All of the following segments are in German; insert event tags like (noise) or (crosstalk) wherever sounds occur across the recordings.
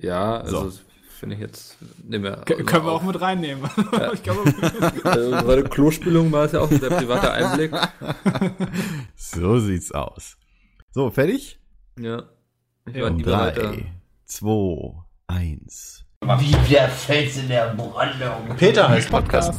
Ja, also So. finde ich jetzt. Nehmen wir, K können wir auch mit reinnehmen. (laughs) ich glaube, (laughs) Also, bei der Klospülung war es ja auch ein sehr privater Einblick. (laughs) So sieht's aus. So, fertig? Ja. Ich Ja, war nie weiter. drei, zwei, eins. Wie der Fels in der Brandung. Peter heißt Podcast.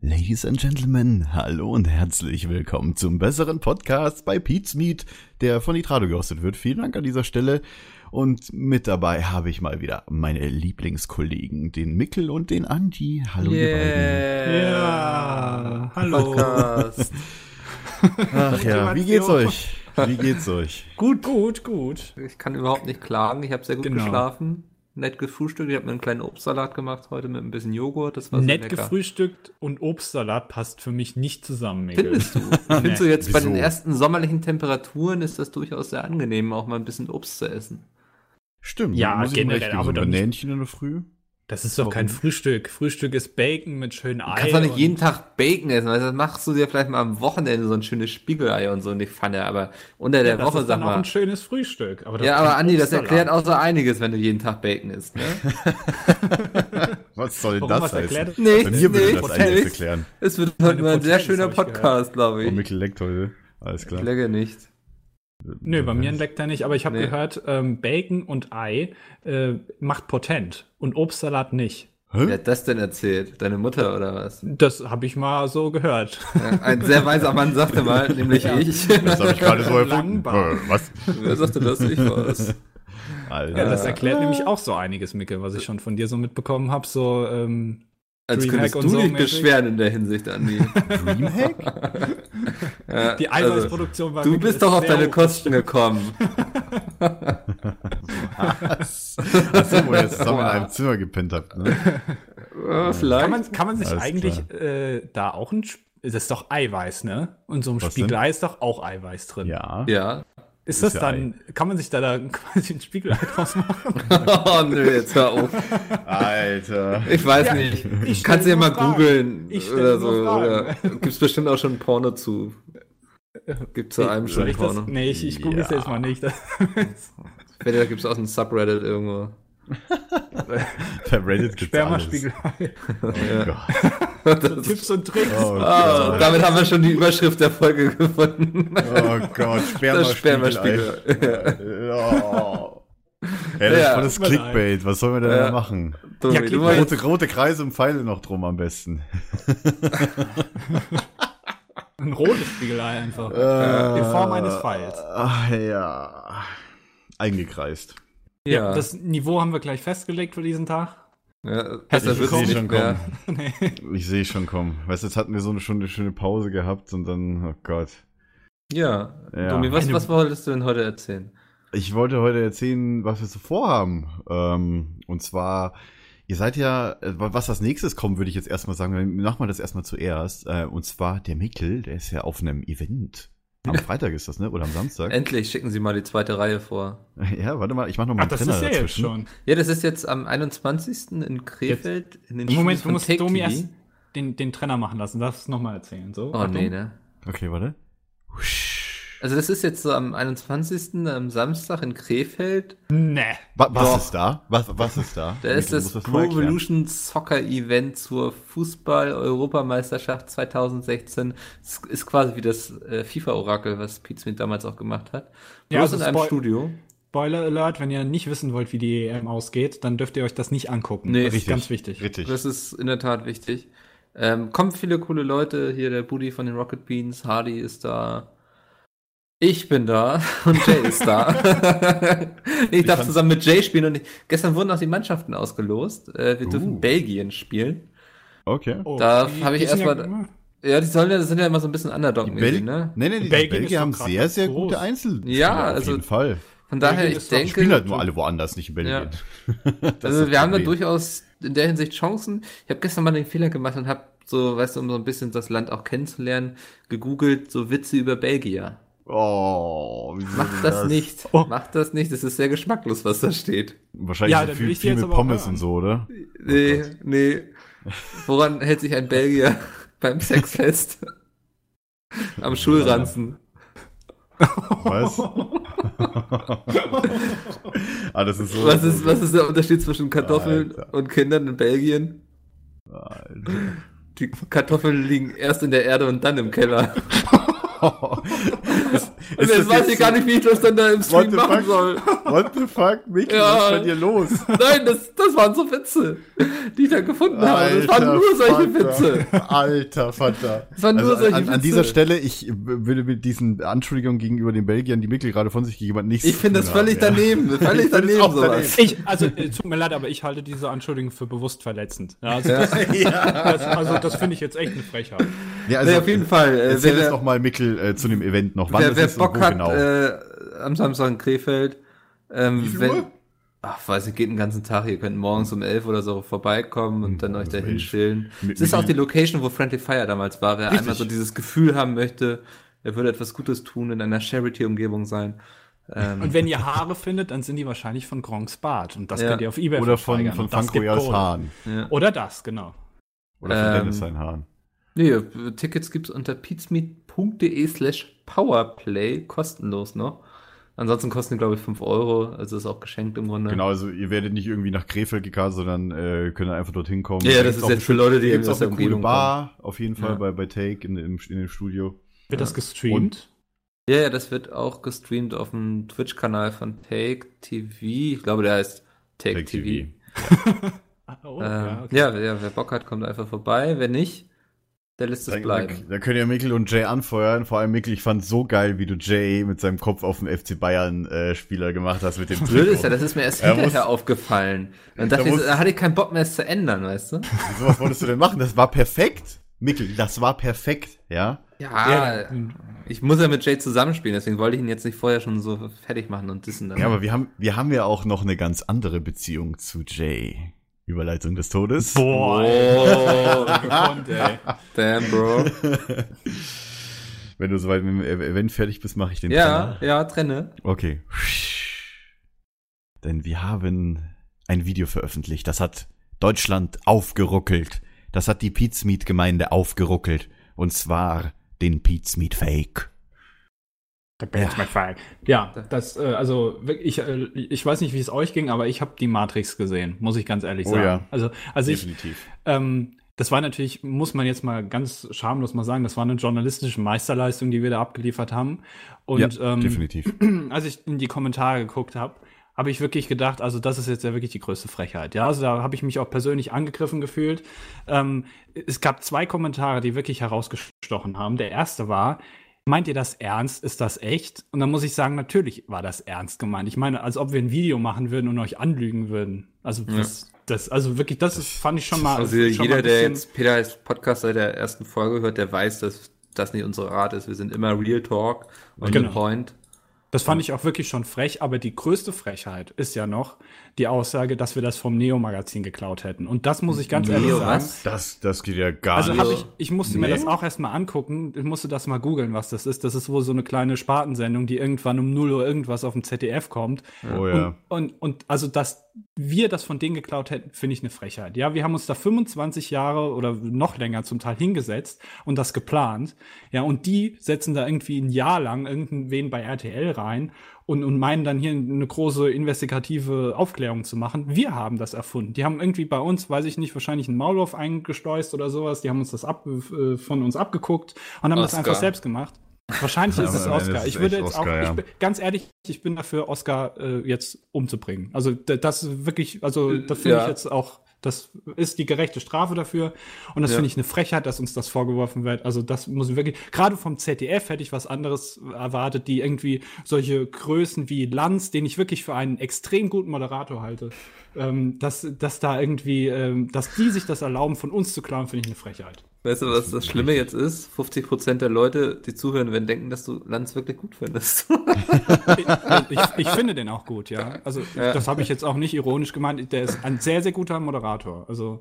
Ladies and Gentlemen, hallo und herzlich willkommen zum besseren Podcast bei Pete's Meat, der von Nitrado gehostet wird. Vielen Dank an dieser Stelle. Und mit dabei habe ich mal wieder meine Lieblingskollegen, den Mikkel und den Andi. Hallo ihr beiden. ja. Hallo. Podcast. Ach ja, wie geht's euch? Wie geht's euch? Gut, gut, gut. Ich kann überhaupt nicht klagen. Ich habe sehr gut Genau. geschlafen. Nett gefrühstückt. Ich habe mir einen kleinen Obstsalat gemacht heute mit ein bisschen Joghurt. Das war sehr Nett lecker. gefrühstückt und Obstsalat passt für mich nicht zusammen, Mikkel. Findest du? (laughs) Findest du jetzt bei Wieso? den ersten sommerlichen Temperaturen ist das durchaus sehr angenehm, auch mal ein bisschen Obst zu essen. Stimmt, Ja, muss ich generell, geben, aber so ein Banänchen in der Früh. Das ist doch kein Frühstück. Frühstück ist Bacon mit schönen Ei. Du kannst doch nicht und- jeden Tag Bacon essen. Also das machst du dir vielleicht mal am Wochenende so ein schönes Spiegelei und so in die Pfanne. Aber unter der ja, das Woche, ist sag dann auch mal. ein schönes Frühstück. Aber das Ja, ist aber Andi, das erklärt auch so einiges, wenn du jeden Tag Bacon isst. Ne? (laughs) Was soll denn das heißen? Nichts, Bei mir würde nichts, das einiges nichts. erklären. Es wird heute mal ein sehr schöner ich. Podcast, glaube Oh, ich. Mikkel leckt heute. Alles Ich klar. lecke nicht. Nö, bei mir leckt er nicht, aber ich habe Nee. gehört, ähm, Bacon und Ei äh, macht potent und Obstsalat nicht. Wer Hä? hat das denn erzählt? Deine Mutter oder was? Das habe ich mal so gehört. Ja, Ein sehr weiser Mann sagte mal, (laughs) nämlich ich. Das habe ich gerade so erfunden. (laughs) Äh, Was? Wer sagte das? Ich war's. Alter. Ja, das erklärt nämlich auch so einiges, Micke, was ich schon von dir so mitbekommen habe. So, ähm, Als Dreamhack könntest du so dich mäßig. beschweren in der Hinsicht, Andi. (laughs) Dreamhack? (laughs) Ja, die also, Eiweißproduktion war Du bist doch auf deine. Kosten gekommen. (laughs) Achso, wo ihr zusammen in einem Zimmer gepennt habt, ne? Ja, vielleicht. Kann man, kann man sich Alles eigentlich äh, da auch ein. Sp- Das ist doch Eiweiß, ne? Und so ein Was Spiegelei ist doch auch Eiweiß drin. Ja. ja. Ist Ist das ja dann, kann man sich da, da quasi ein Spiegelei draus machen? (laughs) Oh nö, jetzt hör auf. Alter. Ich weiß Ja, nicht. ich Kannst du ja mal Fragen. googeln Ich oder so. Oder gibt's bestimmt auch schon Porno zu. Gibt's zu einem schon ich das? Porno. Nee, ich, ich google es Ja. jetzt mal nicht. (laughs) Entweder gibt's auch ein Subreddit irgendwo. (laughs) Per Reddit gibt's alles. Spermaspiegelei. (laughs) Oh Gott. (laughs) So Tipps und Tricks. Oh Gott. damit haben wir schon die Überschrift der Folge gefunden. Oh Gott. Das Spermaspiegel. Spermaspiegel. Oh. Ja, das ist Ja. voll das Clickbait. Was sollen wir denn Ja. da machen? Ja, du Rote, rote Kreise und Pfeile noch drum am besten. Ein rotes Spiegelei einfach. Äh, In Form eines Pfeils. Ach ja. Eingekreist. Ja, Das Niveau haben wir gleich festgelegt für diesen Tag. ja, Herzlich willkommen. nicht schon mehr. (laughs) kommen. Ich sehe schon kommen. Weißt du, jetzt hatten wir so eine, schon eine schöne Pause gehabt und dann, oh Gott. Ja, Ja. Tommy, was, was wolltest du denn heute erzählen? Ich wollte heute erzählen, was wir so vorhaben. Ähm, und zwar, ihr seid ja, äh, was als nächstes kommt, würde ich jetzt erstmal sagen, machen wir das erstmal zuerst. Äh, und zwar der Mikkel, der ist ja auf einem Event. Am Freitag ist das, ne? Oder am Samstag? Endlich schicken Sie mal die zweite Reihe vor. (laughs) Ja, warte mal, ich mach noch mal Ach, einen das Trenner ist ja jetzt dazwischen. schon. Ja, das ist jetzt am 21. in Krefeld in den Moment, du musst Domi erst den, den Trenner machen lassen. Darfst du es nochmal erzählen? So, Oh Achtung. nee, ne? Okay, warte. Also das ist jetzt so am 21. am Samstag in Krefeld. Nee. Wa was Doch. ist da? Was, was ist da? Da ist das Pro. Evolution Soccer Event zur Fußball-Europameisterschaft 2016. Das ist quasi wie das äh, FIFA-Orakel, was Pete Smith damals auch gemacht hat. Ja, Bloß also in einem Spoil- Studio. Spoiler Alert, wenn ihr nicht wissen wollt, wie die EM ausgeht, dann dürft ihr euch das nicht angucken. Nee, das ist Richtig, ganz wichtig. Richtig. Das ist in der Tat wichtig. Ähm, kommen viele coole Leute. Hier der Buddy von den Rocket Beans, Hardy ist da. Ich bin da (laughs) und Jay ist da. (laughs) ich darf fand's- zusammen mit Jay spielen und ich, gestern wurden auch die Mannschaften ausgelost. Äh, wir dürfen Uh. Belgien spielen. Okay. Oh, Da die- hab ich die sind erst ja- Ja, die sollen ja, das sind ja immer so ein bisschen underdog Bel ne? Nee, nee, die Belgien Belgier, doch haben sehr, sehr groß. gute Einzel. Ja, auf also- jeden Fall. Von daher, Belgien ich doch- Die denke, spielen halt nur alle woanders, nicht in Belgien. (laughs) Ja. Also wir haben da durchaus in der Hinsicht Chancen. Ich habe gestern mal den Fehler gemacht und habe so, weißt du, um so ein bisschen das Land auch kennenzulernen, gegoogelt, so Witze über Belgier. Oh, Macht denn das, nicht. Oh. Macht das nicht. Das ist sehr geschmacklos, was da steht. Wahrscheinlich Ja, viel, ich die viel mit Pommes hören. und so, oder? Nee, nee. Woran hält sich ein Belgier (laughs) beim Sex fest? Am Schulranzen. Was? (laughs) Ah, das ist so. Was ist, was ist der Unterschied zwischen Kartoffeln Alter. und Kindern in Belgien? Alter. Die Kartoffeln liegen erst in der Erde und dann im Keller. (laughs) (laughs) it's, Und jetzt weiß ich gar nicht, wie ich das dann da im What Stream the machen fuck? soll. What the fuck, Mickey, Ja. was ist bei dir los? (laughs) Nein, das, das waren so Witze, die ich da gefunden habe. Das waren nur solche Vater. Witze. Alter Vater. Das waren nur Also solche an, an Witze. dieser Stelle, ich würde mit diesen Anschuldigungen gegenüber den Belgiern, die Mikkel gerade von sich gegeben hat, nichts Ich finde das völlig haben, daneben. (laughs) Völlig Ich finde es daneben auch sowas. Ich, also, äh, tut mir leid, aber ich halte diese Anschuldigung für bewusst verletzend. Ja, also, das, (laughs) das, also, das finde ich jetzt echt eine Frechheit. Ja, ja also, Nee, auf jeden Fall. Äh, Erzähl wer, jetzt noch mal, Mikkel, äh, zu dem Event noch. Wann wer, wer Bock hat, genau. äh, am Samstag in Krefeld, ähm, Wie viel wenn, Uhr? ach, weiß ich, geht den ganzen Tag. Ihr könnt morgens um elf oder so vorbeikommen und dann euch Morgens um dahin elf. chillen. Mit- Es ist auch die Location, wo Friendly Fire damals war. Wer Richtig. einmal so dieses Gefühl haben möchte, er würde etwas Gutes tun, in einer Charity-Umgebung sein. Ähm, Und wenn ihr Haare findet, dann sind die wahrscheinlich von Gronks Bart. Und das Ja. könnt ihr auf Ebay Oder von, von Kohle. Hahn. ja. Oder das, genau. Oder von Ähm, Dennis sein Hahn. Nee, äh, Tickets gibt's unter pizmeet.de slash powerplay, kostenlos noch. Ansonsten kosten die, glaube ich, 5 Euro, also ist auch geschenkt im Grunde. Genau, also ihr werdet nicht irgendwie nach Krefeld gekarrt, sondern äh, könnt einfach dorthin kommen. Ja, ja, Da das ist jetzt für Leute, die gibt's aus der eine coole Umgebung Bar, auf jeden Fall Ja. bei, bei Take in, im, in dem Studio. Wird Ja. das gestreamt? Ja, ja, das wird auch gestreamt auf dem Twitch-Kanal von Take TV. Ich glaube, der heißt Take, Take TV. Ah, (laughs) Oh, Ähm, ja, okay. ja, ja, wer Bock hat, kommt einfach vorbei. Wer nicht, der lässt es Da, da, bleiben. da könnt ihr Mikkel und Jay anfeuern. Vor allem Mikkel, ich fand so geil, wie du Jay mit seinem Kopf auf den FC Bayern äh, Spieler gemacht hast mit dem Blöd ist ja, das ist mir erst Er hinterher muss- aufgefallen. Und Da dachte ich, muss- so, da hatte ich keinen Bock mehr, es zu ändern, weißt du? (laughs) So was wolltest du denn machen? Das war perfekt. Mikkel, das war perfekt, ja? Ja, Ja, ich muss ja mit Jay zusammenspielen, deswegen wollte ich ihn jetzt nicht vorher schon so fertig machen und dissen dann. Ja, aber wir haben, wir haben ja auch noch eine ganz andere Beziehung zu Jay. Überleitung des Todes. Boah, Oh, gekonnt, ey. damn, Bro. Wenn du soweit mit dem Event fertig bist, mache ich den Ja, Trenner. ja, trenne. Okay. Denn wir haben ein Video veröffentlicht, das hat Deutschland aufgeruckelt. Das hat die Pizmeet-Gemeinde aufgeruckelt. Und zwar den Pizmeet Fake. Ja, das, äh, also ich, äh, ich weiß nicht, wie es euch ging, aber ich habe die Matrix gesehen, muss ich ganz ehrlich Oh sagen. ja. Also, also ich, Definitiv. ähm, das war natürlich, muss man jetzt mal ganz schamlos mal sagen, das war eine journalistische Meisterleistung, die wir da abgeliefert haben. Und ja, ähm, definitiv. (clears throat) als ich in die Kommentare geguckt habe, habe ich wirklich gedacht, also das ist jetzt ja wirklich die größte Frechheit. Ja, also da habe ich mich auch persönlich angegriffen gefühlt. Ähm, es gab zwei Kommentare, die wirklich herausgestochen haben. Der erste war, meint ihr das ernst? Ist das echt? Und dann muss ich sagen, natürlich war das ernst gemeint. Ich meine, als ob wir ein Video machen würden und euch anlügen würden. Also das, das also wirklich, das, ist, fand ich schon mal. Also schon mal jeder, ein der jetzt Peter als Podcast seit der ersten Folge hört, der weiß, dass das nicht unsere Art ist. Wir sind immer Real Talk und Genau. point. Das fand ich auch wirklich schon frech, aber die größte Frechheit ist ja noch die Aussage, dass wir das vom Neo-Magazin geklaut hätten. Und das muss ich ganz ehrlich Neo sagen. was? Das, das geht ja gar Also nicht. habe ich, ich musste mir Nee? das auch erstmal angucken. Ich musste das mal googeln, was das ist. Das ist wohl so eine kleine Spartensendung, die irgendwann um 0 Uhr irgendwas auf dem ZDF kommt. oh ja. Und, und, und also, dass wir das von denen geklaut hätten, finde ich eine Frechheit. Ja, wir haben uns da 25 Jahre oder noch länger zum Teil hingesetzt und das geplant. Ja, und die setzen da irgendwie ein Jahr lang irgendwen bei RTL rein und, und meinen dann hier eine große investigative Aufklärung zu machen. Wir haben das erfunden. Die haben irgendwie bei uns, weiß ich nicht, wahrscheinlich einen Maulwurf eingesteuert oder sowas. Die haben uns das ab, äh, von uns abgeguckt und haben das Oscar. einfach selbst gemacht. Wahrscheinlich (laughs) ist es Oscar. ist Ich würde jetzt Oscar, auch, ja. bin, ganz ehrlich, ich bin dafür, Oscar äh, jetzt umzubringen. Also das ist wirklich, also das finde Ja. ich jetzt auch, das ist die gerechte Strafe dafür. Und das Ja. finde ich eine Frechheit, dass uns das vorgeworfen wird. Also das muss ich wirklich, gerade vom ZDF hätte ich was anderes erwartet, die irgendwie solche Größen wie Lanz, den ich wirklich für einen extrem guten Moderator halte, ähm, dass, dass da irgendwie, ähm, dass die sich das erlauben, von uns zu klauen, finde ich eine Frechheit. Weißt du, was das Schlimme jetzt ist? 50% der Leute, die zuhören, werden denken, dass du Lanz wirklich gut findest. ich, ich finde den auch gut, ja. Also Ja. das habe ich jetzt auch nicht ironisch gemeint. Der ist ein sehr, sehr guter Moderator. Also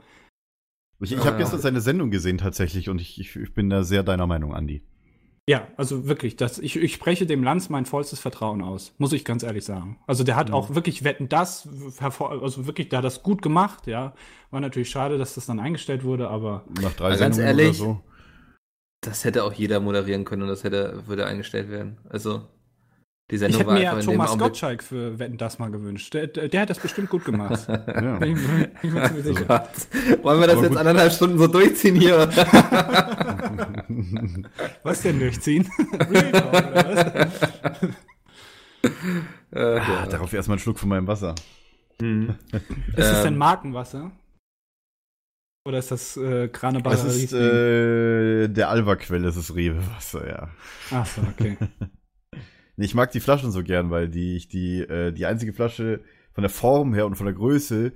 Ich, ich habe Ja. gestern seine Sendung gesehen tatsächlich und ich, ich, ich bin da sehr deiner Meinung, Andi. Ja, also wirklich, das, ich, ich spreche dem Lanz mein vollstes Vertrauen aus, muss ich ganz ehrlich sagen. Also der hat auch wirklich Wetten das, also wirklich, hat das gut gemacht, ja. War natürlich schade, dass das dann eingestellt wurde, aber Nach drei Also ganz Sendungen ehrlich, oder so. Das hätte auch jeder moderieren können und das hätte, würde eingestellt werden. Also, Die Ich Sendung hätte war mir ja Thomas. Gottschalk für Wetten das mal gewünscht. Der, der, hat das bestimmt gut gemacht. (laughs) Ja. Bin ich, bin ich sicher. Gott. Wollen wir das Aber jetzt gut. anderthalb Stunden so durchziehen hier? (laughs) (laughs) Was denn durchziehen? (laughs) Real Talk, oder was? (laughs) äh, Ah, ja. darauf erstmal einen Schluck von meinem Wasser. Hm. Ist das denn Ähm, Markenwasser? Oder ist das äh, Kranebacher Das ist äh, der Alva-Quelle, das ist Rewe-Wasser, ja. Ach so, okay. Ich mag die Flaschen so gern, weil die ich die äh, die einzige Flasche von der Form her und von der Größe,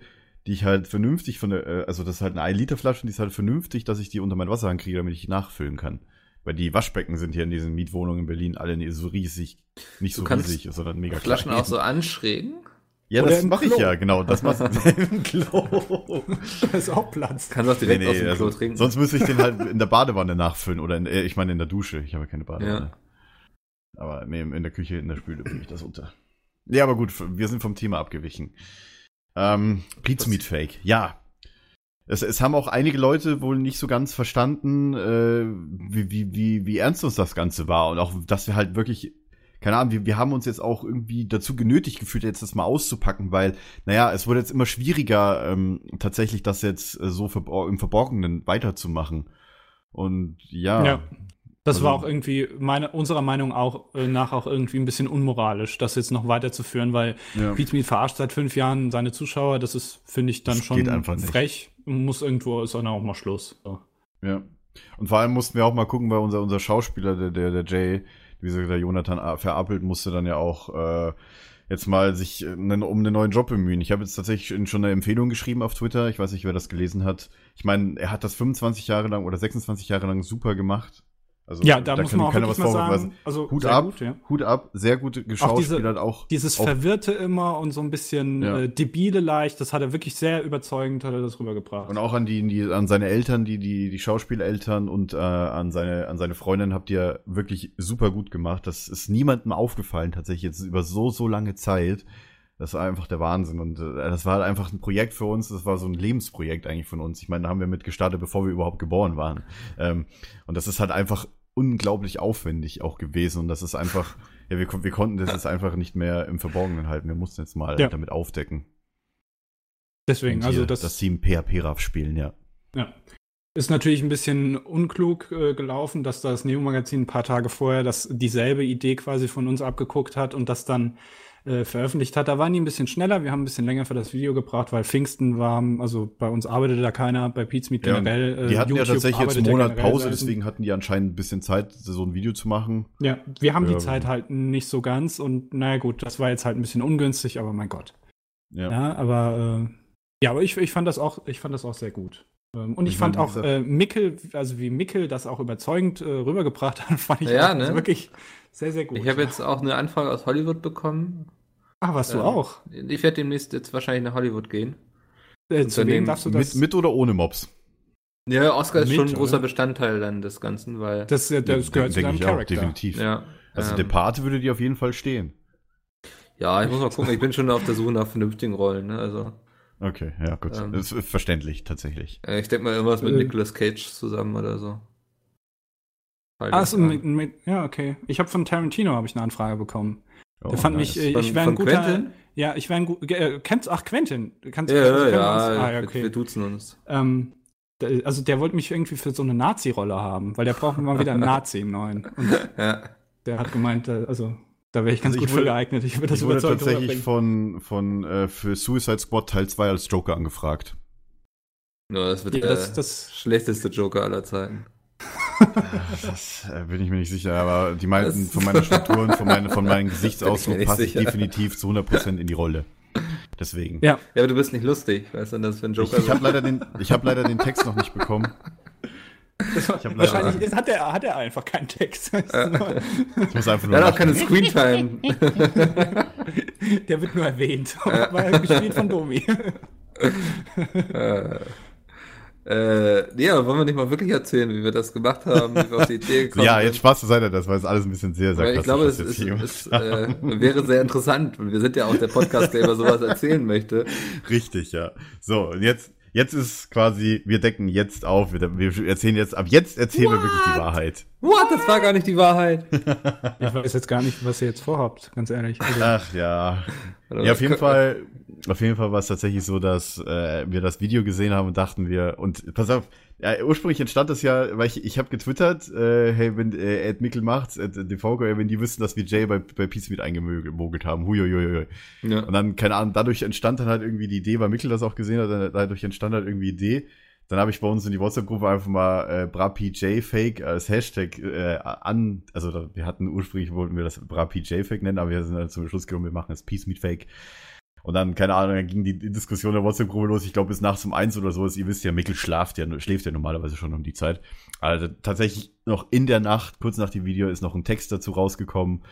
die ich halt vernünftig von der äh, also das ist halt eine 1 Liter Flasche, und die ist halt vernünftig, dass ich die unter mein Wasserhahn kriege, damit ich die nachfüllen kann. Weil die Waschbecken sind hier in diesen Mietwohnungen in Berlin alle nicht so riesig, nicht Du so riesig, sondern mega Flaschen klein. auch (laughs) so anschrägen? Ja, Oder das mache ich Klo. ja, genau. Das machst du (laughs) im Klo. da (laughs) ist auch Platz. Kannst auch Nee, direkt nee, aus dem Klo also, trinken. sonst müsste ich den halt in der Badewanne nachfüllen oder in, äh, ich meine in der Dusche. Ich habe ja keine Badewanne. Aber nee, in der Küche, in der Spüle bringe ich das unter. Ja, aber gut, wir sind vom Thema abgewichen. Ähm, Pizza Meat Fake, ja. Es, es haben auch einige Leute wohl nicht so ganz verstanden, äh, wie, wie, wie, wie ernst uns das Ganze war und auch, dass wir halt wirklich, keine Ahnung, wir, wir haben uns jetzt auch irgendwie dazu genötigt gefühlt, jetzt das mal auszupacken, weil, naja, es wurde jetzt immer schwieriger, ähm, tatsächlich das jetzt äh, so verbor im Verborgenen weiterzumachen. Und ja, Ja. Das Also- war auch irgendwie meine, unserer Meinung auch äh, nach auch irgendwie ein bisschen unmoralisch, das jetzt noch weiterzuführen, weil ja. Pete Meat verarscht seit fünf Jahren seine Zuschauer. Das ist, finde ich, dann Das schon frech. Muss irgendwo ist dann auch mal Schluss. So. Ja. Und vor allem mussten wir auch mal gucken, weil unser, unser Schauspieler, der, der, der Jay, wie gesagt, der Jonathan verappelt, musste dann ja auch äh, jetzt mal sich äh, nen- um einen neuen Job bemühen. Ich habe jetzt tatsächlich schon eine Empfehlung geschrieben auf Twitter. Ich weiß nicht, wer das gelesen hat. Ich meine, er hat das 25 Jahre lang oder 26 Jahre lang super gemacht. Also Ja, da, muss kann man auch keiner vorwerfen. sagen, also Hut ab, gut, ja. Hut ab, sehr gut geschauspielert auch. Dieses Auch- Verwirrte immer und so ein bisschen Ja. äh, debile leicht, das hat er wirklich sehr überzeugend, hat er das rübergebracht. Und auch an die, die an seine Eltern, die die die Schauspieleltern und äh, an seine an seine Freundin habt ihr wirklich super gut gemacht. Das ist niemandem aufgefallen tatsächlich jetzt über so so lange Zeit. Das war einfach der Wahnsinn und äh, das war halt einfach ein Projekt für uns. Das war so ein Lebensprojekt eigentlich von uns. Ich meine, da haben wir mit gestartet, bevor wir überhaupt geboren waren. Ähm, und das ist halt einfach unglaublich aufwendig auch gewesen und das ist einfach ja wir, wir konnten das jetzt einfach nicht mehr im Verborgenen halten. Wir mussten jetzt mal Ja. damit aufdecken. Deswegen, also das, das Team PHP RAF spielen, ja. ja. ist natürlich ein bisschen unklug äh, gelaufen, dass das Neo-Magazin ein paar Tage vorher das dieselbe Idee quasi von uns abgeguckt hat und das dann äh, veröffentlicht hat. Da waren die ein bisschen schneller, wir haben ein bisschen länger für das Video gebraucht, weil Pfingsten war, also bei uns arbeitete da keiner, bei Pete's Meet Ja, generell. äh, Die hatten ja YouTube tatsächlich jetzt einen ja Monat Pause, selten. deswegen hatten die anscheinend ein bisschen Zeit, so ein Video zu machen. Ja, wir haben Ja, die Zeit halt nicht so ganz und naja gut, das war jetzt halt ein bisschen ungünstig, aber mein Gott. Ja. Ja, aber äh, ja, aber ich, ich fand das auch, ich fand das auch sehr gut. Ähm, und ich, Ich fand meine, wie auch äh, Mickel, also wie Mickel das auch überzeugend äh, rübergebracht hat, (laughs) fand ich Ja, auch ne? wirklich sehr, sehr gut. Ich habe jetzt auch eine Anfrage aus Hollywood bekommen. Ah, warst du ähm, auch? Ich werde demnächst jetzt wahrscheinlich nach Hollywood gehen. Äh, zu wem darfst du das? Mit, mit oder ohne Mops? Ja, Oscar ist Mit, schon ein großer oder? Bestandteil dann des Ganzen, weil. das, äh, das gehört zu deinem ich auch, Charakter. definitiv. ja. Also ähm, der Pate würde dir auf jeden Fall stehen. Ja, ich muss mal gucken, ich bin schon auf der Suche nach vernünftigen Rollen, ne? Also, Okay, ja, gut. Ähm. das ist verständlich, tatsächlich. ich denke mal irgendwas mit Äh. Nicolas Cage zusammen oder so. Ah, das so, an. mit, mit, ja, okay. Ich habe von Tarantino habe ich eine Anfrage bekommen. Oh, Der fand nice. mich, äh, Von- ich wäre ein guter. Quentin? Ja, ich wäre ein gut. Äh, kennst ach Quentin? Kannst, Ja, wir ja, kennen ja, uns? Ah, ja, wir, okay. wir duzen uns. Ähm, der, also der wollte mich irgendwie für so eine Nazi-Rolle haben, weil der braucht mal wieder einen Nazi im neuen. (laughs) Und Ja. der hat gemeint, äh, also da wäre ich ganz Also ich gut für wurde- geeignet. Ich würde das Ich wurde überzeugt tatsächlich von, von äh, für Suicide Squad Teil 2 als Joker angefragt. ja, das wird Ja, der das, das, schlechteste Joker aller Zeiten. Das äh, bin ich mir nicht sicher, aber die meinten, Das- von meiner Struktur und von, meine, von meinem (laughs) Gesichtsausdruck nicht passe ich sicher. definitiv zu 100% in die Rolle. Deswegen. ja, Ja, aber du bist nicht lustig, weißt du, das für ein Ich, Joker ich habe leider, den- ich hab leider den Text noch nicht bekommen. wahrscheinlich ist, hat, er, hat er einfach keinen Text. Ich muss einfach nur Der hat auch keine. Screentime. der wird nur erwähnt. War gespielt von Domi. (laughs) äh, ja, wollen wir nicht mal wirklich erzählen, wie wir das gemacht haben, wie wir auf die Idee (laughs) gekommen Ja, sind? jetzt Spaß zur Seite, das war jetzt alles ein bisschen sehr Weil ich glaube, es, ist, es äh, wäre sehr interessant. Und wir sind ja auch der Podcast, der über sowas erzählen möchte. (laughs) Richtig, ja. So, und jetzt, Jetzt ist quasi, wir decken jetzt auf, wir, wir erzählen jetzt, ab jetzt erzählen wir wirklich die Wahrheit. What? Das war gar nicht die Wahrheit. (laughs) Ich weiß jetzt gar nicht, was ihr jetzt vorhabt, ganz ehrlich. Also, Ach ja. Ja, auf jeden Fall, auf jeden Fall war es tatsächlich so, dass äh, wir das Video gesehen haben und dachten wir, und pass auf, ja, ursprünglich entstand das ja, weil ich, ich habe getwittert, äh, hey, wenn äh, Ed Mickel macht's, Ed DVG, wenn die wissen, dass wir Jay bei, bei Peace Meet eingemogelt haben, huiuiui. Ja. Und dann, keine Ahnung, dadurch entstand dann halt irgendwie die Idee, weil Mickel das auch gesehen hat, dadurch entstand halt irgendwie die Idee. Dann habe ich bei uns in die WhatsApp-Gruppe einfach mal äh, BraPJFake als Hashtag äh, an, also da, wir hatten ursprünglich wollten wir das BraPJFake nennen, aber wir sind dann zum Schluss gekommen, wir machen das Peace Meet Fake. Und dann, keine Ahnung, dann ging die Diskussion der WhatsApp-Gruppe los, ich glaube bis nachts um eins oder so ist, ihr wisst ja, Mickel schlaft ja, schläft ja normalerweise schon um die Zeit. Also tatsächlich noch in der Nacht, kurz nach dem Video, ist noch ein Text dazu rausgekommen,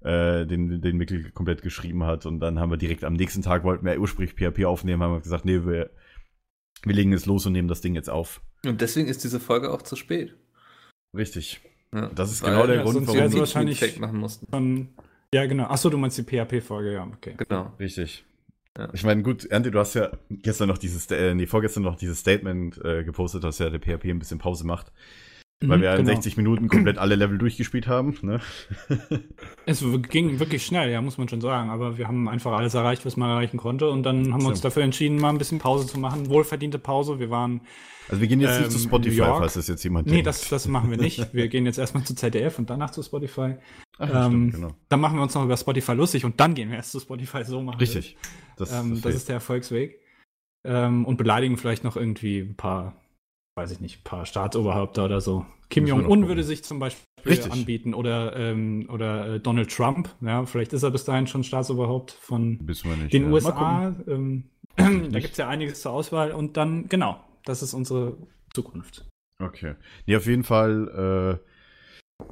äh, den, den Mickel komplett geschrieben hat. Und dann haben wir direkt am nächsten Tag, wollten wir ursprünglich PHP aufnehmen, haben wir gesagt, nee, wir, wir legen es los und nehmen das Ding jetzt auf. Und deswegen ist diese Folge auch zu spät. Richtig. Ja. Das ist genau der Grund, warum wir wahrscheinlich- machen mussten. Schon, ja, genau. Achso, du meinst die PHP-Folge, ja, okay. Genau. Richtig. Ja. Ich meine, gut, Ernte, du hast ja gestern noch dieses, äh, nee, vorgestern noch dieses Statement äh, gepostet, dass ja der PHP ein bisschen Pause macht. Weil Mhm, wir in genau. 60 Minuten komplett alle Level durchgespielt haben. Ne? (laughs) Es ging wirklich schnell, ja, muss man schon sagen. Aber wir haben einfach alles erreicht, was man erreichen konnte. Und dann haben wir uns dafür entschieden, mal ein bisschen Pause zu machen. Wohlverdiente Pause. Wir waren. Also wir gehen jetzt nicht Ähm, zu Spotify, New York. falls das jetzt jemand Nee, denkt. das, das machen wir nicht. Wir gehen jetzt erstmal zu ZDF und danach zu Spotify. Ach, ja, ähm, stimmt, genau. Dann machen wir uns noch über Spotify lustig und dann gehen wir erst zu Spotify. So machen Richtig. Das, Das, ähm, das das ist der Erfolgsweg. Ähm, und beleidigen vielleicht noch irgendwie ein paar, weiß ich nicht, ein paar Staatsoberhäupter oder so. Kim Jong-un würde sich zum Beispiel Richtig. anbieten oder, ähm, oder äh, Donald Trump. Ja, vielleicht ist er bis dahin schon Staatsoberhaupt von nicht. den ja. USA. Ähm, (clears throat) da gibt es ja einiges zur Auswahl. Und dann, genau, das ist unsere Zukunft. Okay. Nee, auf jeden Fall, äh,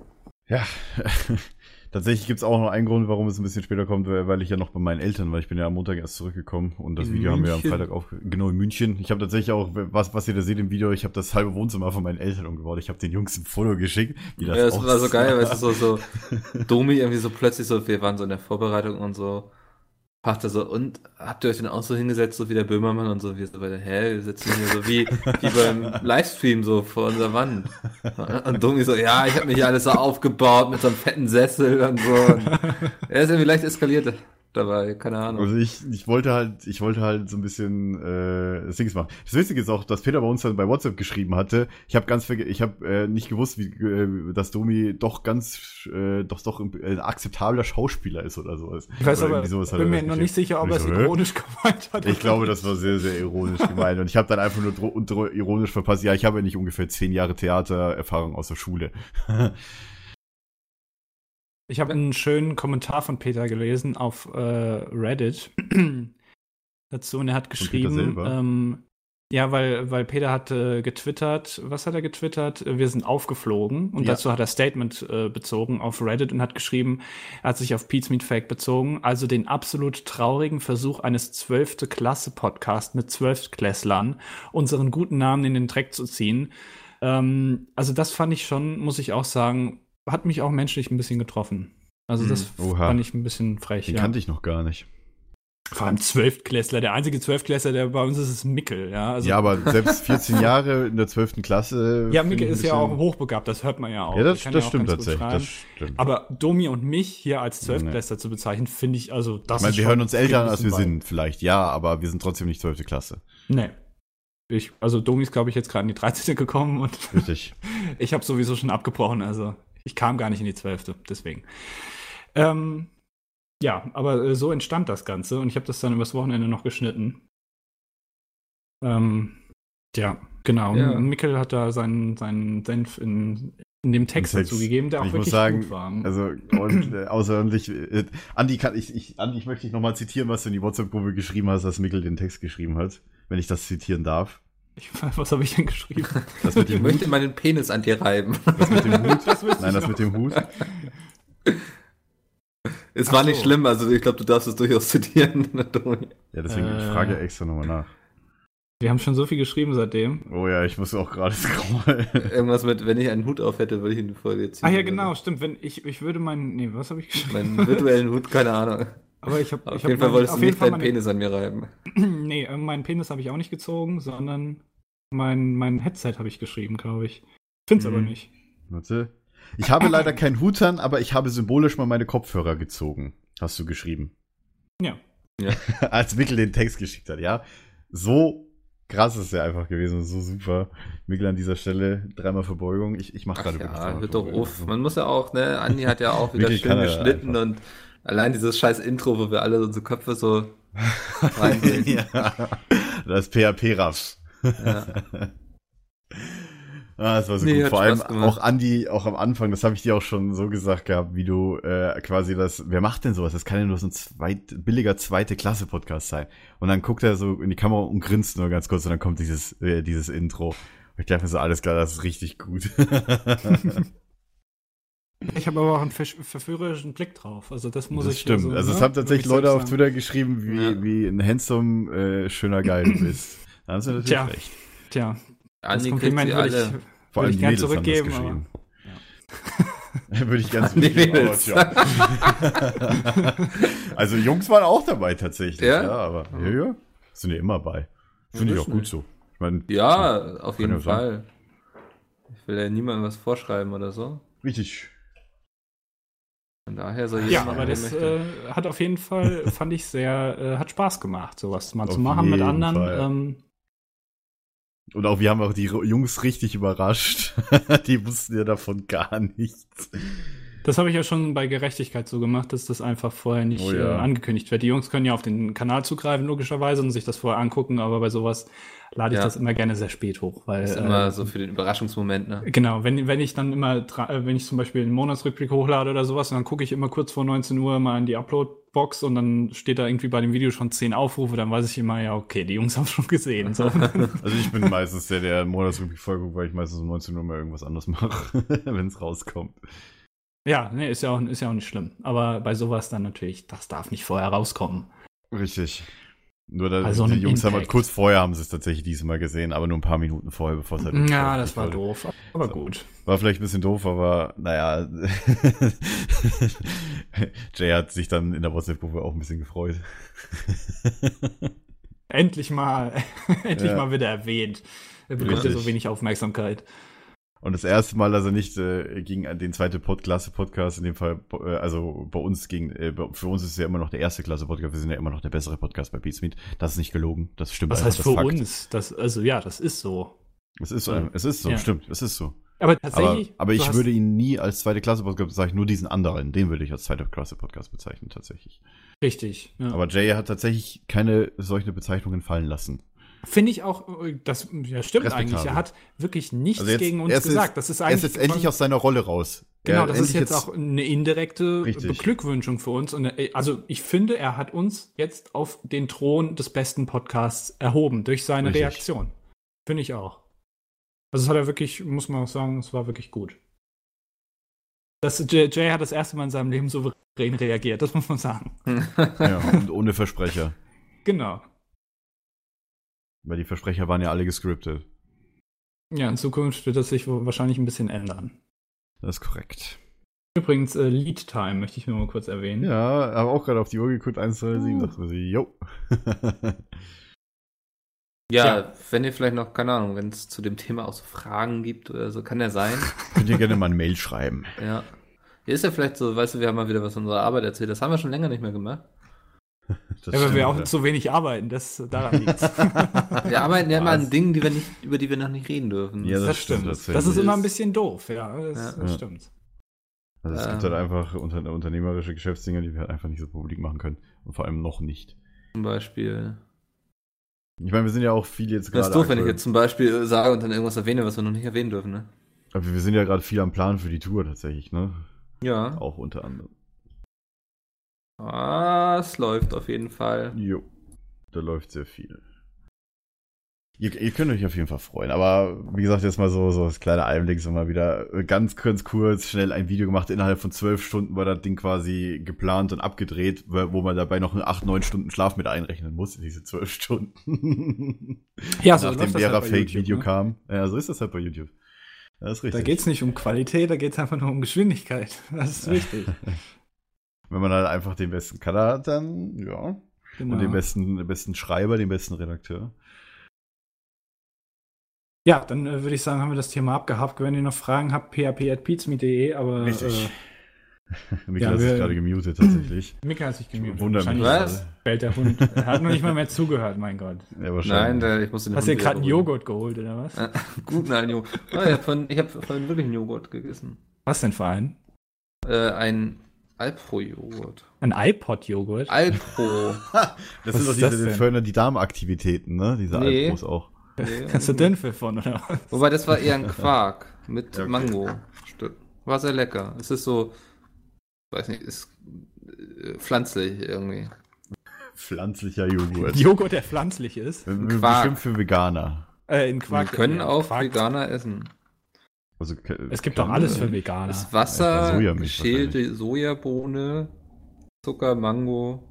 ja, (laughs) tatsächlich gibt's auch noch einen Grund, warum es ein bisschen später kommt, weil weil ich ja noch bei meinen Eltern war. Ich bin ja am Montag erst zurückgekommen und das In Video haben wir am München? Freitag auf, genau in München. Ich habe tatsächlich auch, was, was ihr da seht im Video, ich habe das halbe Wohnzimmer von meinen Eltern umgebaut. Ich habe den Jungs ein Foto geschickt, wie das Ja, das war so geil, weißt du, so, so (laughs) Domi irgendwie so plötzlich so, wir waren so in der Vorbereitung und so, fragte so, und habt ihr euch denn auch so hingesetzt, so wie der Böhmermann und so, wir so beide, hä, wir sitzen hier so wie, wie beim Livestream so vor unserer Wand. Und Domi so, ja, ich habe mir hier alles so aufgebaut mit so einem fetten Sessel und so. Und er ist irgendwie leicht eskaliert dabei, keine Ahnung. Also ich, ich wollte halt, ich wollte halt so ein bisschen äh, das Dings machen. Das Witzige ist auch, dass Peter bei uns dann bei WhatsApp geschrieben hatte. Ich habe ganz ich habe äh, nicht gewusst, wie äh, dass Domi doch ganz äh, doch doch ein, ein akzeptabler Schauspieler ist oder sowas. Ich weiß oder aber, sowas bin mir noch geschrieben. nicht sicher, ob er es ironisch (laughs) gemeint hat. Ich glaube, das war sehr, sehr ironisch gemeint. Und ich habe dann einfach nur ironisch verpasst. Ja, ich habe ja nicht ungefähr zehn Jahre Theatererfahrung aus der Schule. (laughs) Ich habe einen schönen Kommentar von Peter gelesen auf äh, Reddit (clears throat) dazu und er hat geschrieben, ähm, ja, weil, weil Peter hat äh, getwittert, was hat er getwittert? Wir sind aufgeflogen und Ja. dazu hat er Statement äh, bezogen auf Reddit und hat geschrieben, er hat sich auf Pete's Meat Fake bezogen, also den absolut traurigen Versuch eines zwölfte Klasse Podcast mit Zwölftklässlern, unseren guten Namen in den Dreck zu ziehen. Ähm, also das fand ich schon, muss ich auch sagen, hat mich auch menschlich ein bisschen getroffen. Also das Hm, fand ich ein bisschen frech. Den Ja. kannte ich noch gar nicht. Vor allem Zwölftklässler. Der einzige Zwölftklässler, der bei uns ist, ist Mickel. Ja, also, ja, aber selbst 14 Jahre in der 12. Klasse. (laughs) ja Mickel ist ja auch hochbegabt, das hört man ja auch. Ja, das, das auch stimmt tatsächlich. Das stimmt. Aber Domi und mich hier als Zwölftklässler zu bezeichnen, finde ich, also das ich meine, wir hören uns älter an, als wir sind, vielleicht, ja, aber wir sind trotzdem nicht 12. Klasse. Nee. Ich, also Domi ist, glaube ich, jetzt gerade in die 13. gekommen und Richtig. (laughs) ich habe sowieso schon abgebrochen, also ich kam gar nicht in die 12. deswegen. Ähm, ja, aber äh, so entstand das Ganze und ich habe das dann übers Wochenende noch geschnitten. Ähm, ja, genau. Ja. Mickel hat da seinen, seinen Senf in, in dem Text Text. dazu gegeben, der auch ich wirklich muss sagen, gut war. also und, äh, außerordentlich. Äh, Andi kann ich, ich Andi, ich möchte dich nochmal zitieren, was du in die WhatsApp-Gruppe geschrieben hast, dass Mikkel den Text geschrieben hat, wenn ich das zitieren darf. Ich, (laughs) was habe ich denn geschrieben? Das mit Ich dem möchte Hut. meinen Penis an dir reiben. Das mit dem Hut. (laughs) Das Nein, ich das noch. mit dem Hut. Es Ach war nicht so. schlimm, also ich glaube, du darfst es durchaus zitieren. (laughs) Ja, deswegen ich Äh. frage extra nochmal nach. Wir haben schon so viel geschrieben seitdem. Oh ja, ich muss auch gerade scrollen. Irgendwas mit, wenn ich einen Hut auf hätte, würde ich in die Folge ziehen. Ah ja, genau, stimmt. Wenn ich, ich würde meinen, nee, was habe ich geschrieben? Meinen virtuellen Hut, keine Ahnung. Aber ich habe Auf ich jeden hab Fall wolltest du nicht deinen meine- Penis an mir reiben. (clears throat) nee, äh, meinen Penis habe ich auch nicht gezogen, sondern mein, mein Headset habe ich geschrieben, glaube ich. Find's Mhm. aber nicht. Warte. Ich habe leider (clears throat) keinen Hut an, aber ich habe symbolisch mal meine Kopfhörer gezogen. Hast du geschrieben. Ja. (laughs) Als Mikkel den Text geschickt hat, ja. So krass ist er einfach gewesen, so super. Mikkel an dieser Stelle, dreimal Verbeugung. Ich, ich mache Ach gerade wirklich ja, hört doch auf. Man muss ja auch, ne, Andi hat ja auch (laughs) wieder schön geschnitten und allein dieses scheiß Intro, wo wir alle unsere Köpfe so (laughs) reingehen. ja, das PHP-Raff. ja. Ah, das war so Nee, gut. Vor allem auch Andi, auch am Anfang, das habe ich dir auch schon so gesagt gehabt, wie du äh, quasi das, wer macht denn sowas? Das kann ja nur so ein zweit, billiger zweite Klasse Podcast sein. Und dann guckt er so in die Kamera und grinst nur ganz kurz und dann kommt dieses, äh, dieses Intro. Und ich dachte mir so, alles klar, das ist richtig gut. (laughs) Ich habe aber auch einen verführerischen Blick drauf. Also das muss das ich stimmt. Also, es ne, haben tatsächlich Leute auf Twitter geschrieben, wie, Ja. wie ein handsome, äh, schöner Geil du bist. Da haben sie natürlich Tja. recht. sagen. Tja, das kriegt Kompliment würde ich. Vor würde allem ich die gern Mädels haben das zurückgeben. Aber, (laughs) Würde ich ganz zurückgeben. (laughs) Also Jungs waren auch dabei tatsächlich, ja, Ja? aber ja, ja, sind ja immer bei. Finde ich auch gut so. Ich meine, Ja, auf jeden ja. Fall. Ich will ja niemandem was vorschreiben oder so. richtig. Von daher soll jeder ja, aber er das äh, hat auf jeden Fall, (laughs) fand ich sehr, äh, hat Spaß gemacht, sowas mal Auf zu machen mit anderen. Fall. Ähm, Und auch wir haben auch die Jungs richtig überrascht. (laughs) die wussten ja davon gar nichts. Das habe ich ja schon bei Gerechtigkeit so gemacht, dass das einfach vorher nicht Oh ja. äh, angekündigt wird. Die Jungs können ja auf den Kanal zugreifen, logischerweise, und sich das vorher angucken, aber bei sowas lade ich Ja. das immer gerne sehr spät hoch. Weil, ist äh, immer so für den Überraschungsmoment, ne? Genau, wenn, wenn ich dann immer, äh, wenn ich zum Beispiel einen Monatsrückblick hochlade oder sowas, dann gucke ich immer kurz vor 19 Uhr mal in die Upload-Box und dann steht da irgendwie bei dem Video schon 10 Aufrufe, dann weiß ich immer, ja, okay, die Jungs (laughs) haben schon gesehen. So. (laughs) Also ich bin meistens der, der Monatsrückblick vollguckt, weil ich meistens um 19 Uhr mal irgendwas anderes mache, (laughs) wenn es rauskommt. Ja, nee, ist ja, auch, ist ja auch nicht schlimm. Aber bei sowas dann natürlich, das darf nicht vorher rauskommen. Richtig. Nur da, Also die Jungs haben halt Impact. kurz vorher haben sie es tatsächlich diesmal gesehen, aber nur ein paar Minuten vorher, bevor es halt Ja, das war veröffentlicht doof, aber So. gut. War vielleicht ein bisschen doof, aber naja. (laughs) Jay hat sich dann in der WhatsApp-Gruppe auch ein bisschen gefreut. Endlich mal, (laughs) endlich Ja. mal wieder erwähnt. Er bekommt ja so wenig Aufmerksamkeit. Und das erste Mal, dass er nicht äh, gegen den zweite Pod Klasse Podcast, in dem Fall, äh, also bei uns gegen, äh, für uns ist es ja immer noch der erste Klasse Podcast, wir sind ja immer noch der bessere Podcast bei Beatsmeet. Das ist nicht gelogen, das stimmt. Was einfach, heißt das für Fakt. uns? Das, also ja, das ist so. Es ist so, Ja. es ist so, Ja. stimmt, es ist so. Aber Aber, tatsächlich. aber du ich würde ihn nie als zweite Klasse Podcast bezeichnen, nur diesen anderen, den würde ich als zweite Klasse Podcast bezeichnen, tatsächlich. Richtig. Ja. Aber Jay hat tatsächlich keine solche Bezeichnungen fallen lassen. Finde ich auch, äh, das ja, stimmt eigentlich. Er hat wirklich nichts Also jetzt- gegen uns er ist gesagt. jetzt- das ist Er eigentlich. ist jetzt endlich aus seiner Rolle raus. Genau, Er das ist jetzt auch eine indirekte Richtig. Beglückwünschung für uns. Und also ich finde, er hat uns jetzt auf den Thron des besten Podcasts erhoben durch seine Richtig. Reaktion. Finde ich auch. Also es hat er wirklich, muss man auch sagen, es war wirklich gut. Das, Jay, Jay hat das erste Mal in seinem Leben souverän reagiert, das muss man sagen. (laughs) Ja, und ohne Versprecher. Genau. Weil die Versprecher waren ja alle gescriptet. Ja, in Zukunft wird das sich wahrscheinlich ein bisschen ändern. Das ist korrekt. Übrigens, äh, Lead Time möchte ich nur mal kurz erwähnen. Ja, habe auch gerade auf die Uhr geguckt, 1, 2, 7, Uh. dachte mir so, jo. (laughs) Ja, Tja. wenn ihr vielleicht noch, keine Ahnung, wenn es zu dem Thema auch so Fragen gibt oder so, kann ja sein. (laughs) Könnt ihr gerne mal eine Mail schreiben. ja. Hier ist ja vielleicht so, weißt du, wir haben mal wieder was von unserer Arbeit erzählt. Das haben wir schon länger nicht mehr gemacht. (laughs) Das Ja, weil wir auch ja. zu wenig arbeiten, das daran liegt. (laughs) Wir arbeiten ja immer an Dingen, die wir nicht, über die wir noch nicht reden dürfen. Ja, das, das stimmt. stimmt, Das, das ist immer ein bisschen doof, ja. Das, Ja. das stimmt. Also es gibt Ähm. halt einfach unter, unternehmerische Geschäftsdinge, die wir halt einfach nicht so publik machen können. Und vor allem noch nicht. Zum Beispiel. Ich meine, wir sind ja auch viel jetzt Das gerade. ist doof, wenn ich aktuell- jetzt zum Beispiel sage und dann irgendwas erwähne, was wir noch nicht erwähnen dürfen, ne? Aber wir sind ja gerade viel am Plan für die Tour tatsächlich, ne? Ja. Auch unter anderem. Ah, es läuft auf jeden Fall. Jo. Da läuft sehr viel. Ihr, ihr könnt euch auf jeden Fall freuen. Aber wie gesagt, jetzt mal so, so das kleine Einblick, so mal wieder ganz, ganz kurz, schnell ein Video gemacht. Innerhalb von zwölf Stunden war das Ding quasi geplant und abgedreht, wo man dabei noch acht, neun Stunden Schlaf mit einrechnen muss, in diese zwölf Stunden. (laughs) Ja, so Nachdem läuft das der halt bei Fake-Video YouTube, ne? kam. Ja, so ist das halt bei YouTube. Das ist richtig. Da geht's nicht um Qualität, da geht's einfach nur um Geschwindigkeit. Das ist (laughs) wichtig. Wenn man halt einfach den besten Cutter hat, dann, ja. Genau. Und den besten, den besten Schreiber, den besten Redakteur. Ja, dann äh, würde ich sagen, haben wir das Thema abgehakt. Wenn ihr noch Fragen habt, php.pizmi.de, aber Richtig. Äh, (laughs) Mikkel Ja, hat sich gerade gemutet, tatsächlich. (clears throat) Mika hat sich gemutet. Wahrscheinlich Was? bellt der Hund. Er hat noch nicht mal mehr zugehört, mein Gott. Ja, Nein, wahrscheinlich. der, ich muss den Hast du dir gerade einen. Joghurt geholt, oder was? Äh, (laughs) Gut, nein, Joghurt. Oh, ich habe vorhin, hab vorhin wirklich einen Joghurt gegessen. Was denn für ein? Äh, ein Alpro-Joghurt. Ein iPod-Joghurt? Alpro. (laughs) das Was sind doch das diese denn? fördern die Darmaktivitäten, ne? Diese Nee. Alpros auch. (laughs) Nee. Hast du Dünfel von, oder was? Wobei, das war eher ein (laughs) Quark mit Ja, okay. Mango. War sehr lecker. Es ist so, weiß nicht, ist äh, pflanzlich irgendwie. Pflanzlicher Joghurt. Joghurt, der pflanzlich ist. Quark. Bestimmt für Veganer. Äh, in Quark. Wir können auch Quark. Veganer essen. Also, Es gibt doch alles für Veganer. Das Ja, Wasser, Sojamilch geschälte Sojabohne, Zucker, Mango.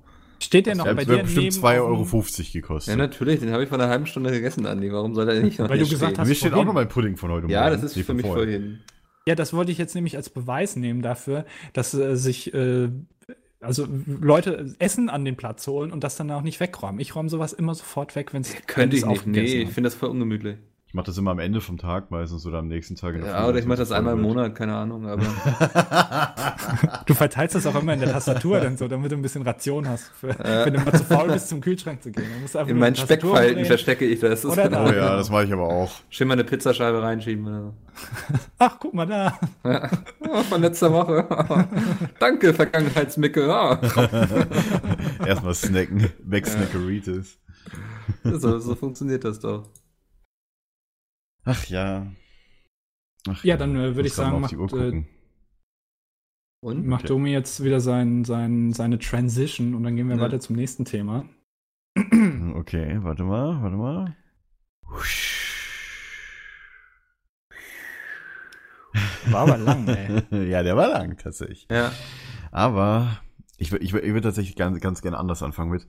Steht der noch Der bei hat dir bestimmt neben 2,50 auf dem- Euro Ja, gekostet. natürlich, den habe ich vor einer halben Stunde gegessen, Andi. Warum soll er nicht noch Weil du gesagt stehen? hast, Mir steht auch vorhin. noch mein Pudding von heute Ja, Morgen. das ist für mich vorher. vorhin. Ja, das wollte ich jetzt nämlich als Beweis nehmen dafür, dass äh, sich äh, also Leute Essen an den Platz holen und das dann auch nicht wegräumen. Ich räume sowas immer sofort weg, wenn es Könnte ich nicht. Nee, ich finde das voll ungemütlich. Ich mache das immer am Ende vom Tag meistens oder am nächsten Tag. in der Ja, Früh, oder ich mache das einmal im. Monat, keine Ahnung, aber (laughs) Du verteilst das auch immer in der Tastatur dann so, damit du ein bisschen Ration hast, für, wenn du mal zu faul bist, zum Kühlschrank zu gehen. In meinen Speckfalten verstecke ich das. das Oder da. Oh ja, das mache ich aber auch. Schön mal eine Pizzascheibe reinschieben oder so. (laughs) Ach, guck mal da. Ja, oh, von letzter Woche. (laughs) Danke, Vergangenheitsmicke. Ja. Erstmal snacken. Wegsnackeritis. So, so funktioniert das doch. Ach ja. Ach Ja, dann, äh, würde ich sagen, macht, äh. Und? Macht Domi jetzt wieder sein, sein, seine Transition und dann gehen wir Ja. weiter zum nächsten Thema. Okay, warte mal, warte mal. (laughs) War aber lang, ey. (laughs) ja, der war lang tatsächlich. Ja. Aber ich, ich, ich würde tatsächlich ganz, ganz gerne anders anfangen mit.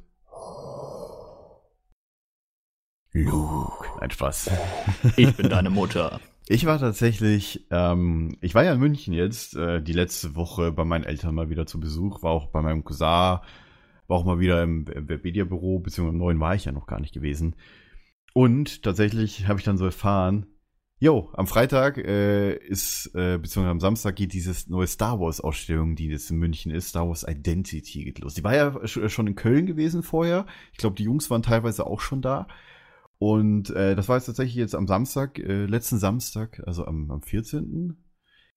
Luke. Ein Spaß. (laughs) Ich bin deine Mutter. Ich war tatsächlich, ähm, ich war ja in München jetzt, äh, die letzte Woche bei meinen Eltern mal wieder zu Besuch, war auch bei meinem Cousin, war auch mal wieder im Webedia-Büro, beziehungsweise im neuen war ich ja noch gar nicht gewesen. Und tatsächlich habe ich dann so erfahren, jo, am Freitag äh, ist, äh, beziehungsweise am Samstag geht dieses neue Star Wars-Ausstellung, die jetzt in München ist, Star Wars Identity geht los. Die war ja sch- schon in Köln gewesen vorher. Ich glaube, die Jungs waren teilweise auch schon da. Und äh, das war jetzt tatsächlich jetzt am Samstag, äh, letzten Samstag, also am, am 14.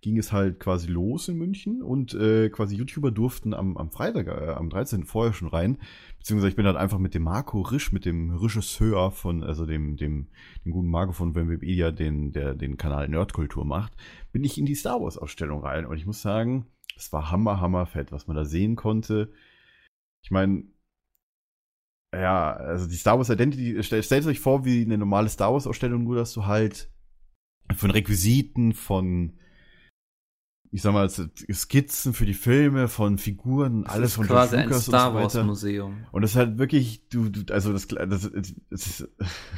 ging es halt quasi los in München und äh, quasi YouTuber durften am, am Freitag, äh, am 13. vorher schon rein. Beziehungsweise ich bin halt einfach mit dem Marco Risch, mit dem Regisseur von, also dem, dem, dem guten Marco von Wikipedia, den, der den Kanal Nerdkultur macht, bin ich in die Star Wars Ausstellung rein. Und ich muss sagen, es war hammer, hammer fett, was man da sehen konnte. Ich meine, ja, also die Star Wars Identity, stellt, stellt euch vor, wie eine normale Star Wars Ausstellung, nur dass du halt von Requisiten, von, ich sag mal, Skizzen für die Filme, von Figuren, Das alles ist von quasi George ein Lucas Star und so Wars weiter. Museum. Und das ist halt wirklich, du, du also das, das, das, ist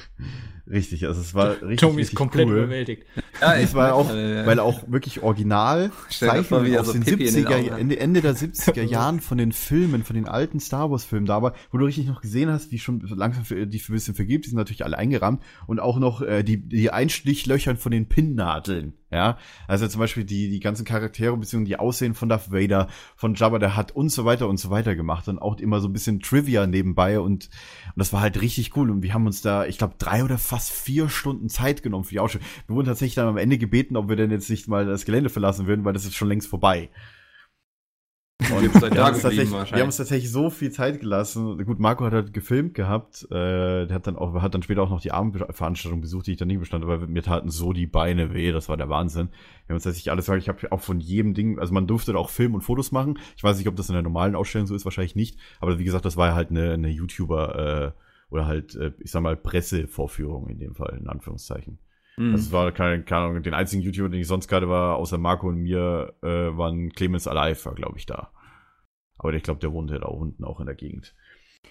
(laughs) richtig, also es war richtig, Tommy ist komplett cool. überwältigt. Ja, Es war auch, äh, weil auch wirklich original (laughs) Zeichnungen aus so den den 70er, Augen hat. Ende, Ende der 70er Jahren von den Filmen, von den alten Star Wars Filmen da war, wo du richtig noch gesehen hast, wie schon so langsam für, die für ein bisschen vergibt, die sind natürlich alle eingerahmt und auch noch äh, die, die Einstichlöchern von den Pinnnadeln, ja. Also zum Beispiel die, die ganzen Charaktere, beziehungsweise die Aussehen von Darth Vader, von Jabba der Hat und so weiter und so weiter gemacht und auch immer so ein bisschen Trivia nebenbei und, und das war halt richtig cool und wir haben uns da, ich glaube, drei oder fast vier Stunden Zeit genommen für die Ausstellung. Wir wurden tatsächlich dann am Ende gebeten, ob wir denn jetzt nicht mal das Gelände verlassen würden, weil das ist schon längst vorbei. Und seid wir, haben uns tatsächlich, wir haben uns tatsächlich so viel Zeit gelassen. Gut, Marco hat halt gefilmt gehabt. Äh, der hat dann auch, hat dann später auch noch die Abendveranstaltung besucht, die ich dann nicht bestand, aber mir taten so die Beine weh. Das war der Wahnsinn. Wir haben uns tatsächlich alles, ich habe auch von jedem Ding, also man durfte auch filmen und Fotos machen. Ich weiß nicht, ob das in der normalen Ausstellung so ist, wahrscheinlich nicht. Aber wie gesagt, das war halt eine, eine YouTuber äh, oder halt, äh, ich sag mal, Pressevorführung in dem Fall, in Anführungszeichen. Hm. Also es war keine, keine Ahnung, den einzigen YouTuber, den ich sonst gerade war, außer Marco und mir, äh, waren Clemens Alive, war, glaube ich, da. Aber ich glaube, der wohnte da unten auch in der Gegend.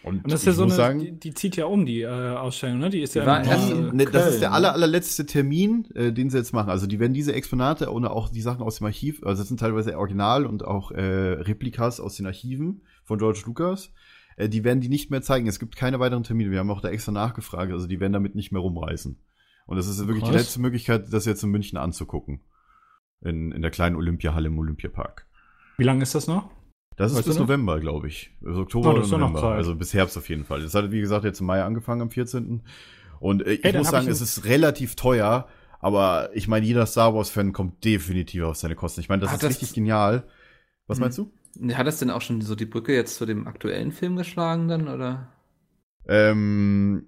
Und, Und das ist ja so eine, sagen, die, die zieht ja um, die äh, Ausstellung, ne? Die ist ja war äh, in- ne, das ist der Köln, aller, ne? allerletzte Termin, äh, den sie jetzt machen. Also die werden diese Exponate und auch die Sachen aus dem Archiv, also das sind teilweise Original und auch äh, Replikas aus den Archiven von George Lucas. äh, die werden die nicht mehr zeigen. Es gibt keine weiteren Termine. Wir haben auch da extra nachgefragt. Also die werden damit nicht mehr rumreißen. Und das ist wirklich die Krass. letzte Möglichkeit, das jetzt in München anzugucken. In, in der kleinen Olympiahalle im Olympiapark. Wie lange ist das noch? Das ist bis? November, glaube ich. Also Oktober Oh, oder November. Also bis Herbst auf jeden Fall. Das hat, wie gesagt, jetzt im Mai angefangen, am 14. Und äh, ich Hey, muss sagen, ich es ist relativ teuer, aber ich meine, jeder Star Wars-Fan kommt definitiv auf seine Kosten. Ich meine, das Hat ist das- richtig genial. Was Hm. meinst du? Hat das denn auch schon so die Brücke jetzt zu dem aktuellen Film geschlagen dann, oder? Ähm,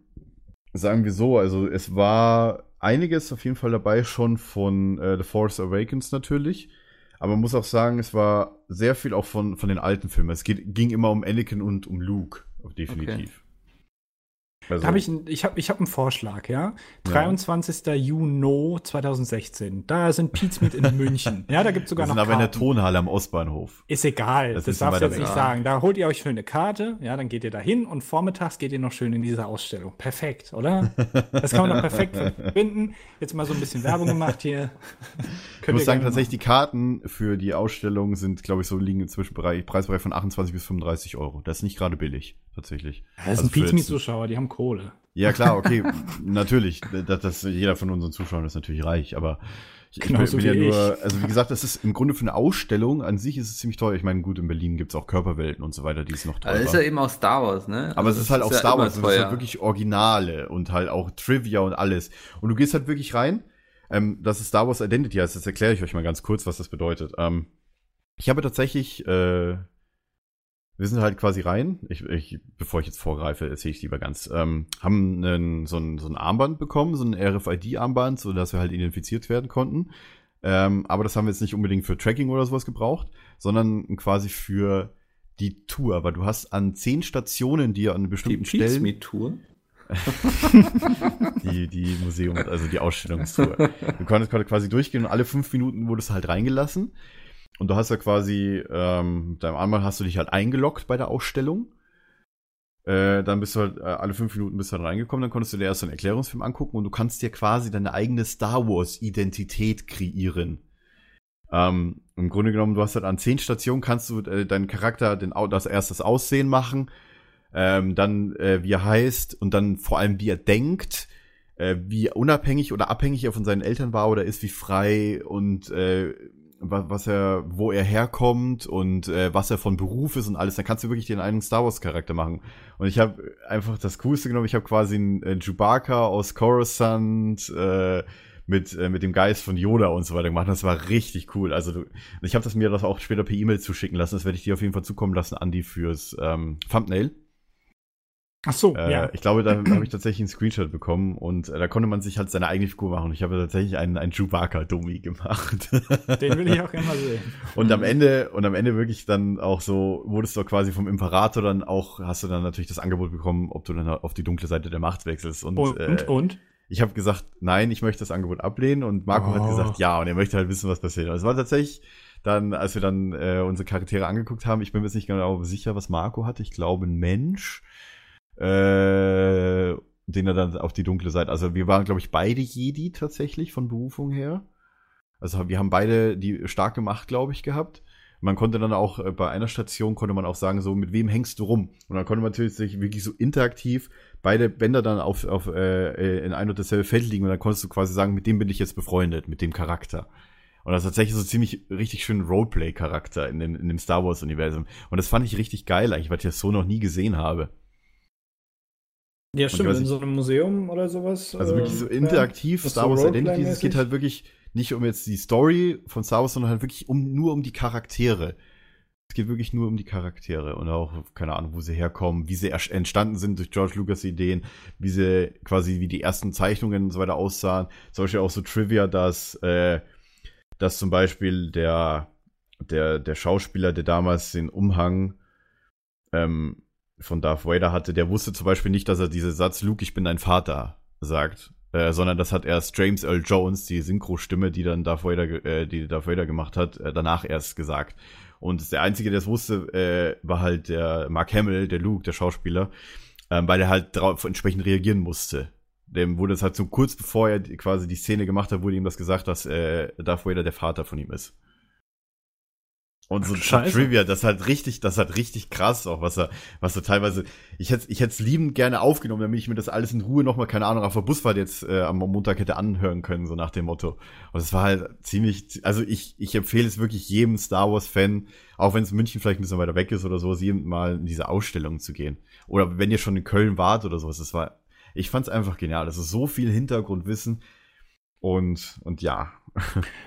sagen wir so, also es war einiges auf jeden Fall dabei schon von äh, The Force Awakens natürlich. Aber man muss auch sagen, es war sehr viel auch von, von den alten Filmen. Es geht, ging immer um Anakin und um Luke, definitiv. Also, Da habe ich, ich habe ich hab einen Vorschlag, ja. 23. Juni 2016. Da sind Pete's mit in München. (laughs) Ja, da gibt's sogar wir sind noch aber in der Karten. Tonhalle am Ostbahnhof. Ist egal, Das das, darfst du jetzt nicht sagen. Da holt ihr euch schön eine Karte, ja, dann geht ihr da hin und vormittags geht ihr noch schön in diese Ausstellung. Perfekt, oder? Das kann man doch perfekt verbinden. Jetzt mal so ein bisschen Werbung gemacht hier. (laughs) Ich muss sagen, tatsächlich, die Karten für die Ausstellung sind, glaube ich, so liegen im Zwischenbereich, Preisbereich von 28 bis 35 Euro. Das ist nicht gerade billig, tatsächlich. machen. Das Also sind für Pete's Zuschauer, die haben Kohle. Ja, klar, okay, (laughs) natürlich. Das, das, jeder von unseren Zuschauern ist natürlich reich, aber ich, ich Genauso bin ja nur, also wie gesagt, das ist im Grunde für eine Ausstellung an sich ist es ziemlich teuer. Ich meine, gut, in Berlin gibt's auch Körperwelten und so weiter, die ist noch teurer. Also ist ja eben auch Star Wars, ne? aber Also es ist halt auch ja Star Wars es ist teuer. halt wirklich Originale und halt auch Trivia und alles. Und du gehst halt wirklich rein. Ähm, das ist Star Wars Identity heißt. Das erkläre ich euch mal ganz kurz, was das bedeutet. Ähm, ich habe tatsächlich, äh, wir sind halt quasi rein. Ich, ich, bevor ich jetzt vorgreife, erzähle ich lieber ganz. Ähm, haben einen, so, ein, so ein Armband bekommen, so ein RFID-Armband, so dass wir halt identifiziert werden konnten. Ähm, aber das haben wir jetzt nicht unbedingt für Tracking oder sowas gebraucht, sondern quasi für die Tour. Weil du hast an zehn Stationen, die an die bestimmten Pete's Stellen Meet Tour. (laughs) die, die Museum, also die Ausstellungstour. Du konntest, konntest quasi durchgehen und alle fünf Minuten wurdest du halt reingelassen. Und du hast ja quasi, ähm, deinem Anwalt hast du dich halt eingeloggt bei der Ausstellung. Äh, dann bist du halt, äh, alle fünf Minuten bist du dann reingekommen, dann konntest du dir erst einen Erklärungsfilm angucken und du kannst dir quasi deine eigene Star Wars-Identität kreieren. Ähm, Im Grunde genommen, du hast halt an zehn Stationen kannst du äh, deinen Charakter den, das erstes Aussehen machen, ähm, dann äh, wie er heißt und dann vor allem wie er denkt, äh, wie unabhängig oder abhängig er von seinen Eltern war oder ist, wie frei und äh, was er, wo er herkommt und äh, was er von Beruf ist und alles, dann kannst du wirklich den einen Star Wars Charakter machen. Und ich habe einfach das Coolste genommen. Ich habe quasi einen äh, Chewbacca aus Coruscant äh, mit äh, mit dem Geist von Yoda und so weiter gemacht. Das war richtig cool. Also du, ich habe das mir das auch später per E-Mail zuschicken lassen. Das werde ich dir auf jeden Fall zukommen lassen, Andy, fürs ähm, Thumbnail. Ach so, Äh, ja. Ich glaube, da (clears throat) habe ich tatsächlich einen Screenshot bekommen und äh, da konnte man sich halt seine eigene Figur machen. Und ich habe tatsächlich einen, einen Chewbacca-Dummy gemacht. (laughs) Den will ich auch gerne mal sehen. und am Ende, und am Ende wirklich dann auch so, wurdest du quasi vom Imperator dann auch, hast du dann natürlich das Angebot bekommen, ob du dann auf die dunkle Seite der Macht wechselst. Und, Und, äh, und, und? ich habe gesagt, nein, ich möchte das Angebot ablehnen und Marco hat Oh. gesagt, ja, und er möchte halt wissen, was passiert. Und es war tatsächlich dann, als wir dann äh, unsere Charaktere angeguckt haben, ich bin mir jetzt nicht genau sicher, was Marco hatte. Ich glaube, ein Mensch, äh, den er dann auf die dunkle Seite, also wir waren, glaube ich, beide Jedi tatsächlich von Berufung her. Also wir haben beide die starke Macht, glaube ich, gehabt. Man konnte dann auch äh, bei einer Station konnte man auch sagen, so mit wem hängst du rum? Und dann konnte man natürlich sich wirklich so interaktiv beide Bänder dann auf, auf äh, äh, in ein und dasselbe Feld liegen und dann konntest du quasi sagen, mit dem bin ich jetzt befreundet, mit dem Charakter. Und das ist tatsächlich so ziemlich richtig schön Roleplay-Charakter in dem, in dem Star Wars-Universum. Und das fand ich richtig geil eigentlich, weil ich das so noch nie gesehen habe. Ja, stimmt, in so einem Museum oder sowas. Also wirklich so äh, interaktiv, ja. Star so Wars Identity. Es geht halt wirklich nicht um jetzt die Story von Star Wars, sondern halt wirklich um, nur um die Charaktere. Es geht wirklich nur um die Charaktere und auch, keine Ahnung, wo sie herkommen, wie sie entstanden sind durch George Lucas Ideen, wie sie quasi, wie die ersten Zeichnungen und so weiter aussahen. Zum Beispiel auch so Trivia, dass, äh, dass zum Beispiel der, der, der Schauspieler, der damals den Umhang ähm, von Darth Vader hatte, der wusste zum Beispiel nicht, dass er diesen Satz, Luke, ich bin dein Vater, sagt. Äh, sondern das hat erst James Earl Jones, die Synchro-Stimme, die dann Darth Vader, äh, die Darth Vader gemacht hat, äh, danach erst gesagt. Und der Einzige, der es wusste, äh, war halt der Mark Hamill, der Luke, der Schauspieler, ähm, weil er halt darauf entsprechend reagieren musste. Dem wurde es halt so kurz bevor er quasi die Szene gemacht hat, wurde ihm das gesagt, dass äh, Darth Vader der Vater von ihm ist. Und so, Scheiße. Trivia, das halt richtig, das halt richtig krass auch, was er, was er teilweise, ich hätte, ich hätte es liebend gerne aufgenommen, damit ich mir das alles in Ruhe nochmal, keine Ahnung, auf der Busfahrt jetzt äh, am Montag hätte anhören können, so nach dem Motto. Und es war halt ziemlich, also ich, ich empfehle es wirklich jedem Star Wars Fan, auch wenn es München vielleicht ein bisschen weiter weg ist oder sowas, jedem mal in diese Ausstellung zu gehen. Oder wenn ihr schon in Köln wart oder sowas, das war, ich fand's einfach genial. Das ist so viel Hintergrundwissen und, und ja.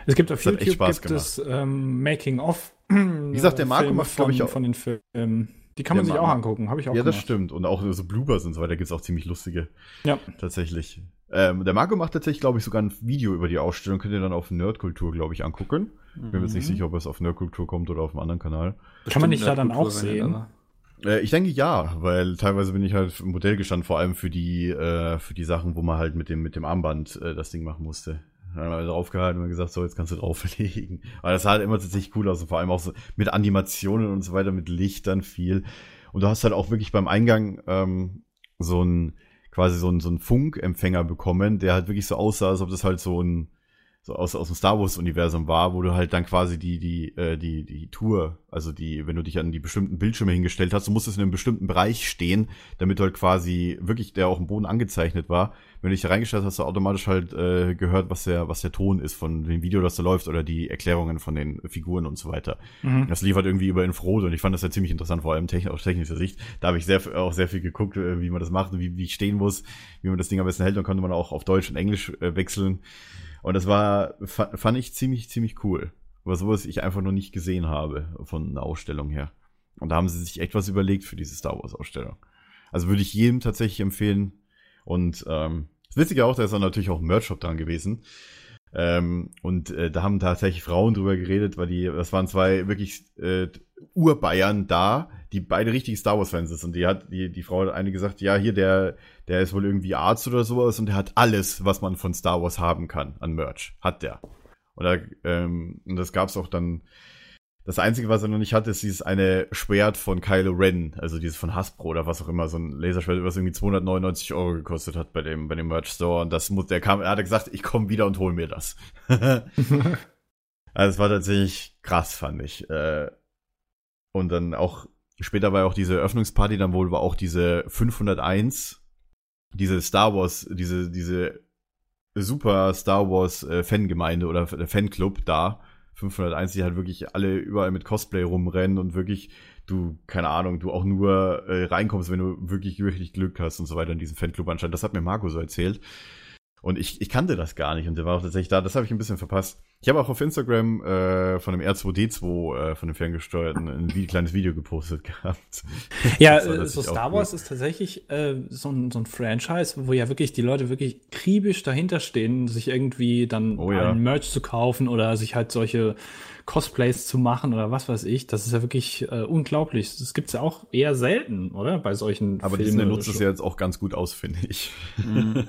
Es gibt auf (laughs) hat YouTube Spaß gibt es ähm, Making of. Wie gesagt, der Marco macht, glaub ich, auch- von den Filmen. Die kann man sich auch Marco- angucken, habe ich auch Ja, das gemacht. stimmt. Und auch so Bloopers und so weiter gibt's auch ziemlich lustige. Ja. Tatsächlich. Ähm, der Marco macht tatsächlich, glaube ich, sogar ein Video über die Ausstellung. Könnt ihr dann auf Nerdkultur, glaube ich, angucken. Bin mir jetzt nicht sicher, ob es auf Nerdkultur kommt oder auf einem anderen Kanal. Kann man nicht da Bestimmt dann auch sehen? Äh, ich denke ja, weil teilweise bin ich halt im Modell gestanden, vor allem für die, äh, für die Sachen, wo man halt mit dem, mit dem Armband äh, das Ding machen musste. Dann haben wir draufgehalten und gesagt, so, jetzt kannst du drauflegen. Aber das sah halt immer tatsächlich cool aus und vor allem auch so mit Animationen und so weiter, mit Lichtern viel. Und du hast halt auch wirklich beim Eingang ähm, so ein, quasi so ein, so ein Funkempfänger bekommen, der halt wirklich so aussah, als ob das halt so ein, so aus, aus dem Star Wars Universum war, wo du halt dann quasi die, die, äh, die, die Tour, also die, wenn du dich an die bestimmten Bildschirme hingestellt hast, du musstest in einem bestimmten Bereich stehen, damit du halt quasi wirklich, der auch im Boden angezeichnet war. Wenn du dich da reingestellt hast, hast du automatisch halt äh, gehört, was der, was der Ton ist von dem Video, das da läuft oder die Erklärungen von den Figuren und so weiter. Mhm. Das lief halt irgendwie über Infrarot und ich fand das ja ziemlich interessant, vor allem technisch, aus technischer Sicht. Da habe ich sehr, auch sehr viel geguckt, äh, wie man das macht und wie, wie ich stehen muss, wie man das Ding am besten hält. Dann konnte man auch auf Deutsch und Englisch äh, wechseln. Und das war, fa- fand ich ziemlich, ziemlich cool. Aber sowas ich einfach noch nicht gesehen habe von einer Ausstellung her. Und da haben sie sich echt was überlegt für diese Star Wars Ausstellung. Also würde ich jedem tatsächlich empfehlen. Und ähm, das Witzige auch, da ist dann natürlich auch ein Merch-Shop dran gewesen. Ähm, und äh, da haben tatsächlich Frauen drüber geredet, weil die, das waren zwei wirklich äh, Urbayern da, die beide richtig Star Wars-Fans sind. Und die hat, die, die Frau hat eine gesagt, ja, hier, der, der ist wohl irgendwie Arzt oder sowas und der hat alles, was man von Star Wars haben kann an Merch. Hat der. Und, da, ähm, und das gab's auch dann. Das Einzige, was er noch nicht hatte, ist dieses eine Schwert von Kylo Ren, also dieses von Hasbro oder was auch immer, so ein Laserschwert, was irgendwie 299 Euro gekostet hat bei dem, bei dem Merch Store. Und das muss, der kam, er hat gesagt, ich komme wieder und hol mir das. (laughs) also es war tatsächlich krass, fand ich. Äh, und dann auch, später war ja auch diese Eröffnungsparty, dann wohl war auch diese 501, diese Star Wars, diese, diese super Star Wars äh, Fangemeinde oder Fanclub da. 501, die halt wirklich alle überall mit Cosplay rumrennen und wirklich du, keine Ahnung, du auch nur äh, reinkommst, wenn du wirklich, wirklich Glück hast und so weiter in diesen Fanclub anscheinend. Das hat mir Marco so erzählt. Und ich, ich kannte das gar nicht und der war auch tatsächlich da. Das habe ich ein bisschen verpasst. Ich habe auch auf Instagram äh, von dem R2D2, äh, von dem ferngesteuerten, ein wie, kleines Video gepostet gehabt. (laughs) Ja, Das äh, so Star. Wars ist tatsächlich äh, so, ein, so ein Franchise, wo ja wirklich die Leute wirklich kriebisch dahinter stehen, sich irgendwie dann Oh ja. ein Merch zu kaufen oder sich halt solche Cosplays zu machen oder was weiß ich. Das ist ja wirklich äh, unglaublich. Das gibt's ja auch eher selten, oder? Bei solchen Aber Filmen Disney nutzt es ja jetzt auch ganz gut aus, finde ich.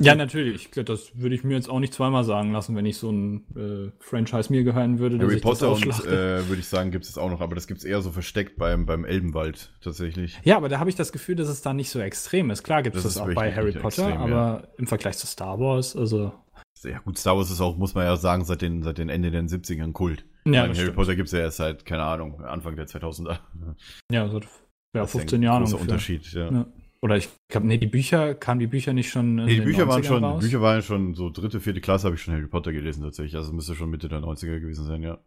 Ja, natürlich. Das würde ich mir jetzt auch nicht zweimal sagen lassen, wenn ich so ein äh, Franchise mir gehören würde, Harry Potter und äh, würde ich sagen, gibt es auch noch, aber das gibt es eher so versteckt beim, beim Elbenwald tatsächlich. Ja, aber da habe ich das Gefühl, dass es da nicht so extrem ist. Klar gibt es Das das, auch bei Harry Potter, extrem, aber im Vergleich zu Star Wars, also Ja gut, Star Wars ist auch, muss man ja sagen, seit den, seit den Ende der 70ern Kult. Ja, Harry stimmt. Potter gibt es ja erst seit, keine Ahnung, Anfang der 2000er. ja, so ja, Das ist ja 15 ein Jahre Großer ungefähr. Unterschied, ja. Ja. Oder ich glaube, nee, die Bücher, kamen die Bücher nicht schon Nee, die Bücher waren 90ern schon, raus? die Bücher waren schon so dritte, vierte Klasse habe ich schon Harry Potter gelesen tatsächlich. Also müsste schon Mitte der 90er gewesen sein, ja.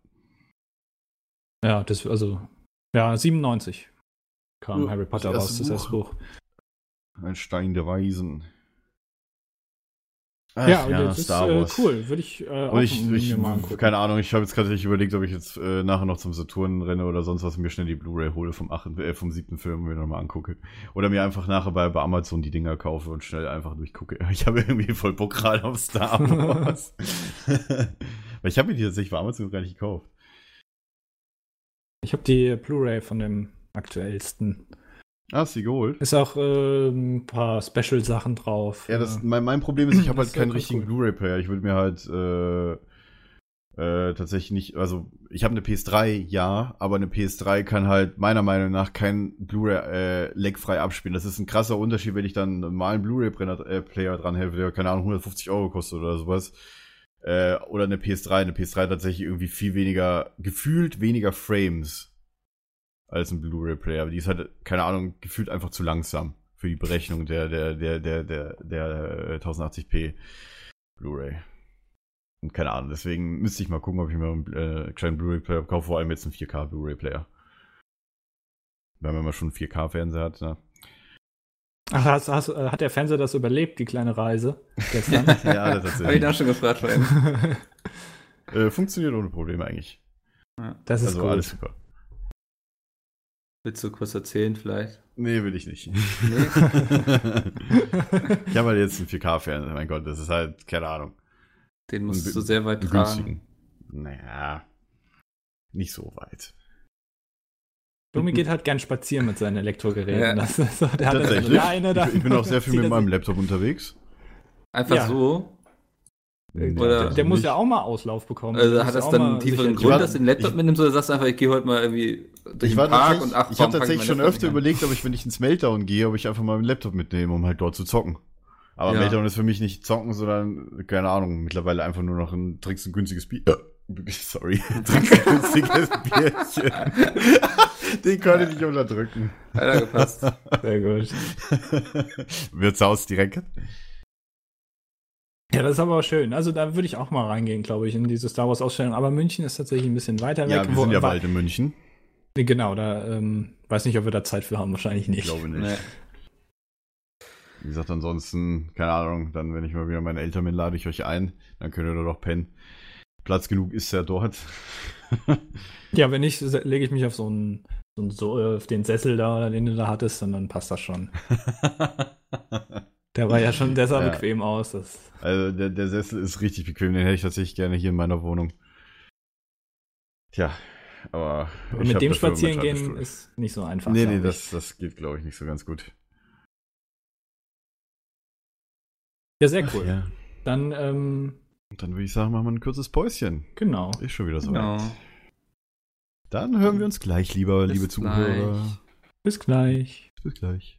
Ja, das, also, ja, 97 kam Ja, Harry Potter das raus, das erste Buch. Ein Stein der Weisen. Ach, ja, und das ist äh, cool, würde ich äh, auch Und ich, ich mir mal angucken. keine Ahnung, ich habe jetzt gerade nicht überlegt, ob ich jetzt äh, nachher noch zum Saturn renne oder sonst was mir schnell die Blu-ray hole vom achten, äh, vom siebten Film und mir nochmal angucke. Oder mir einfach nachher bei, bei Amazon die Dinger kaufe und schnell einfach durchgucke. (laughs) Ich habe irgendwie voll Bock gerade auf Star (laughs) Wars. (laughs) Weil ich habe mir die tatsächlich bei Amazon gar nicht gekauft. Ich habe die Blu-ray von dem aktuellsten. Ah, du die geholt? Ist auch äh, ein paar Special-Sachen drauf. Ja, das, Äh, mein, mein Problem ist, ich habe halt ist keinen richtigen cool. Blu-ray-Player. Ich würde mir halt äh, äh, tatsächlich nicht, also ich habe eine PS3, ja, aber eine PS3 kann halt meiner Meinung nach kein Blu-ray äh, leckfrei abspielen. Das ist ein krasser Unterschied, wenn ich dann einen normalen Blu-ray-Player dran helfe, der keine Ahnung 150 Euro kostet oder sowas. Äh, oder eine PS3. Eine PS3 hat tatsächlich irgendwie viel weniger, gefühlt weniger Frames als ein Blu-ray-Player. Aber die ist halt, keine Ahnung, gefühlt einfach zu langsam für die Berechnung der, der, der, der, der, der äh, 1080p Blu-ray. Und keine Ahnung, deswegen müsste ich mal gucken, ob ich mir einen äh, kleinen Blu-ray-Player kaufe, vor allem jetzt einen 4K Blu-ray-Player. Wenn man mal schon einen 4K-Fernseher hat, ne? Ach, hast, hast, äh, hat der Fernseher das überlebt, die kleine Reise gestern? (laughs) ja, das Habe ich auch schon gefragt vor allem. Äh, funktioniert ohne Probleme eigentlich. das ist Also gut. alles super. Willst du kurz erzählen vielleicht? Nee, will ich nicht. Nee? (laughs) ich habe halt jetzt einen 4K-Fernseher, mein Gott, das ist halt, keine Ahnung. Den musst Einen du sehr weit tragen. günstigen. Naja, nicht so weit. Domi geht halt gern spazieren mit seinen Elektrogeräten. Ja. Das ist so, der hat Tatsächlich. Leine da. ich, bin auch sehr (laughs) viel mit meinem Laptop unterwegs. Einfach Ja. so. Oder- das Der muss nicht. ja auch mal Auslauf bekommen. Also Der hat das dann einen tieferen Grund, war- dass du den Laptop ich- mitnimmst oder sagst du einfach, ich gehe heute mal irgendwie durch Ich den war Park tatsächlich, und ach, ich habe tatsächlich schon öfter überlegt, ob ich, wenn ich ins Meltdown gehe, ob ich einfach mal ein Laptop mitnehme, um halt dort zu zocken. Aber Ja. Meltdown ist für mich nicht zocken, sondern, keine Ahnung, mittlerweile einfach nur noch ein, trinkst ein günstiges Bier. (laughs) Sorry, (laughs) trinkst ein günstiges Bierchen. (laughs) Den konnte ich nicht unterdrücken. Hat er gepasst. Sehr gut. Wird's aus direkt? Ja, das ist aber auch schön. Also da würde ich auch mal reingehen, glaube ich, in diese Star Wars Ausstellung. Aber München ist tatsächlich ein bisschen weiter weg. Ja, wir sind ja bald in München. Genau, da ähm, weiß nicht, ob wir da Zeit für haben. Wahrscheinlich Ich nicht. glaube nicht. Nee. Wie gesagt, ansonsten, keine Ahnung, dann, wenn ich mal wieder meine Eltern bin, lade ich euch ein. Dann könnt ihr da doch pennen. Platz genug ist ja dort. (laughs) Ja, wenn nicht, lege ich mich auf so einen, so einen so, äh, auf den Sessel da, den du da hattest, und dann passt das schon. (laughs) Der war ja schon, der sah Ja. bequem aus. Das, Also der, der Sessel ist richtig bequem, den hätte ich tatsächlich gerne hier in meiner Wohnung. Tja, aber. aber ich mit dem spazieren gehen ist nicht so einfach. Nee, nee, das, das geht, glaube ich, nicht so ganz gut. Ja, sehr Ach cool. ja. Dann, ähm, Und dann würde ich sagen, machen wir ein kurzes Päuschen. genau. Ist schon wieder so Genau. weit. Dann hören wir uns gleich, lieber, Bis liebe Zuhörer. gleich. Bis gleich. Bis gleich.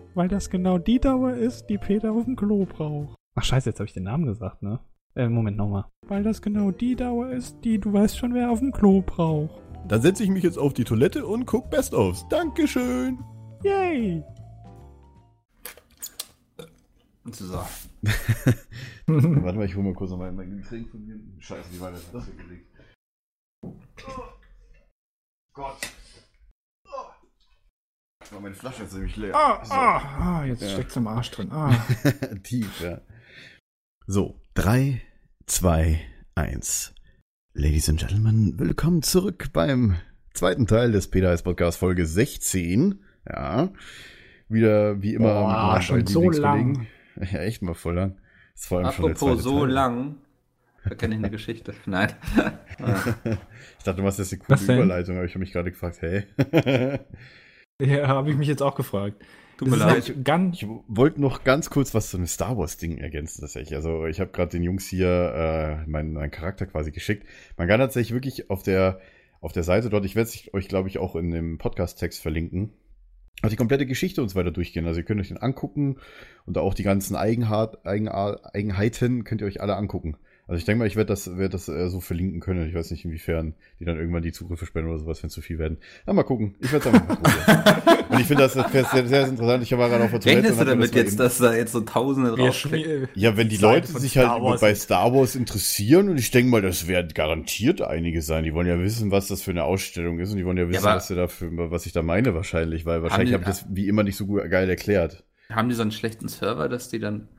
Weil das genau die Dauer ist, die Peter auf dem Klo braucht. Ach scheiße, jetzt habe ich den Namen gesagt, ne? Äh, Moment nochmal. Weil das genau die Dauer ist, die du weißt schon, wer auf dem Klo braucht. Dann setze ich mich jetzt auf die Toilette und guck Best-ofs. Dankeschön. Yay! So. (laughs) Warte mal, ich hole mal kurz noch mal mein Getränk von mir. Scheiße, wie war das das weggelegt? Gott. Oh, meine Flasche ist nämlich leer. Ah, So. ah, ah, jetzt Ja. steckt's im Arsch drin. Ah. (laughs) Tief, ja. So, 3, 2, 1. Ladies and Gentlemen, willkommen zurück beim zweiten Teil des Peter Heiß Podcast Folge 16. Ja. Wieder wie immer Boah, mit schon so lang. Ja, echt mal voll lang. Ist vor allem schon der Apropos zweite so Teil. lang. Da kenne ich eine Geschichte. (laughs) Nein. (laughs) ich dachte, du machst jetzt eine coole? Überleitung, aber ich habe mich gerade gefragt, hey. (laughs) Ja, habe ich mich jetzt auch gefragt. Tut mir leid. halt ganz, Ich wollte noch ganz kurz was zu einem Star Wars Ding ergänzen tatsächlich. Also ich habe gerade den Jungs hier äh, meinen, meinen Charakter quasi geschickt. Man kann tatsächlich wirklich auf der auf der Seite dort, ich werde es euch glaube ich auch in dem Podcast-Text verlinken, auch die komplette Geschichte und so weiter durchgehen. Also ihr könnt euch den angucken und auch die ganzen Eigenart, Eigenart, Eigenheiten könnt ihr euch alle angucken. Also ich denke mal, ich werde das, werd das äh, so verlinken können. Ich weiß nicht, inwiefern die dann irgendwann die Zugriffe sperren oder sowas, wenn es zu viel werden. Na, mal gucken. Ich werde es einfach mal probieren. (laughs) Und ich finde das, das sehr, sehr interessant. Ich war gerade auf der Toilette. Rechnest du damit das jetzt, eben- dass da jetzt so Tausende draufklicken? schmi- Ja, wenn die Leute sich Star halt Wars bei. Star Wars interessieren und ich denke mal, das werden garantiert einige sein. Die wollen ja wissen, was das für eine Ausstellung ist und die wollen ja wissen, aber- was, sie da für, was ich da meine wahrscheinlich, weil wahrscheinlich habe ich das wie immer nicht so gut, geil erklärt. Haben die so einen schlechten Server, dass die dann.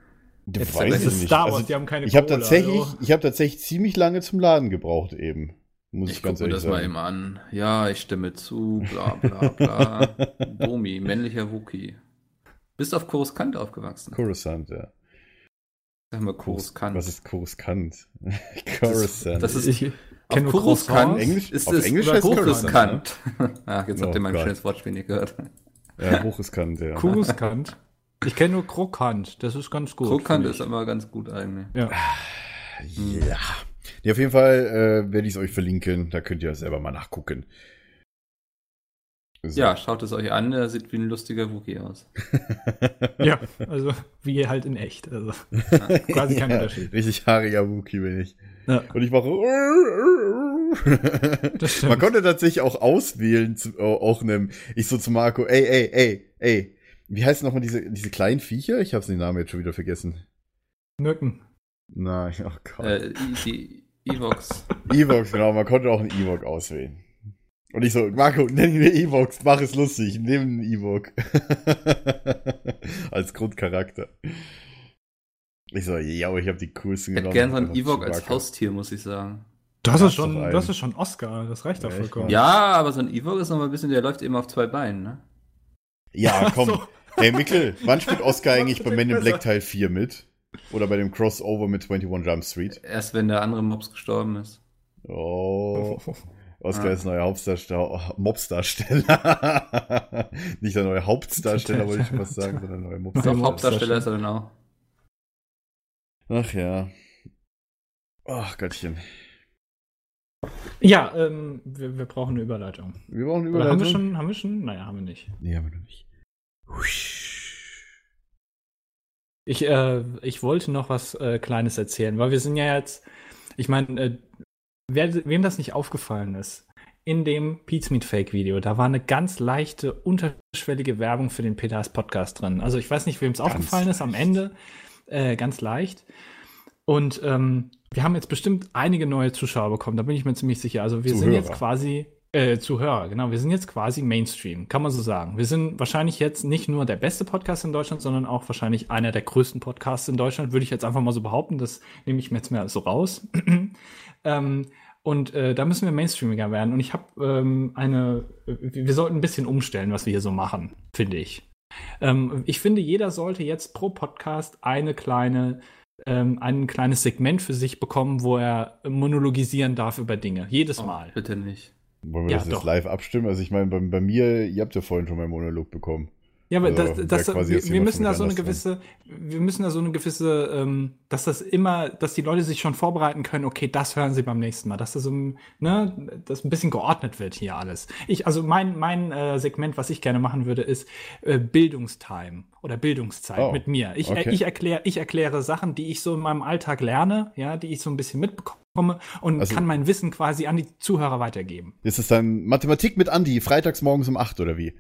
Jetzt Weiß das ich ist nicht. Star Wars, Also, die haben keine ich habe tatsächlich, also. ich habe tatsächlich ziemlich lange zum Laden gebraucht eben. Muss ich, Ich ganz gucke mir ehrlich das mal eben an. Ja, ich stimme zu, bla bla bla. (laughs) Domi, männlicher Wookie. Bist auf Coruscant aufgewachsen. Coruscant, ja. Sag mal Coruscant. Was ist Coruscant? (laughs) das ist, Coruscant. das ist Ich, kenn Auf Coruscant. Englisch- ist auf es Englisch heißt Coruscant. (laughs) Ach, jetzt Oh habt ihr mein Gott. schönes Wortspiel nicht gehört. Ja, hochriskant, ja. Coruscant. Ich kenne nur Krokant. Das ist ganz gut. Krokant ist immer ganz gut eigentlich. Ja. Ja. ja. Auf jeden Fall äh, werde ich es euch verlinken. Da könnt ihr selber mal nachgucken. So. Ja, schaut es euch an, er sieht wie ein lustiger Wookie aus. (laughs) ja, also wie halt in echt. Also (laughs) quasi kein Ja, Unterschied. Richtig haariger Wookie bin ich. Ja. Und ich mache. Man konnte tatsächlich auch auswählen, zu, auch einem. Ich so zu Marco, ey, ey, ey, ey. Wie heißen nochmal diese, diese kleinen Viecher? Ich habe den Namen jetzt schon wieder vergessen. Mücken. Nein, oh Gott. Äh, die Evox. (laughs) Evox, genau, man konnte auch einen Ewok auswählen. Und ich so, Marco, nenn ihn Evox, mach es lustig, nimm einen Ewok. (laughs) Als Grundcharakter. Ich so, ja, ich habe die coolsten Ich hätte genommen. gern so einen Ewok als. Haustier, muss ich sagen. Das ist schon, doch das ist schon Oscar. Das reicht doch Ja, vollkommen. echt Ja, aber so ein Ewok ist noch mal ein bisschen, der läuft eben auf zwei Beinen, ne? Ja, (laughs) komm. So. Hey, Mikkel, wann spielt (laughs) Oscar eigentlich bei Men in Black. Teil 4 mit? Oder bei dem Crossover mit 21 Jump Street? Erst wenn der andere Mops gestorben ist. Oh. Oscar Ah. ist neuer Hauptdarsteller, Mobsdarsteller. (laughs) Nicht der neue Hauptdarsteller, wollte ich schon fast sagen, sondern der neue Doch, Mobsdarsteller. Hauptdarsteller ist er dann auch. Ach ja. Ach Gottchen. Ja, ähm, wir, wir brauchen eine Überleitung. Wir brauchen eine Oder haben wir Überleitung. schon? Haben wir schon? Naja, haben wir nicht. Nee, haben wir noch nicht. Ich, äh, ich wollte noch was äh, Kleines erzählen, weil wir sind ja jetzt, ich meine, äh, wer, wem das nicht aufgefallen ist, in dem Pizmeet Fake Video, da war eine ganz leichte, unterschwellige Werbung für den Peters Podcast drin. Also ich weiß nicht, wem es aufgefallen ist, am Ende, äh, ganz leicht. Und ähm, wir haben jetzt bestimmt einige neue Zuschauer bekommen, da bin ich mir ziemlich sicher. Also wir sind Zuhörer. jetzt quasi äh, Zuhörer, genau. Wir sind jetzt quasi Mainstream, kann man so sagen. Wir sind wahrscheinlich jetzt nicht nur der beste Podcast in Deutschland, sondern auch wahrscheinlich einer der größten Podcasts in Deutschland, würde ich jetzt einfach mal so behaupten. Das nehme ich mir jetzt mal so raus. (clears throat) ähm, und äh, da müssen wir mainstreamiger werden. Und ich habe ähm, eine, wir wir sollten ein bisschen umstellen, was wir hier so machen, finde ich. Ähm, ich finde, jeder sollte jetzt pro Podcast eine kleine, ähm, ein kleines Segment für sich bekommen, wo er monologisieren darf über Dinge. Jedes Oh, Mal. bitte nicht. Wollen wir Ja, das jetzt doch. live abstimmen? Also ich meine, bei, bei mir, ihr habt ja vorhin schon meinen Monolog bekommen. Ja, aber Also, das, das, wir, wir müssen da so eine gewisse, wir müssen da so eine gewisse, ähm, dass das immer, dass die Leute sich schon vorbereiten können, okay, das hören sie beim nächsten Mal, dass das so, ein- ne, das ein bisschen geordnet wird hier alles. Ich, also mein, mein äh, Segment, was ich gerne machen würde, ist äh, Bildungstime oder Bildungszeit Oh, mit mir. Ich, okay. äh, ich erkläre, ich erkläre Sachen, die ich so in meinem Alltag lerne, ja, die ich so ein bisschen mitbekomme und Also- kann mein Wissen quasi an die Zuhörer weitergeben. Ist es dann Mathematik mit Andi, freitags morgens um 8 oder wie?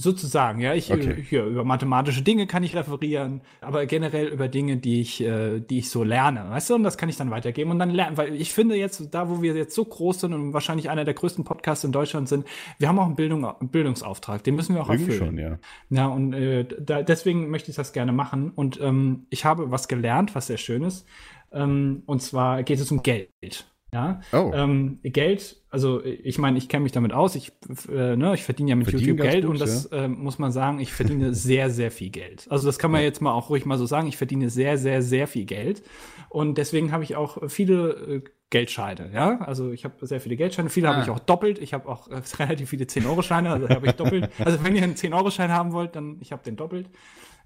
Sozusagen, ja. Ich, Okay. äh, hier, über mathematische Dinge kann ich referieren, aber generell über Dinge, die ich, äh, die ich so lerne, weißt du, und das kann ich dann weitergeben und dann lernen, weil ich finde jetzt, da wo wir jetzt so groß sind und wahrscheinlich einer der größten Podcasts in Deutschland sind, wir haben auch einen, Bildung, einen Bildungsauftrag, den müssen wir auch Irgendwie erfüllen. schon, ja. Ja, und äh, da, deswegen möchte ich das gerne machen. Und ähm, ich habe was gelernt, was sehr schön ist. Ähm, und zwar geht es um Geld. Ja, Oh. ähm, Geld, also ich meine, ich kenne mich damit aus, ich, äh, ne, ich verdiene ja mit Verdienen YouTube Geld gut, und das äh, muss man sagen, ich verdiene (laughs) sehr, sehr viel Geld. Also das kann man jetzt mal auch ruhig mal so sagen, ich verdiene sehr, sehr, sehr viel Geld. Und deswegen habe ich auch viele äh, Geldscheine, ja, also ich habe sehr viele Geldscheine, viele habe Ah. ich auch doppelt, ich habe auch äh, (laughs) relativ viele 10-Euro-Scheine, also habe ich doppelt, also wenn ihr einen 10-Euro-Schein haben wollt, dann ich habe den doppelt.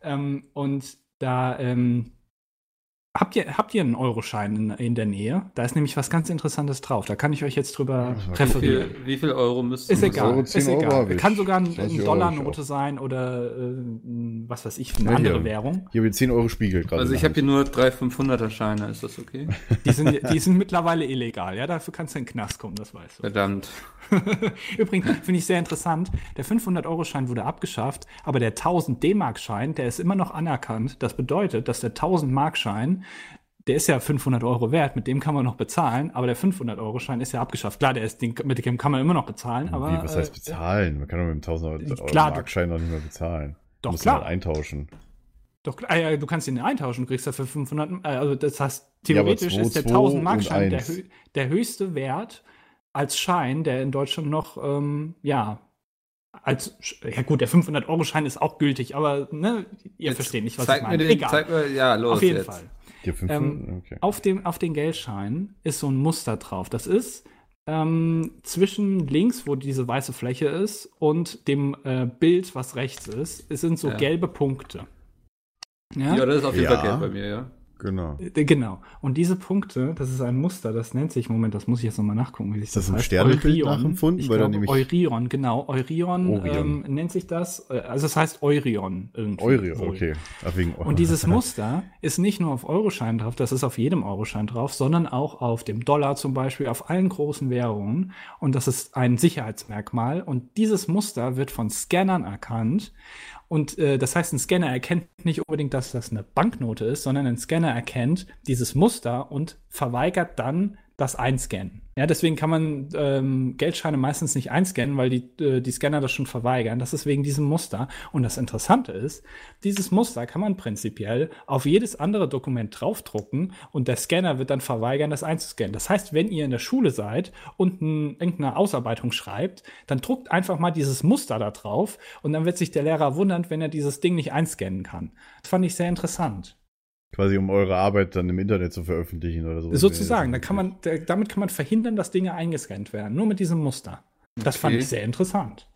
Ähm, und da ähm, Habt ihr, habt ihr einen Euroschein in, in der Nähe? Da ist nämlich was ganz Interessantes drauf. Da kann ich euch jetzt drüber Ja, Wie referieren. viel, wie viel Euro müssten Ist wir egal. Euro, ist 10 Euro egal. ich. Kann sogar ein, 20 ein Euro Dollarnote sein oder äh, was weiß ich, eine Ja, andere hier. Währung. Hier habe ich 10 Euro Spiegel gerade. Also ich habe hier nur drei 500er Scheine, ist das okay? (laughs) Die sind, die sind mittlerweile illegal. Ja, dafür kannst du in den Knast kommen, das weißt du. Verdammt. (laughs) Übrigens finde ich sehr interessant. Der 500-Euro-Schein wurde abgeschafft, aber der 1000 D-Mark-Schein, der ist immer noch anerkannt. Das bedeutet, dass der 1000-Mark-Schein, der ist ja 500 Euro wert, mit dem kann man noch bezahlen, aber der 500-Euro-Schein ist ja abgeschafft. Klar, der ist, den, mit dem kann man immer noch bezahlen, aber. Wie, was heißt äh, bezahlen? Man kann doch mit dem 1000 Euro Klar, Markschein noch nicht mehr bezahlen. Doch, du musst klar. ihn halt eintauschen. Doch, ah, ja, du kannst ihn eintauschen, kriegst dafür 500, äh, also das heißt, Ja, theoretisch zwei, ist der zwei 1000 Mark und Schein der, eins. hö der höchste Wert als Schein, der in Deutschland noch, ähm, ja, als, ja gut, der 500 Euro Schein ist auch gültig, aber, ne, ihr Jetzt versteht nicht, was zeig ich mir meine. den, Egal. zeig mir, ja, los Auf jeden jetzt. Fall. Die fünf, Ähm, okay. Auf dem, auf den Geldscheinen ist so ein Muster drauf. Das ist ähm, zwischen links, wo diese weiße Fläche ist, und dem äh, Bild, was rechts ist, es sind so Ja. gelbe Punkte. Ja, Ja, das ist auf jeden Ja. Fall Geld bei mir, ja. Genau. Äh, Genau. Und diese Punkte, das ist ein Muster, das nennt sich, Moment, das muss ich jetzt nochmal nachgucken, wie sich Ist das das heißt. Sternebild Eurion. nachempfunden? Ich glaube, nämlich- Eurion, genau. Eurion. Ähm, nennt sich das. Äh, Also es heißt Eurion irgendwie. Euro, wohl. okay. Ach, wegen Und dieses (laughs) Muster ist nicht nur auf Euroschein drauf, das ist auf jedem Euroschein drauf, sondern auch auf dem Dollar zum Beispiel, auf allen großen Währungen. Und das ist ein Sicherheitsmerkmal. Und dieses Muster wird von Scannern erkannt. Und äh, das heißt, ein Scanner erkennt nicht unbedingt, dass das eine Banknote ist, sondern ein Scanner erkennt dieses Muster und verweigert dann das Einscannen. Ja, deswegen kann man ähm, Geldscheine meistens nicht einscannen, weil die, äh, die Scanner das schon verweigern. Das ist wegen diesem Muster. Und das Interessante ist, dieses Muster kann man prinzipiell auf jedes andere Dokument draufdrucken und der Scanner wird dann verweigern, das einzuscannen. Das heißt, wenn ihr in der Schule seid und ein, irgendeine Ausarbeitung schreibt, dann druckt einfach mal dieses Muster da drauf und dann wird sich der Lehrer wundern, wenn er dieses Ding nicht einscannen kann. Das fand ich sehr interessant. Quasi um eure Arbeit dann im Internet zu veröffentlichen oder so. Sozusagen, da kann man, da, damit kann man verhindern, dass Dinge eingescannt werden. Nur mit diesem Muster. Das fand Okay. ich sehr interessant.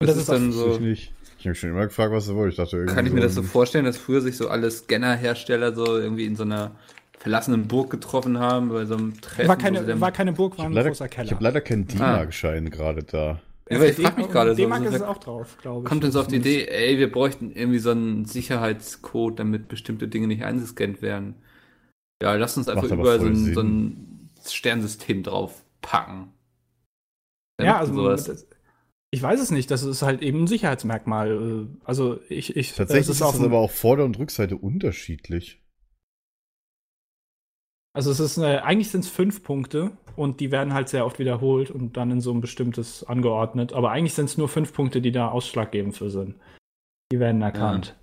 Und Das das, ist ist, dann so- Ich nicht. Ich habe schon immer gefragt, was du wolltest. Ich dachte irgendwie Kann ich mir das so vorstellen, dass früher sich so alle Scannerhersteller so irgendwie in so einer verlassenen Burg getroffen haben, bei so einem Treffen? war, keine, war keine Burg, Ich war habe ein leider, großer ich Keller. hab leider keinen Ah. D-Mark-Schein gerade da. Ja, aber ich frag mich gerade so, D-Mark ist es auch drauf, glaube ich. Kommt uns auf die Idee, ey, wir bräuchten irgendwie so einen Sicherheitscode, damit bestimmte Dinge nicht eingescannt werden. Ja, lass uns einfach überall so ein, so ein Sternsystem draufpacken. Wer Ja, also sowas? das, ich weiß es nicht. Das ist halt eben ein Sicherheitsmerkmal. äh, Also ich, ich Tatsächlich es ist dem- aber auch Vorder- und Rückseite unterschiedlich. Also es ist äh, eigentlich sind es fünf Punkte und die werden halt sehr oft wiederholt und dann in so ein bestimmtes angeordnet. Aber eigentlich sind es nur fünf Punkte, die da ausschlaggebend für sind. Die werden erkannt.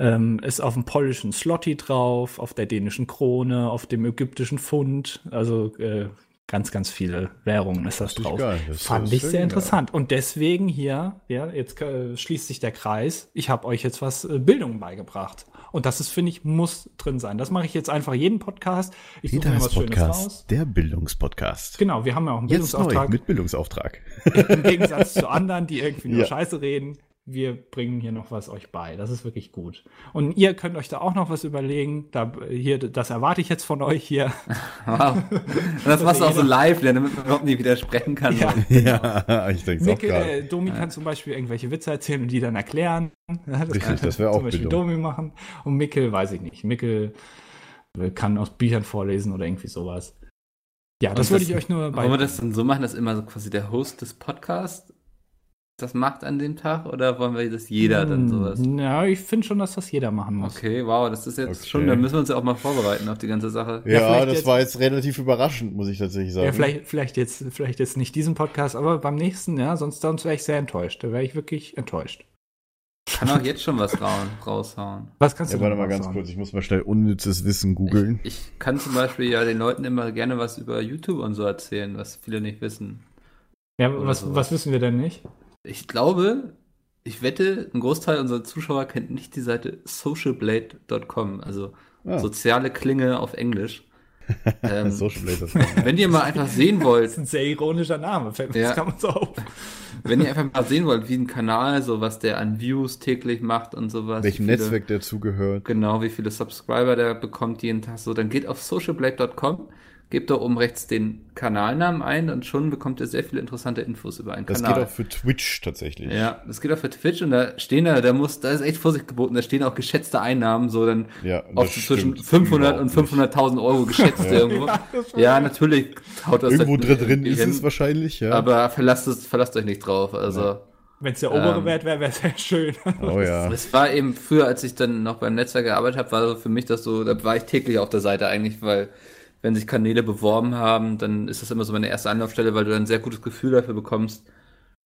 Ähm, ist auf dem polnischen Slotty drauf, auf der dänischen Krone, auf dem ägyptischen Pfund. Also äh, ganz, ganz viele Währungen ist das Das drauf. Das Fand ich sehr sehr interessant. Und deswegen hier, ja, jetzt äh, schließt sich der Kreis. Ich habe euch jetzt was äh, Bildung beigebracht. Und das ist, finde ich, muss drin sein. Das mache ich jetzt einfach jeden Podcast. Ich suche mir was Schönes raus. Podcast, der Bildungspodcast. Genau, wir haben ja auch einen Jetzt neu Bildungsauftrag. mit Bildungsauftrag. (laughs) Im Gegensatz zu anderen, die irgendwie nur Ja. Scheiße reden. Wir bringen hier noch was euch bei. Das ist wirklich gut. Und ihr könnt euch da auch noch was überlegen. Da, hier, das erwarte ich jetzt von euch hier. (laughs) Wow. Und das machst du auch so live, ne, damit man überhaupt nicht widersprechen kann. Ja. (laughs) Ja, ich denke es auch Mikkel, gerade. äh, Domi kann zum Beispiel irgendwelche Witze erzählen und die dann erklären. (laughs) Ja, Richtig, kann das wär auch Zum Beispiel. Domi machen. Und Mikkel, weiß ich nicht. Mikkel äh, kann aus Büchern vorlesen oder irgendwie sowas. Ja, das Und würde ich euch nur Wollen wir das dann so machen, dass immer so quasi der Host des Podcasts das macht an dem Tag oder wollen wir, dass jeder dann sowas? Hm, Ja, ich finde schon, dass das jeder machen muss. Okay, wow, das ist jetzt Okay. schon, da müssen wir uns ja auch mal vorbereiten auf die ganze Sache. Ja, Ja, das jetzt- war jetzt relativ überraschend, muss ich tatsächlich sagen. Ja, vielleicht, vielleicht, jetzt, vielleicht jetzt nicht diesen Podcast, aber beim nächsten, ja, sonst, sonst wäre ich sehr enttäuscht. Da wäre ich wirklich enttäuscht. Kann auch jetzt schon was raushauen. Was kannst Ja, du warte denn mal ganz raushauen? kurz, ich muss mal schnell unnützes Wissen googeln. Ich kann zum Beispiel ja den Leuten immer gerne was über YouTube und so erzählen, was viele nicht wissen. Ja, oder was, sowas. was wissen wir denn nicht? Ich glaube, ich wette, ein Großteil unserer Zuschauer kennt nicht die Seite socialblade.com, also Ah. soziale Klinge auf Englisch. (laughs) ähm, wenn ihr mal einfach sehen (laughs) wollt, Das ist ein sehr ironischer Name, fällt mir Ja. das kann man so auf. (laughs) wenn ihr einfach mal sehen wollt, wie ein Kanal, so was der an Views täglich macht und sowas. welchem viele- Netzwerk der zugehört. Genau, wie viele Subscriber der bekommt jeden Tag. So, dann geht auf socialblade.com, gebt da oben rechts den Kanalnamen ein und schon bekommt ihr sehr viele interessante Infos über einen Das Kanal. geht auch für Twitch tatsächlich. ja, das geht auch für Twitch und da stehen da, da muss, da ist echt Vorsicht geboten, da stehen auch geschätzte Einnahmen, so dann Ja, auch das so zwischen stimmt 500 und überhaupt nicht. 500.000 Euro geschätzt (laughs) irgendwo. Ja, natürlich haut das Irgendwo halt drin, ist hin, es wahrscheinlich, ja. Aber verlasst, es, verlasst euch nicht drauf, also. Wenn es der obere Ähm. Wert wäre, wäre es sehr schön. oh ja. Es war eben früher, als ich dann noch beim Netzwerk gearbeitet habe, war so für mich das so, da war ich täglich auf der Seite eigentlich, weil wenn sich Kanäle beworben haben, dann ist das immer so meine erste Anlaufstelle, weil du dann ein sehr gutes Gefühl dafür bekommst,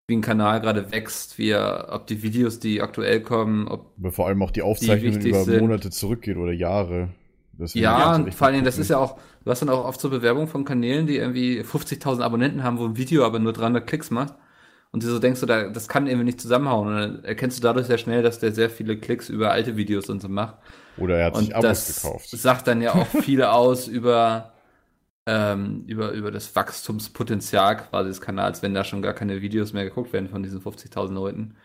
wie ein Kanal gerade wächst, wie er, ob die Videos, die aktuell kommen, ob Aber vor allem auch die Aufzeichnungen wichtig über sind. Monate zurückgeht oder Jahre. Ja, und vor Dingen, das ist ja auch, du hast dann auch oft so Bewerbung von Kanälen, die irgendwie 50.000 Abonnenten haben, wo ein Video aber nur 300 Klicks macht. Und du so denkst du, da, das kann irgendwie nicht zusammenhauen. Und dann erkennst du dadurch sehr schnell, dass der sehr viele Klicks über alte Videos und so macht. Oder er hat Und sich Abos das gekauft. sagt dann ja auch (laughs) viel aus über, ähm, über, über das Wachstumspotenzial quasi des Kanals, wenn da schon gar keine Videos mehr geguckt werden von diesen 50.000 Leuten.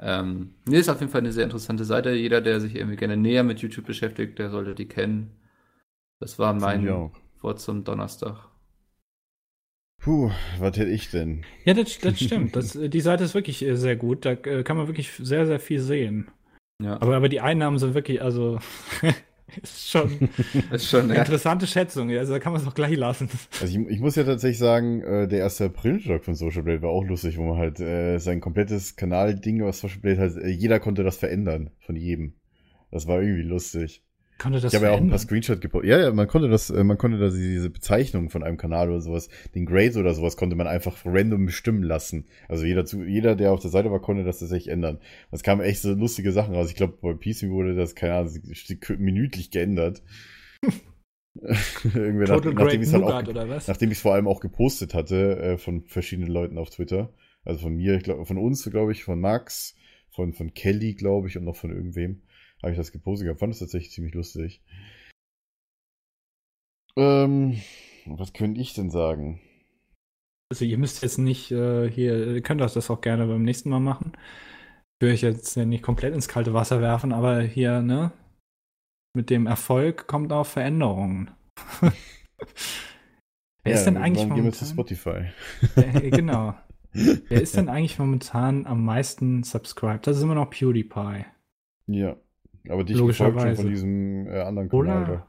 Ähm, nee, ist auf jeden Fall eine sehr interessante Seite. Jeder, der sich irgendwie gerne näher mit YouTube beschäftigt, der sollte die kennen. Das war mein. Wort zum Donnerstag. Puh, was hätte ich denn? Ja, das, das (laughs) stimmt. Das, die Seite ist wirklich äh, sehr gut. Da äh, kann man wirklich sehr, sehr viel sehen. Ja, Aber, aber die Einnahmen sind wirklich, also, (laughs) ist schon (laughs) ist schon, eine ja. interessante Schätzung. Also, da kann man es auch gleich lassen. Also ich, ich muss ja tatsächlich sagen, äh, der erste April-Tag von Social Blade war auch lustig, wo man halt äh, sein komplettes Kanal-Ding, was Social Blade halt, äh, jeder konnte das verändern, von jedem. Das war irgendwie lustig. Konnte das ich habe ja auch ein paar? Screenshots gepostet. Ja, ja, man konnte das, äh, man konnte da diese Bezeichnung von einem Kanal oder sowas, den Grades oder sowas, konnte man einfach random bestimmen lassen. Also jeder, zu, jeder, der auf der Seite war, konnte das tatsächlich ändern. Es kamen echt so lustige Sachen raus. Ich glaube, bei PC wurde das, keine Ahnung, minütlich geändert. (laughs) Irgendwie nach, Total nachdem ich es halt auch, oder was? nachdem ich es vor allem auch gepostet hatte äh, von verschiedenen Leuten auf Twitter. Also von mir, ich glaub, von uns, glaube ich, von Max, von, von Kelly, glaube ich, und noch von irgendwem habe ich das gepostet gehabt. Fand es tatsächlich ziemlich lustig. Ähm, was könnte ich denn sagen? Also, ihr müsst jetzt nicht äh, hier, ihr könnt das auch gerne beim nächsten Mal machen. Ich will euch jetzt ja nicht komplett ins kalte Wasser werfen, aber hier, ne? Mit dem Erfolg kommt auch Veränderungen. (laughs) Wer ist denn eigentlich irgendwann gehen wir zu momentan? Spotify. Genau. (laughs) Wer ist denn eigentlich momentan am meisten subscribed? Das ist immer noch PewDiePie. Ja. Aber dich gefolgt schon Logischerweise. von diesem äh, anderen Kanal da. Ola,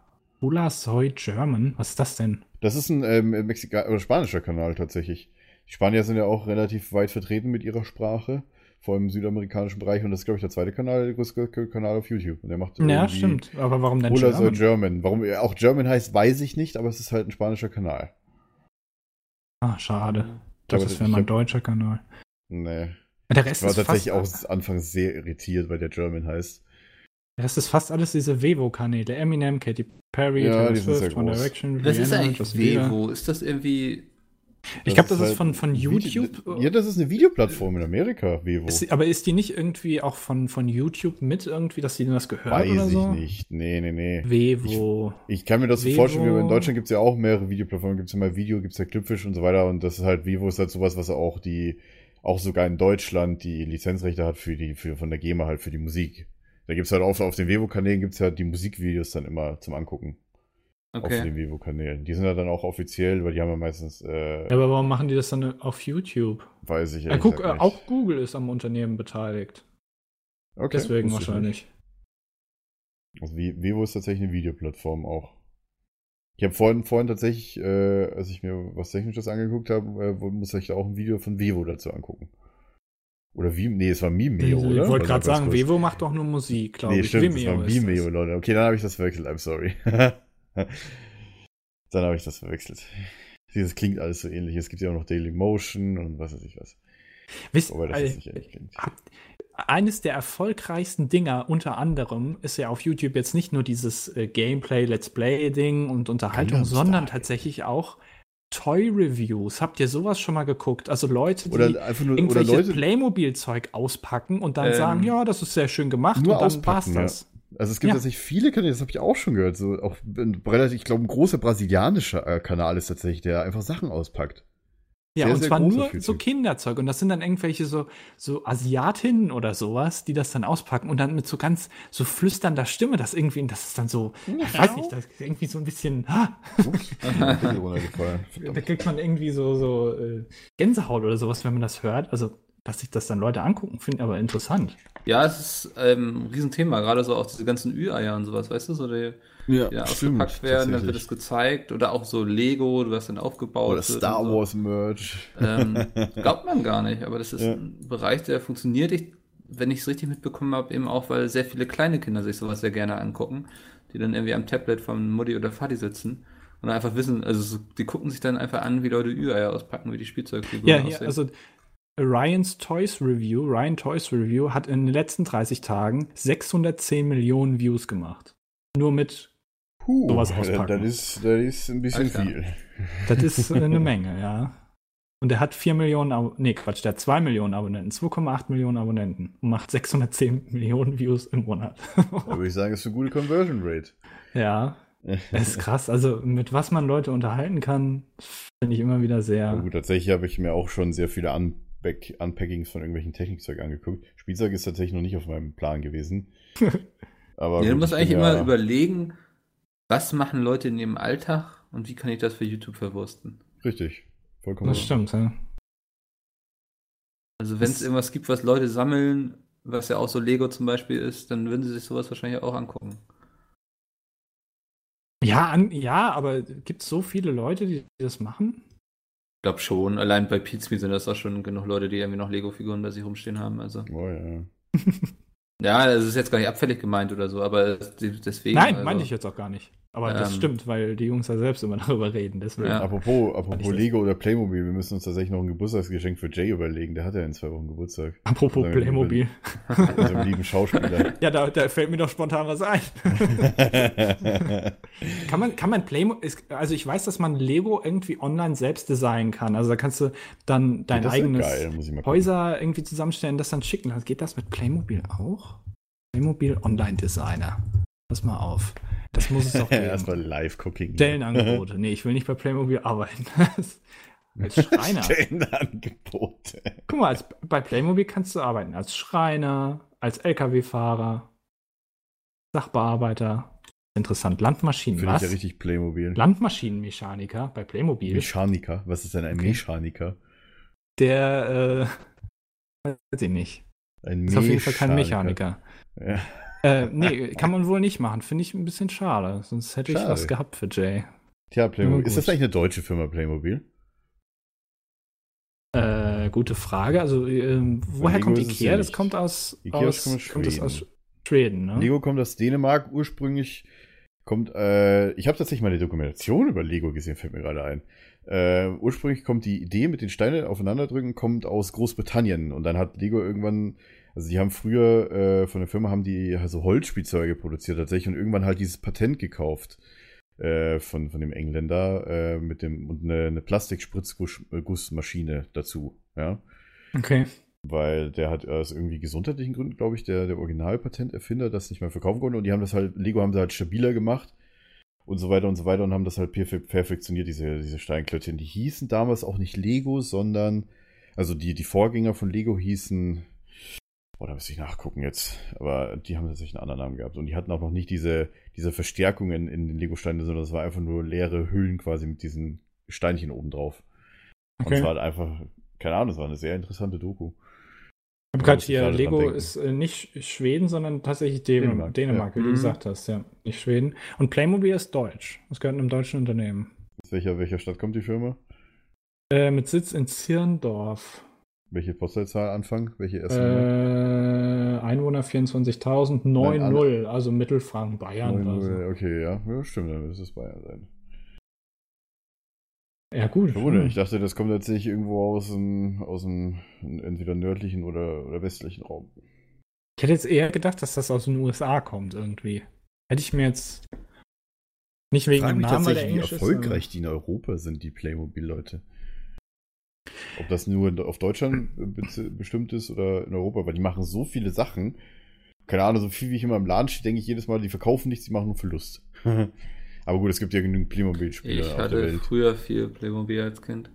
Ola Soy German? Was ist das denn? Das ist ein ähm, Mexika oder spanischer Kanal tatsächlich. Die Spanier sind ja auch relativ weit vertreten mit ihrer Sprache, vor allem im südamerikanischen Bereich. Und das ist, glaube ich, der zweite Kanal, der größte Kanal auf YouTube. Und der macht Ja, stimmt. Aber warum denn Ola soll German? German. Warum er auch German heißt, weiß ich nicht, aber es ist halt ein spanischer Kanal. Ah, schade. Ich das wäre ich mein hab- deutscher Kanal. Nee. Der Ich Rest, war ist tatsächlich fast, auch anfangs sehr irritiert, weil der German heißt. Rest ist fast alles diese Vevo-Kanäle. Eminem, Katy Perry, Ja, Taylor Swift, One. Direction, Das ist eigentlich. Vevo. Ist das irgendwie. Ich glaube, das ist halt von, von Video- YouTube. Ja, das ist eine Videoplattform in Amerika, Vevo. Ist, aber ist die nicht irgendwie auch von, von YouTube mit irgendwie, dass die denn das gehört Weiß oder ich so? nicht. Nee, nee, nee. Vevo. Ich kann mir das so Vevo. vorstellen, wie in Deutschland gibt es ja auch mehrere Videoplattformen, gibt es ja mal Video, gibt es ja Clipfish und so weiter und das ist halt, Vivo ist halt sowas, was auch die, auch sogar in Deutschland die Lizenzrechte hat für die, für, von der GEMA halt für die Musik. Da gibt es halt auch auf den Vevo-Kanälen gibt es halt die Musikvideos dann immer zum Angucken. Auf Okay. den Vevo-Kanälen. Die sind ja dann auch offiziell, weil die haben ja meistens, äh, Ja, aber warum machen die das dann auf YouTube? weiß ich Ja, guck, äh, nicht. auch Google ist am Unternehmen beteiligt. okay, Deswegen wahrscheinlich. Also Vi- Vevo ist tatsächlich eine Videoplattform auch. Ich habe vorhin, vorhin tatsächlich, äh, als ich mir was Technisches angeguckt habe, äh, musste ich da auch ein Video von Vivo dazu angucken. Oder wie? Nee, es war Mimeo, Ich oder? wollte War gerade das sagen? Vevo macht doch nur Musik, glaube Nee, ich. stimmt, das Vimeo war Vimeo, das. Leute. Okay, dann habe ich das verwechselt, I'm sorry. (laughs) dann habe ich das verwechselt. Dieses klingt alles so ähnlich. Es gibt ja auch noch Daily Motion und was weiß ich was. Wisst, Wobei das jetzt nicht ähnlich klingt. eines der erfolgreichsten Dinger unter anderem ist ja auf YouTube jetzt nicht nur dieses äh, Gameplay, Let's Play-Ding und Unterhaltung, sondern tatsächlich auch Toy-Reviews. Habt ihr sowas schon mal geguckt? Also Leute, die Oder einfach nur, irgendwelche Leute, Playmobil-Zeug auspacken und dann Ähm, sagen, ja, das ist sehr schön gemacht nur und dann ja. war's das. Also es gibt Ja. tatsächlich viele Kanäle, das habe ich auch schon gehört. So auch ein relativ, ich glaube, ein großer brasilianischer äh, Kanal ist tatsächlich, der einfach Sachen auspackt. Ja, Sehr, und sehr zwar nur so Kinderzeug. Und das sind dann irgendwelche so, so Asiatinnen oder sowas, die das dann auspacken und dann mit so ganz so flüsternder Stimme das irgendwie, das ist dann so, ich weiß nicht, das ist irgendwie so ein bisschen, (laughs) da kriegt man irgendwie so, so äh, Gänsehaut oder sowas, wenn man das hört. Also, dass sich das dann Leute angucken, finde ich aber interessant. Ja, es ist ähm, ein Riesenthema, gerade so auch diese ganzen Ü-Eier und sowas, weißt du, so die, Ja, die ausgepackt werden, dann wird es gezeigt oder auch so Lego, du hast dann aufgebaut. Oder wird Star so. Wars Merch. Ähm, (laughs) glaubt man gar nicht, aber das ist Ja. ein Bereich, der funktioniert, ich, wenn ich es richtig mitbekommen habe, eben auch, weil sehr viele kleine Kinder sich sowas sehr gerne angucken, die dann irgendwie am Tablet von Mutti oder Vati sitzen und einfach wissen, also so, die gucken sich dann einfach an, wie Leute Ü-Eier auspacken, wie die Spielzeugfiguren Ja, aussehen. also Ryan's Toys Review, Ryan Toys Review hat in den letzten 30 Tagen 610 Millionen Views gemacht. Nur mit, Puh, Sowas auspacken. das, ist, das ist ein bisschen Alter. viel. das ist eine (laughs) Menge, ja. Und der hat 4 Millionen, Abo nee, Quatsch, der hat 2 Millionen Abonnenten, 2,8 Millionen Abonnenten und macht 610 (laughs) Millionen Views im Monat. Da würde ich sagen, ist eine gute Conversion Rate. ja, das ist krass. Also, mit was man Leute unterhalten kann, finde ich immer wieder Ja. sehr. Gut, tatsächlich habe ich mir auch schon sehr viele Unpack Unpackings von irgendwelchen Technikzeug angeguckt. Spielzeug ist tatsächlich noch nicht auf meinem Plan gewesen. (laughs) Aber Ja, du gut, musst ich eigentlich bin immer ja- überlegen, was machen Leute in ihrem Alltag und wie kann ich das für YouTube verwursten. Richtig. Vollkommen. Das stimmt, ja. Also wenn es irgendwas gibt, was Leute sammeln, was ja auch so Lego zum Beispiel ist, dann würden sie sich sowas wahrscheinlich auch angucken. Ja, an, ja, aber gibt es so viele Leute, die das machen? Ich glaube schon. Allein bei Pizza sind das auch schon genug Leute, die irgendwie noch Lego-Figuren bei sich rumstehen haben. Also Oh, ja. (laughs) ja, das ist jetzt gar nicht abfällig gemeint oder so, aber es- deswegen. Nein, also, meinte ich jetzt auch gar nicht. Aber das Ähm, stimmt, weil die Jungs ja selbst immer (laughs) darüber reden. Deswegen. Ja. Apropos, apropos Lego oder Playmobil, wir müssen uns tatsächlich noch ein Geburtstagsgeschenk für Jay überlegen. Der hat ja in zwei Wochen Geburtstag. Apropos wir Playmobil. (laughs) Unserem lieben Schauspieler. (laughs) Ja, da, da fällt mir doch spontan was ein. kann man, kann man Playmobil, also ich weiß, dass man Lego irgendwie online selbst designen kann. Also da kannst du dann dein ist eigenes geil. Häuser irgendwie zusammenstellen, das dann schicken. Also Geht das mit Playmobil auch? Playmobil Online Designer. Pass mal auf. Das muss es doch (laughs) Erstmal geben. Live-Cooking. Stellenangebote. Nee, ich will nicht bei Playmobil arbeiten. (laughs) als Schreiner. Stellenangebote. Guck mal, als, bei Playmobil kannst du arbeiten als Schreiner, als LKW-Fahrer, Sachbearbeiter. Interessant. Landmaschinen, Finde ich was? ja richtig Playmobil. Landmaschinenmechaniker bei Playmobil. Mechaniker. Was ist denn ein Okay. Mechaniker? der, äh, weiß ich nicht. Ein Ist auf jeden Fall kein Mechaniker. Ja. Äh, nee, kann man wohl nicht machen. Finde ich ein bisschen schade. Sonst hätte ich Schade. was gehabt für Jay. Tja, Playmobil. Ist das eigentlich eine deutsche Firma, Playmobil? Äh, gute Frage. Also, ähm, woher kommt Ikea? ja das kommt aus, Ikea aus, kommt aus kommt Schweden. aus Schweden, ne? Lego kommt aus Dänemark ursprünglich. Kommt, äh, ich habe tatsächlich mal eine Dokumentation über Lego gesehen, fällt mir gerade ein. Äh, ursprünglich kommt die Idee mit den Steinen aufeinanderdrücken, kommt aus Großbritannien und dann hat Lego irgendwann, also die haben früher äh, von der Firma haben die also Holzspielzeuge produziert tatsächlich und irgendwann halt dieses Patent gekauft äh, von, von dem Engländer äh, mit dem und eine, eine Plastikspritzgussmaschine dazu, ja. Okay. Weil der hat aus irgendwie gesundheitlichen Gründen, glaube ich, der, der Originalpatenterfinder das nicht mehr verkaufen konnte. Und die haben das halt, Lego haben sie halt stabiler gemacht und so weiter und so weiter und haben das halt perfe perfektioniert, diese, diese Steinklötzchen. Die hießen damals auch nicht Lego, sondern, also die, die Vorgänger von Lego hießen, boah, da müsste ich nachgucken jetzt, aber die haben tatsächlich einen anderen Namen gehabt. Und die hatten auch noch nicht diese, diese Verstärkungen in den Lego-Steinen, sondern das war einfach nur leere Hüllen quasi mit diesen Steinchen oben drauf. Und es Okay. war halt einfach, keine Ahnung, es war eine sehr interessante Doku. Ich habe gerade hier, Lego ist äh, nicht Schweden, sondern tatsächlich Dänemark, Dänemark, Dänemark wie ja. du Mhm. gesagt hast, ja. Nicht Schweden. Und Playmobil ist deutsch. Das gehört einem deutschen Unternehmen. Aus welcher, welcher Stadt kommt die Firma? Äh, mit Sitz in Zirndorf. Welche Postleitzahl Anfang? Welche erste? Äh, Einwohner 24.000, 9-0, also Mittelfranken, Bayern. Neun, Also. null. Okay, ja. ja, stimmt, dann müsste es Bayern sein. Ja, gut. Verwundert. Hm. Ich dachte, das kommt tatsächlich irgendwo aus dem, aus dem entweder nördlichen oder, oder westlichen Raum. Ich hätte jetzt eher gedacht, dass das aus den USA kommt irgendwie. Hätte ich mir jetzt nicht wegen frage dem Namen, weil der tatsächlich, wie Englisch ist. erfolgreich die in Europa sind, die Playmobil-Leute. Ob das nur auf Deutschland äh, be- bestimmt ist oder in Europa, weil die machen so viele Sachen. Keine Ahnung, so viel wie ich immer im Laden stehe, denke ich jedes Mal, die verkaufen nichts, die machen nur Verlust. (laughs) Aber gut, es gibt ja genügend Playmobil-Spieler Ich auf der hatte Welt. früher viel Playmobil als Kind.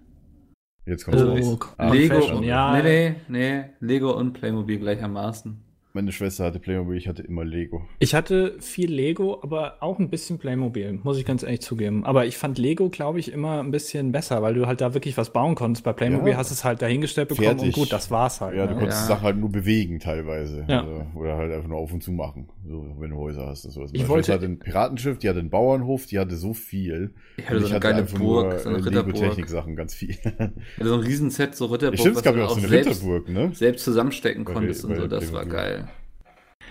Jetzt kommt Also raus. Oh, Ah, Lego, und, ja. nee, nee, nee, Lego und Playmobil gleichermaßen. Meine Schwester hatte Playmobil, ich hatte immer Lego. Ich hatte viel Lego, aber auch ein bisschen Playmobil, muss ich ganz ehrlich zugeben. Aber ich fand Lego, glaube ich, immer ein bisschen besser, weil du halt da wirklich was bauen konntest. Bei Playmobil Ja. hast du es halt dahingestellt bekommen Fertig. und gut, das war's halt. Ja, du ne? konntest Ja. Sachen halt nur bewegen teilweise. Ja. Also, oder halt einfach nur auf und zu machen. So, wenn du Häuser hast und sowas. Ich Meine wollte- Schwester hatte ein Piratenschiff, die hatte einen Bauernhof, die hatte so viel. Ich hatte so eine geile einfach Burg, so eine äh, Ritterburg. Lego-Technik-Sachen, ganz viel. Ich hatte so ein Riesenset, so Ritterburg, Stimmt, es was gab du ja auch so eine selbst, Ritterburg, ne? selbst zusammenstecken Bei- konntest und bei so, das war Playmobil. geil.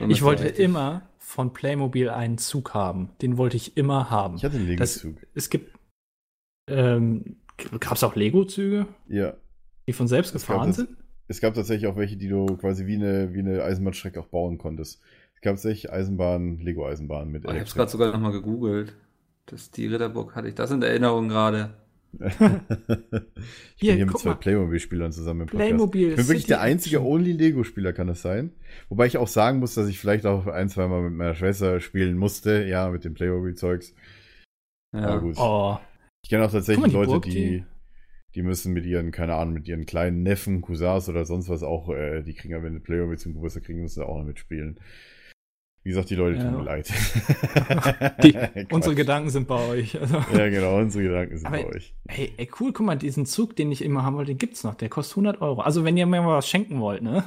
Ich wollte richtig- immer von Playmobil einen Zug haben. Den wollte ich immer haben. Ich hatte einen Lego-Zug. Es gibt, ähm, gab es auch Lego-Züge, Ja. die von selbst Es gefahren das- sind? Es gab tatsächlich auch welche, die du quasi wie eine, wie eine Eisenbahnstrecke auch bauen konntest. Es gab tatsächlich Eisenbahn, Lego-Eisenbahn mit Oh, ich hab's Elektrik. gerade sogar nochmal gegoogelt. Das, die Ritterburg hatte ich das in Erinnerung gerade. Ich Hier, bin hier mit zwei. Playmobil-Spielern zusammen im Podcast. Playmobil. Ich bin wirklich City der einzige. Only-Lego-Spieler, kann das sein? Wobei ich auch sagen muss, dass ich vielleicht auch ein, zwei Mal mit meiner Schwester spielen musste, ja, mit dem Playmobil-Zeugs. Ja. Aber gut. Oh, Ich kenne auch tatsächlich mal, die Leute, Burg, die, die- die müssen mit ihren, keine Ahnung, mit ihren kleinen Neffen, Cousins oder sonst was auch, äh, die kriegen ja, wenn die Playmobil zum Geburtstag kriegen, müssen sie auch noch mitspielen. Wie gesagt, die Leute Ja. tun mir leid. Die- (laughs) unsere Gedanken sind bei euch. Also, Ja, genau, unsere Gedanken sind Aber- bei euch. hey, ey, cool, guck mal, diesen Zug, den ich immer haben wollte, den gibt's noch. Der kostet 100 Euro. Also, wenn ihr mir mal was schenken wollt, ne?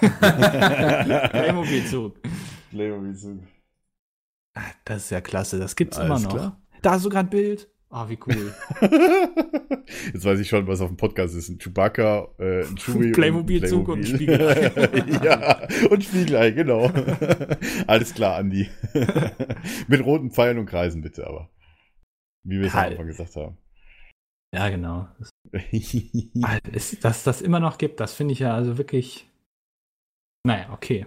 (laughs) Playmobil-Zug. Playmobil-Zug. Ah, Das ist ja klasse, das gibt's Alles immer noch. klar. Da ist sogar ein Bild. Ah, wie cool. (laughs) Jetzt weiß ich schon, was auf dem Podcast ist. Ein Chewbacca, äh, ein Chewie Playmobil-Zug und ein Spiegelei. (laughs) ja, und Spiegelei, genau. (laughs) Alles klar, Andi. Mit roten Pfeilen und Kreisen bitte, aber. Wie wir es am Halt. Anfang gesagt haben. ja, genau. Ist, dass das immer noch gibt, das finde ich ja also wirklich. Naja, okay.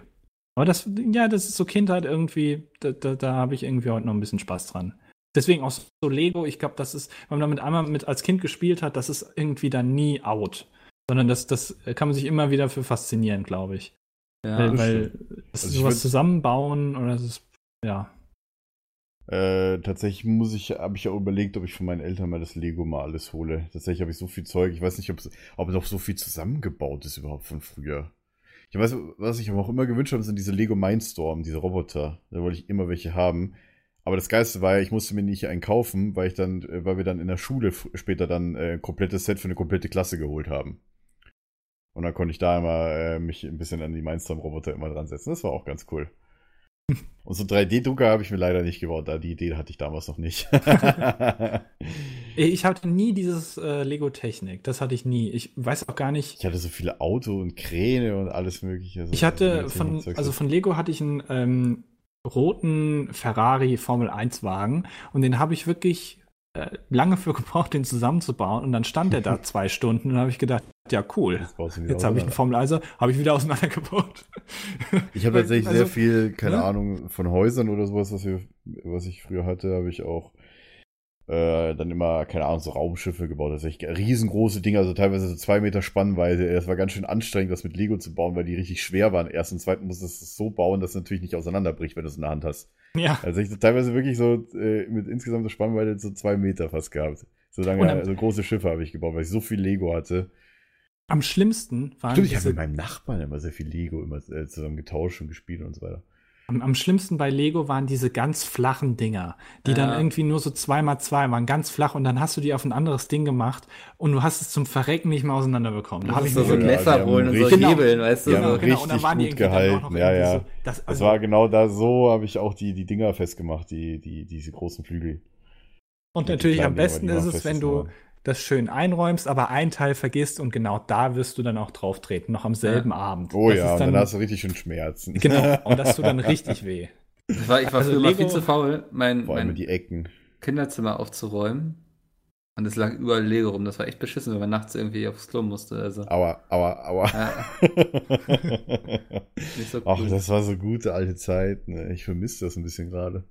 Aber das, ja, das ist so Kindheit irgendwie, da, da, da habe ich irgendwie heute noch ein bisschen Spaß dran. Deswegen auch so Lego, ich glaube, das ist, wenn man damit einmal mit als Kind gespielt hat, das ist irgendwie dann nie out. Sondern das, das kann man sich immer wieder für faszinieren, glaube ich. Ja. weil das weil das Also sowas zusammenbauen oder das ist, ja. Äh, tatsächlich muss ich, habe ich ja überlegt, ob ich von meinen Eltern mal das Lego mal alles hole. Tatsächlich habe ich so viel Zeug. Ich weiß nicht, ob noch so viel zusammengebaut ist überhaupt von früher. Ich weiß, was ich mir auch immer gewünscht habe, sind diese Lego Mindstorm, diese Roboter. Da wollte ich immer welche haben. Aber das Geiste war ich musste mir nicht einen kaufen, weil ich dann, äh, weil wir dann in der Schule später dann äh, ein komplettes Set für eine komplette Klasse geholt haben. Und dann konnte ich da immer äh, mich ein bisschen an die Mindstorm-Roboter immer dran setzen. Das war auch ganz cool. (laughs) Und so 3D-Drucker habe ich mir leider nicht gebaut. Da die Idee hatte ich damals noch nicht. (laughs) Ich hatte nie dieses äh, Lego-Technik, das hatte ich nie. Ich weiß auch gar nicht, ich hatte so viele Auto und Kräne und alles mögliche. Also Ich hatte von, also von Lego hatte ich einen ähm, roten Ferrari Formel 1 Wagen und den habe ich wirklich äh, lange für (laughs) gebraucht, den zusammenzubauen und dann stand der da (laughs) zwei Stunden und habe ich gedacht, ja cool. Jetzt habe ich einen. Formel 1 habe ich wieder auseinandergebaut. (laughs) Ich habe tatsächlich Also, sehr viel, keine ne? Ahnung, von Häusern oder sowas, was, wir, was ich früher hatte, habe ich auch äh, dann immer, keine Ahnung, so Raumschiffe gebaut. Also ich, riesengroße Dinge, also teilweise so zwei Meter Spannweite. Es war ganz schön anstrengend, das mit Lego zu bauen, weil die richtig schwer waren. Erst und zweitens musstest du es so bauen, dass es natürlich nicht auseinanderbricht, wenn du es in der Hand hast. Ja. Also ich teilweise wirklich so äh, mit insgesamt so Spannweite so zwei Meter fast gehabt. So lange, also große Schiffe habe ich gebaut, weil ich so viel Lego hatte. Am schlimmsten waren Stimmt, ich habe mit meinem Nachbarn immer sehr viel Lego immer äh, zusammen getauscht und gespielt und so weiter. Am, am schlimmsten bei Lego waren diese ganz flachen Dinger, die Ja. dann irgendwie nur so zwei mal zwei waren, ganz flach und dann hast du die auf ein anderes Ding gemacht und du hast es zum Verrecken nicht mehr auseinanderbekommen. Da Da habe ich so, so Messer holen und so richtig- Hebeln, weißt du? die so. haben genau, und dann richtig waren die irgendwie gehalten, ja, ja. So, das, Das also, war genau da, so habe ich auch die, die Dinger festgemacht, die, die, diese großen Flügel. und natürlich am besten ist es, wenn du. Das schön einräumst, aber ein Teil vergisst und genau da wirst du dann auch drauf treten, noch am selben Abend. Oh das ja, ist und dann, dann hast du richtig schön Schmerzen. Genau, (laughs) und das tut dann richtig weh. Ich war, ich war Also Lego- viel zu faul, mein, mein die Ecken. Kinderzimmer aufzuräumen. Und es lag überall Lego rum. Das war echt beschissen, wenn man nachts irgendwie aufs Klo musste. Also, Aua, aua, aua. ja, (laughs) nicht so cool. Ach, das war so gute alte Zeit. Ne? Ich vermisse das ein bisschen gerade.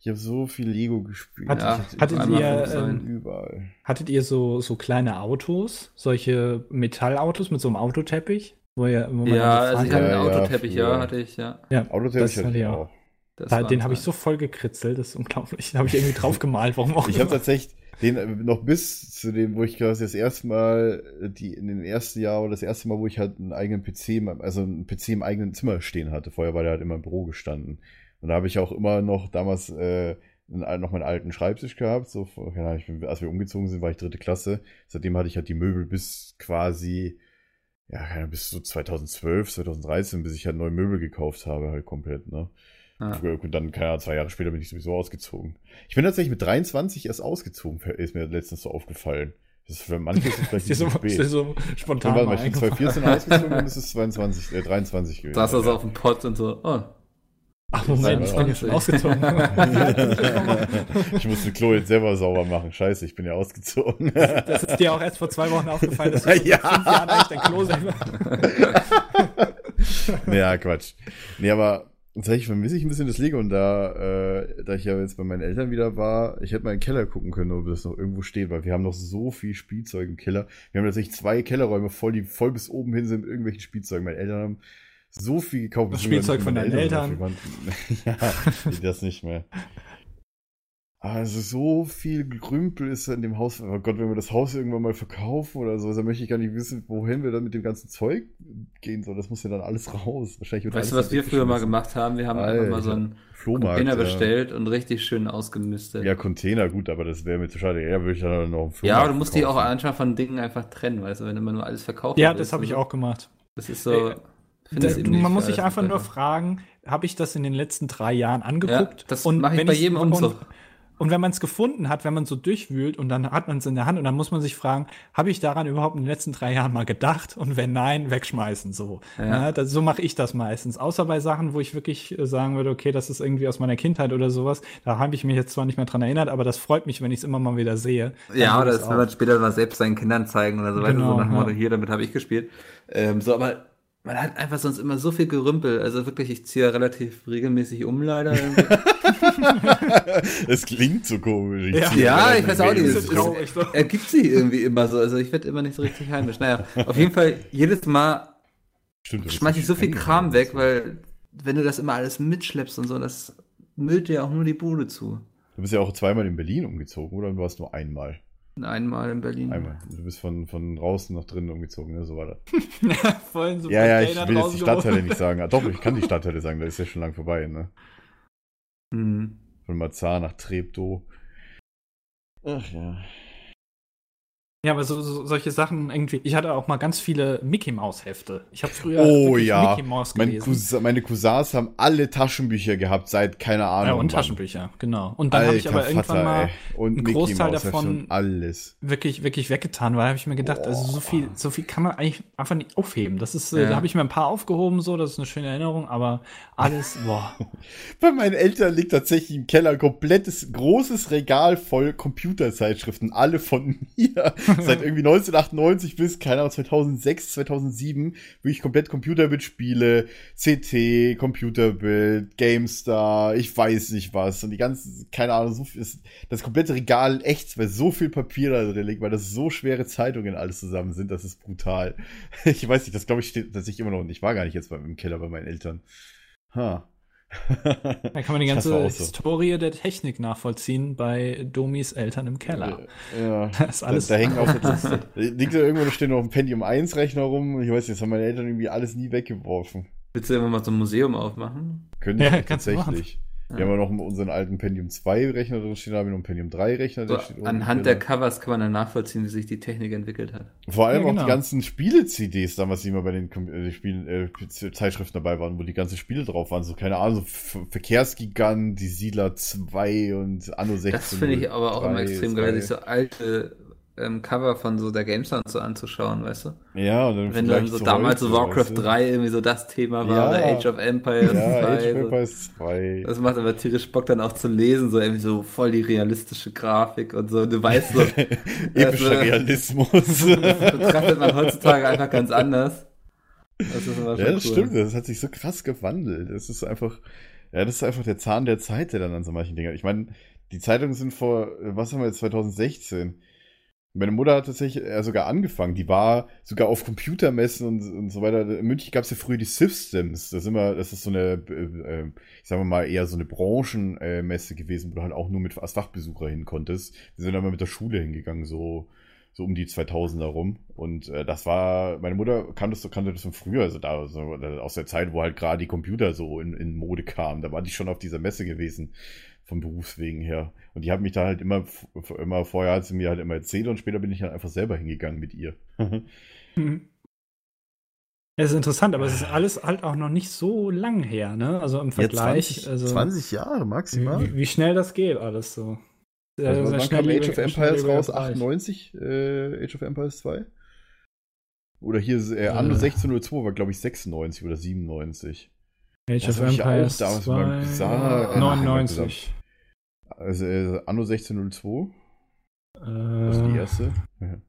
Ich habe so viel Lego gespielt. Hat- Ja, hattet ihr, sein. überall. Hattet ihr so, so kleine Autos, solche Metallautos mit so einem Autoteppich? Wo ihr, wo man ja, also ich hatte Ja, einen ja, Autoteppich, ja, früher. hatte ich, ja. Ja, Autoteppich das hatte hatte ich auch. auch. Das Da, den habe ich so voll gekritzelt, das ist unglaublich. Da habe ich irgendwie drauf (laughs) gemalt, warum auch Ich habe tatsächlich den äh, noch bis zu dem, wo ich quasi das erste Mal, äh, die in den ersten Jahr oder das erste Mal, wo ich halt einen eigenen PC, in meinem- also einen PC im eigenen Zimmer stehen hatte. Vorher war der halt immer im Büro gestanden. Und da habe ich auch immer noch damals äh, noch meinen alten Schreibtisch gehabt. So, bin, als wir umgezogen sind, war ich dritte Klasse. Seitdem hatte ich halt die Möbel bis quasi, ja, bis so 2012, 2013, bis ich halt neue Möbel gekauft habe, halt komplett, ne? Ja. Und dann, keine Ahnung, zwei Jahre später bin ich sowieso ausgezogen. Ich bin tatsächlich mit 23 erst ausgezogen, ist mir letztens so aufgefallen. Das ist für manche ist vielleicht (laughs) nicht so, spät. so Dann spontan ich bin eingefallen. 2014 ausgezogen (laughs) und es ist 22, äh, 23 gewesen. Saß also ja. auf dem Pott und so, oh, Ach, Moment, ich bin ja schon ausgezogen. ich musste Klo jetzt selber sauber machen. Scheiße, ich bin ja ausgezogen. Das ist dir auch erst vor zwei Wochen aufgefallen, dass du (laughs) Ja. fünf Jahren eigentlich dein Klo selber. ja, Quatsch. Nee, aber Tatsächlich vermisse ich ein bisschen das Lego und da, äh, da ich ja jetzt bei meinen Eltern wieder war, ich hätte mal in den Keller gucken können, ob das noch irgendwo steht, weil wir haben noch so viel Spielzeug im Keller. Wir haben tatsächlich zwei Kellerräume voll, die voll bis oben hin sind mit irgendwelchen Spielzeugen. Meine Eltern haben so viel gekauft. Das Spielzeug von deinen dafür waren. (laughs) ja, das nicht mehr. Also so viel Grümpel ist in dem Haus. Oh Gott, wenn wir das Haus irgendwann mal verkaufen oder so, dann möchte ich gar nicht wissen, wohin wir dann mit dem ganzen Zeug gehen sollen. Das muss ja dann alles raus. Wahrscheinlich wird Weißt du, was wir früher mal gemacht haben? Wir haben einfach mal so einen Flohmarkt. Container ja. bestellt und richtig schön ausgemistet. Ja, Container, gut, aber das wäre mir zu schade. Ja, würde ich dann noch einen Ja, Flohmarkt aber du musst die auch manchmal von Dingen einfach trennen, weißt du, wenn immer nur alles verkaufen Ja, das habe ich auch gemacht. Das ist so. Findest Das, man muss sich einfach nur fragen, habe ich das in den letzten drei Jahren angeguckt? Ja, das mache ich wenn bei jedem Umzug. Und, und wenn man es gefunden hat, wenn man so durchwühlt und dann hat man es in der Hand und dann muss man sich fragen, habe ich daran überhaupt in den letzten drei Jahren mal gedacht? Und wenn nein, wegschmeißen so. Ja. Ja. das, so mache ich das meistens. Außer bei Sachen, wo ich wirklich äh, sagen würde, okay, das ist irgendwie aus meiner Kindheit oder sowas. Da habe ich mich jetzt zwar nicht mehr dran erinnert, aber das freut mich, wenn ich es immer mal wieder sehe. Ja, oder das will man später mal selbst seinen Kindern zeigen oder so weiter. Genau, so nach dem Motto, ja. hier, damit habe ich gespielt. Ähm, so, aber man hat einfach sonst immer so viel Gerümpel. Also wirklich, ich ziehe relativ regelmäßig um leider. (laughs) (laughs) Es klingt so komisch. Ja. ziehe ja, ich weiß auch nicht. Es, es ergibt sich irgendwie immer so. Also ich werde immer nicht so richtig heimisch. Naja, auf jeden Fall, jedes Mal Stimmt, das schmeiß ist ich so viel. Kram weg, weil wenn du das immer alles mitschleppst und so, das müllt dir auch nur die Bude zu. Du bist ja auch zweimal in Berlin umgezogen, oder? Du warst nur einmal. Einmal in Berlin. Einmal. Du bist von, von draußen nach drinnen umgezogen, ne? So war das. (laughs) Vollen so Ja, ja, ich will jetzt die Stadtteile nicht sagen. Ah, doch, ich kann die (laughs) Stadtteile sagen, da ist ja schon lang vorbei, ne? Hm. Von Mazar nach Treptow. Ach ja. Ja, aber so, so, solche Sachen irgendwie. Ich hatte auch mal ganz viele Mickey Maus Hefte. Ich habe früher Oh ja. Mickey Maus Mein gelesen. Cousin, meine Cousins haben alle Taschenbücher gehabt, seit keine Ahnung. ja, und wann. Taschenbücher, genau. Und dann habe ich aber Alter irgendwann Vater, mal einen Großteil Mouse davon- alles. wirklich, wirklich weggetan, weil habe ich mir gedacht, also so viel, so viel kann man eigentlich einfach nicht aufheben. Das ist, äh, Ja. da habe ich mir ein paar aufgehoben, so, das ist eine schöne Erinnerung, aber alles, (laughs) boah. Bei meinen Eltern liegt tatsächlich im Keller ein komplettes großes Regal voll Computerzeitschriften, alle von (laughs) mir. (laughs) Seit irgendwie 1998 bis, keine Ahnung, 2006, 2007, wirklich komplett Computerbildspiele, CT, Computerbild, GameStar, ich weiß nicht was. Und die ganzen, keine Ahnung, so viel, das komplette Regal echt, weil so viel Papier da drin liegt, weil das so schwere Zeitungen alles zusammen sind, das ist brutal. (laughs) Ich weiß nicht, das glaube ich steht tatsächlich immer noch. Und ich war gar nicht jetzt im Keller bei meinen Eltern. Ha. Da kann man die (laughs) ganze so. Historie der Technik nachvollziehen bei Domis Eltern im Keller. Ja. (laughs) Das ist alles. Da, da hängen auch das, (laughs) da liegt da irgendwo da steht noch ein Pentium 1 Rechner rum. Ich weiß nicht, das haben meine Eltern irgendwie alles nie weggeworfen. Willst du immer mal so ein Museum aufmachen? Können Ja, tatsächlich. Wir haben ja noch unseren alten Pentium 2 Rechner drin stehen, da haben wir noch einen Pentium 3 Rechner. So, der im anhand der. Covers kann man dann nachvollziehen, wie sich die Technik entwickelt hat. Vor allem Ja, auch genau. die ganzen Spiele-CDs damals, die immer bei den äh, Spielen, äh, Zeitschriften dabei waren, wo die ganzen Spiele drauf waren. So, keine Ahnung, so Verkehrsgigant, die Siedler 2 und Anno 16. Das finde ich aber auch immer 3, extrem geil, sich so alte ähm, Cover von so der GameStar so anzuschauen, weißt du? Ja, und Wenn dann so damals so Warcraft weißt du? 3 irgendwie so das Thema war Ja. oder Age of Empires Ja, 2. Age of. Empires 2. Das macht aber tierisch Bock dann auch zu lesen, so irgendwie so voll die realistische Grafik und so. Du weißt so, (laughs) Epischer das, äh, Realismus. (laughs) betrachtet man heutzutage einfach ganz anders. Das ist immer schon Ja, das cool. stimmt. Das hat sich so krass gewandelt. Das ist einfach, ja, das ist einfach der Zahn der Zeit, der dann an so manchen Dingen. Ich meine, die Zeitungen sind vor, was haben wir jetzt, 2016. Meine Mutter hat tatsächlich äh, sogar angefangen. Die war sogar auf Computermessen und, und so weiter. In München gab es ja früher die Systems. Das ist immer, das ist so eine, äh, äh, ich sag mal eher so eine Branchenmesse gewesen, wo du halt auch nur mit als Fachbesucher hin konntest. Wir sind dann mal mit der Schule hingegangen, so so um die 2000er rum. Und äh, das war, meine Mutter kannte das, kannte das von früher, also da so, aus der Zeit, wo halt gerade die Computer so in, in Mode kamen. Da war die schon auf dieser Messe gewesen, vom Berufswegen her. Und die hat mich da halt immer, immer vorher hat sie mir halt immer erzählt und später bin ich halt einfach selber hingegangen mit ihr. Mhm. Es ist interessant, aber es ist alles halt auch noch nicht so lang her, ne? Also im Vergleich. also, 20 Jahre maximal. Wie, wie schnell das geht, alles so. Also, sehr wann kam Age of Empires raus? Bereich. 98? Äh, Age of Empires 2? Oder hier ist, äh, Anno Äh. 1602 war, glaube ich, 96 oder 97. Age Das of hab ich auch Empires damals mit meinem 2, Cousin, äh, 99. Also äh, Anno 1602, das ist die Äh, erste. Ja.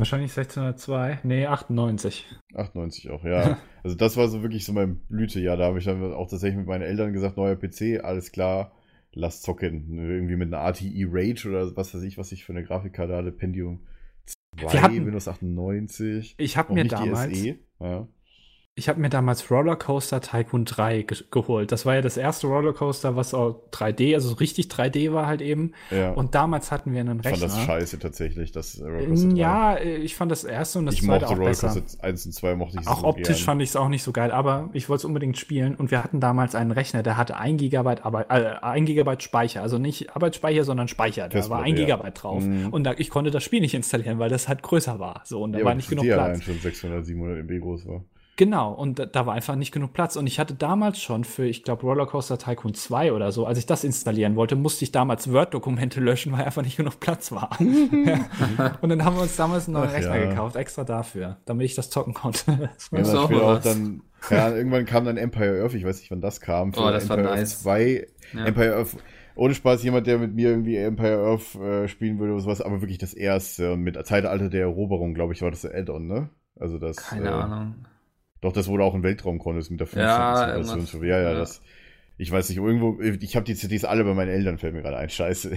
Wahrscheinlich 1602. Nee, 98. 98 auch, ja. (laughs) Also das war so wirklich so mein Blütejahr. Da habe ich dann auch tatsächlich mit meinen Eltern gesagt, neuer PC, alles klar, lass zocken. Irgendwie mit einer ATI Rage oder was weiß ich, was ich für eine Grafikkarte hatte, Pentium 2, Wir hatten- Windows 98. Ich habe mir nicht damals, die SE. Ja. Ich habe mir damals Rollercoaster Tycoon 3 ge geholt. Das war ja das erste Rollercoaster, was auch 3D, also so richtig 3D war halt eben. ja. Und damals hatten wir einen ich fand Rechner. das scheiße tatsächlich, das äh, Rollercoaster 3. Ja, äh, ich fand das erste und das ich zweite mochte auch besser. Rollercoaster 1 und 2 mochte ich Auch so optisch gern. fand ich es auch nicht so geil, aber ich wollte es unbedingt spielen und wir hatten damals einen Rechner, der hatte 1 Gigabyte, Arbeit, äh, 1 Gigabyte Speicher, also nicht Arbeitsspeicher, sondern Speicher. Da war Festplatte, 1 ja. Gigabyte drauf. Mhm. Und da, ich konnte das Spiel nicht installieren, weil das halt größer war. So, und da ja, war nicht genug Platz. schon 600, 700 MB groß war. Genau, und da, da war einfach nicht genug Platz. Und ich hatte damals schon für, ich glaube, Rollercoaster Tycoon 2 oder so, als ich das installieren wollte, musste ich damals Word-Dokumente (laughs) löschen, weil einfach nicht genug Platz war. (laughs) Und dann haben wir uns damals einen neuen Ach Rechner ja. gekauft, extra dafür, damit ich das zocken konnte. (laughs) Das war Ja, dann auch auch dann, ja, irgendwann kam dann Empire Earth, ich weiß nicht, wann das kam. Oh, das war Empire nice. Earth 2, Ja. Empire Earth, ohne Spaß, jemand, der mit mir irgendwie Empire Earth äh, spielen würde oder sowas, aber wirklich das erste. Und mit Zeitalter der Eroberung, glaube ich, war das Add-on, ne? Also das. Keine äh, Ahnung. Doch, das wurde auch in Weltraum Contest mit der 15. Ja. Ja, ja, Ja. das. Ich weiß nicht, irgendwo, ich habe die CDs alle bei meinen Eltern, fällt mir gerade ein. Scheiße.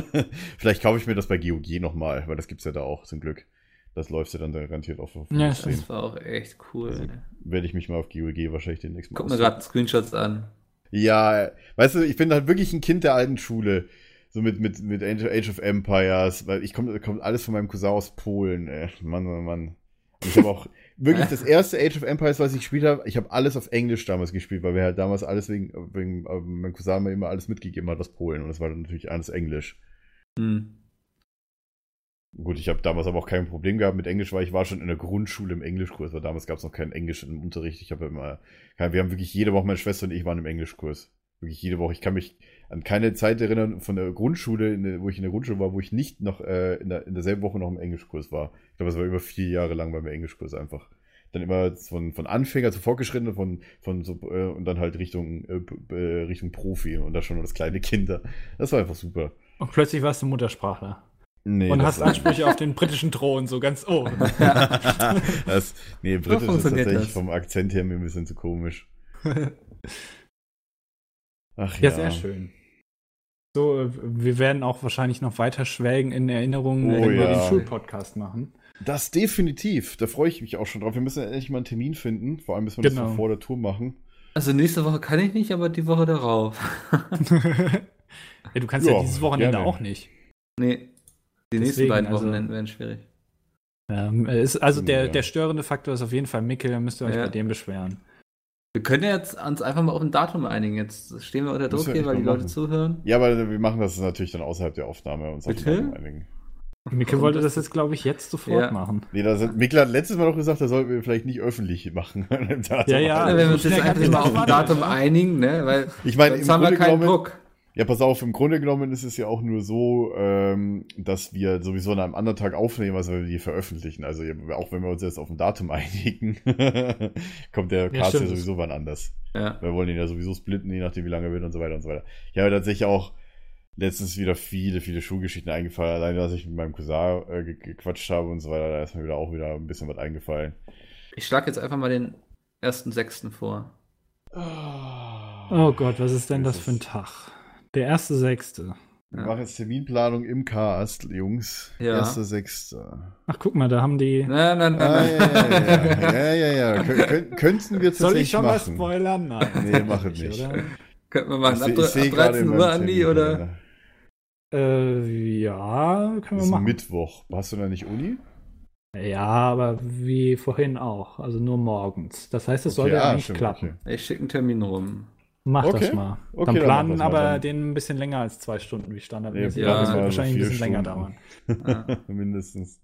(laughs) Vielleicht kaufe ich mir das bei GOG nochmal, weil das gibt's ja da auch, zum Glück. Das läuft ja dann garantiert auf auf Ja, 15. Das war auch echt cool. Werde ich mich mal auf GOG wahrscheinlich den nächsten Guck mir gerade Screenshots an. Ja, weißt du, ich bin halt wirklich ein Kind der alten Schule. So mit, mit, mit Age of Empires, weil ich komme kommt alles von meinem Cousin aus Polen, ey. Mann, oh Mann. Und ich habe auch wirklich das erste Age of Empires, was ich gespielt habe, ich habe alles auf Englisch damals gespielt, weil wir halt damals alles wegen, wegen äh, mein Cousin mir immer alles mitgegeben hat aus Polen und das war dann natürlich alles Englisch. Hm. Gut, ich habe damals aber auch kein Problem gehabt mit Englisch, weil ich war schon in der Grundschule im Englischkurs, weil damals gab es noch kein Englisch im Unterricht. Ich habe immer, wir haben wirklich jede Woche, meine Schwester und ich waren im Englischkurs. Wirklich jede Woche. Ich kann mich an keine Zeit erinnern von der Grundschule, in der, wo ich in der Grundschule war, wo ich nicht noch äh, in, der, in derselben Woche noch im Englischkurs war. Ich glaube, es war über vier Jahre lang beim Englischkurs einfach. Dann immer von, von Anfänger zu Fortgeschrittenen, von, von so, äh, und dann halt Richtung, äh, äh, Richtung Profi und da schon als kleine Kinder. Das war einfach super. Und plötzlich warst du Muttersprachler. Nee, und das hast Ansprüche auf den britischen Thron, so ganz oh. (laughs) das, nee, Britisch ist tatsächlich das. vom Akzent her mir ein bisschen zu komisch. (laughs) Ach ja. Ja, sehr schön. So, äh, wir werden auch wahrscheinlich noch weiter schwelgen in Erinnerungen, Oh wenn wir ja. den Schulpodcast machen. Das definitiv. Da freue ich mich auch schon drauf. Wir müssen endlich mal einen Termin finden. Vor allem müssen wir das Genau. so vor der Tour machen. Also nächste Woche kann ich nicht, aber die Woche darauf. (laughs) ja, du kannst ja, Ja, dieses Wochenende gerne. auch nicht. Nee. Die nächsten Deswegen, beiden also- Wochenenden werden schwierig. Ähm, es, also der, Ja. der störende Faktor ist auf jeden Fall Mickel, da müsst ihr euch Ja. bei dem beschweren. Wir können jetzt uns einfach mal auf ein Datum einigen. Jetzt stehen wir unter Druck wir hier, weil die mal Leute machen. zuhören. Ja, aber wir machen das natürlich dann außerhalb der Aufnahme uns auf Bitte? den Datum einigen. Mickel wollte das jetzt, glaube ich, jetzt sofort Ja. machen. Nee, da sind, Mikkel hat letztes Mal noch gesagt, das sollten wir vielleicht nicht öffentlich machen. (laughs) Ja, ja. Ja, wenn wir uns jetzt einfach mal auf das ein machen, Datum einigen, ne? Weil Ich meine, im sonst haben wir Grunde keinen genommen, Druck. Ja, pass auf, im Grunde genommen ist es ja auch nur so, ähm, dass wir sowieso an einem anderen Tag aufnehmen, als wir die veröffentlichen. Also ja, auch wenn wir uns jetzt auf ein Datum (laughs) einigen, kommt der Cast ja, stimmt. sowieso wann anders. Ja. Wir wollen ihn ja sowieso splitten, je nachdem wie lange er wird und so weiter und so weiter. Ich habe tatsächlich auch letztens wieder viele, viele Schulgeschichten eingefallen. Allein, dass ich mit meinem Cousin äh, ge- gequatscht habe und so weiter, da ist mir wieder auch wieder ein bisschen was eingefallen. Ich schlage jetzt einfach mal den 1.6. vor. Oh Gott, was ist denn das für ein Tag? Der erste Sechste. Wir machen jetzt Terminplanung im Cast, Jungs. Ja. Erster, Sechster. Ach, guck mal, da haben die. Nein, nein, nein, Ah, ja, ja, ja, ja, ja, ja. Kön kön könnten wir Soll tatsächlich ich schon mal machen. spoilern? Nein. Nee, mach es nicht. Oder? Könnten wir machen. Ich Ab, ab seh gerade 13 in Uhr, Andi, oder? Äh, ja, können Das wir ist machen. Mittwoch. Hast du da nicht Uni? Ja, aber wie vorhin auch. Also nur morgens. Das heißt, es Okay, sollte eigentlich stimmt, klappen. okay. Ich schicke einen Termin rum. Mach Okay. das mal. Okay, dann dann planen mal aber dann. den ein bisschen länger als zwei Stunden wie standardmäßig. Ja, Ja, das wird wahrscheinlich ein bisschen länger Stunden. dauern. Ja. (laughs) Mindestens.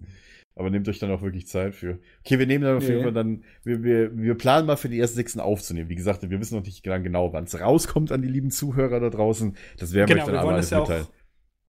Aber nehmt euch dann auch wirklich Zeit für. Okay, wir nehmen dann auf jeden. Fall dann, wir, wir, wir planen mal für die ersten Sechsten aufzunehmen. Wie gesagt, wir wissen noch nicht genau, wann es rauskommt an die lieben Zuhörer da draußen. Das werden wir Genau, euch dann wir aber alles es ja auch.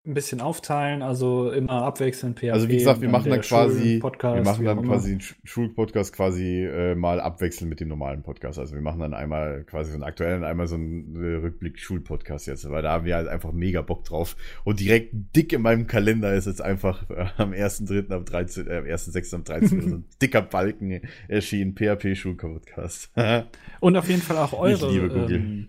Ein bisschen aufteilen, also immer abwechselnd PHP. Also wie gesagt, wir machen dann quasi, wir machen dann quasi einen Sch- Schulpodcast quasi äh, mal abwechselnd mit dem normalen Podcast. Also wir machen dann einmal quasi so einen aktuellen, einmal so einen äh, Rückblick Schulpodcast jetzt, weil da haben wir halt einfach mega Bock drauf. Und direkt dick in meinem Kalender ist jetzt einfach äh, am 1.3. am 13. Äh, am 1.6. am 13. so ein (laughs) dicker Balken erschienen PHP Schulpodcast. (laughs) Und auf jeden Fall auch eure, liebe Google. ähm,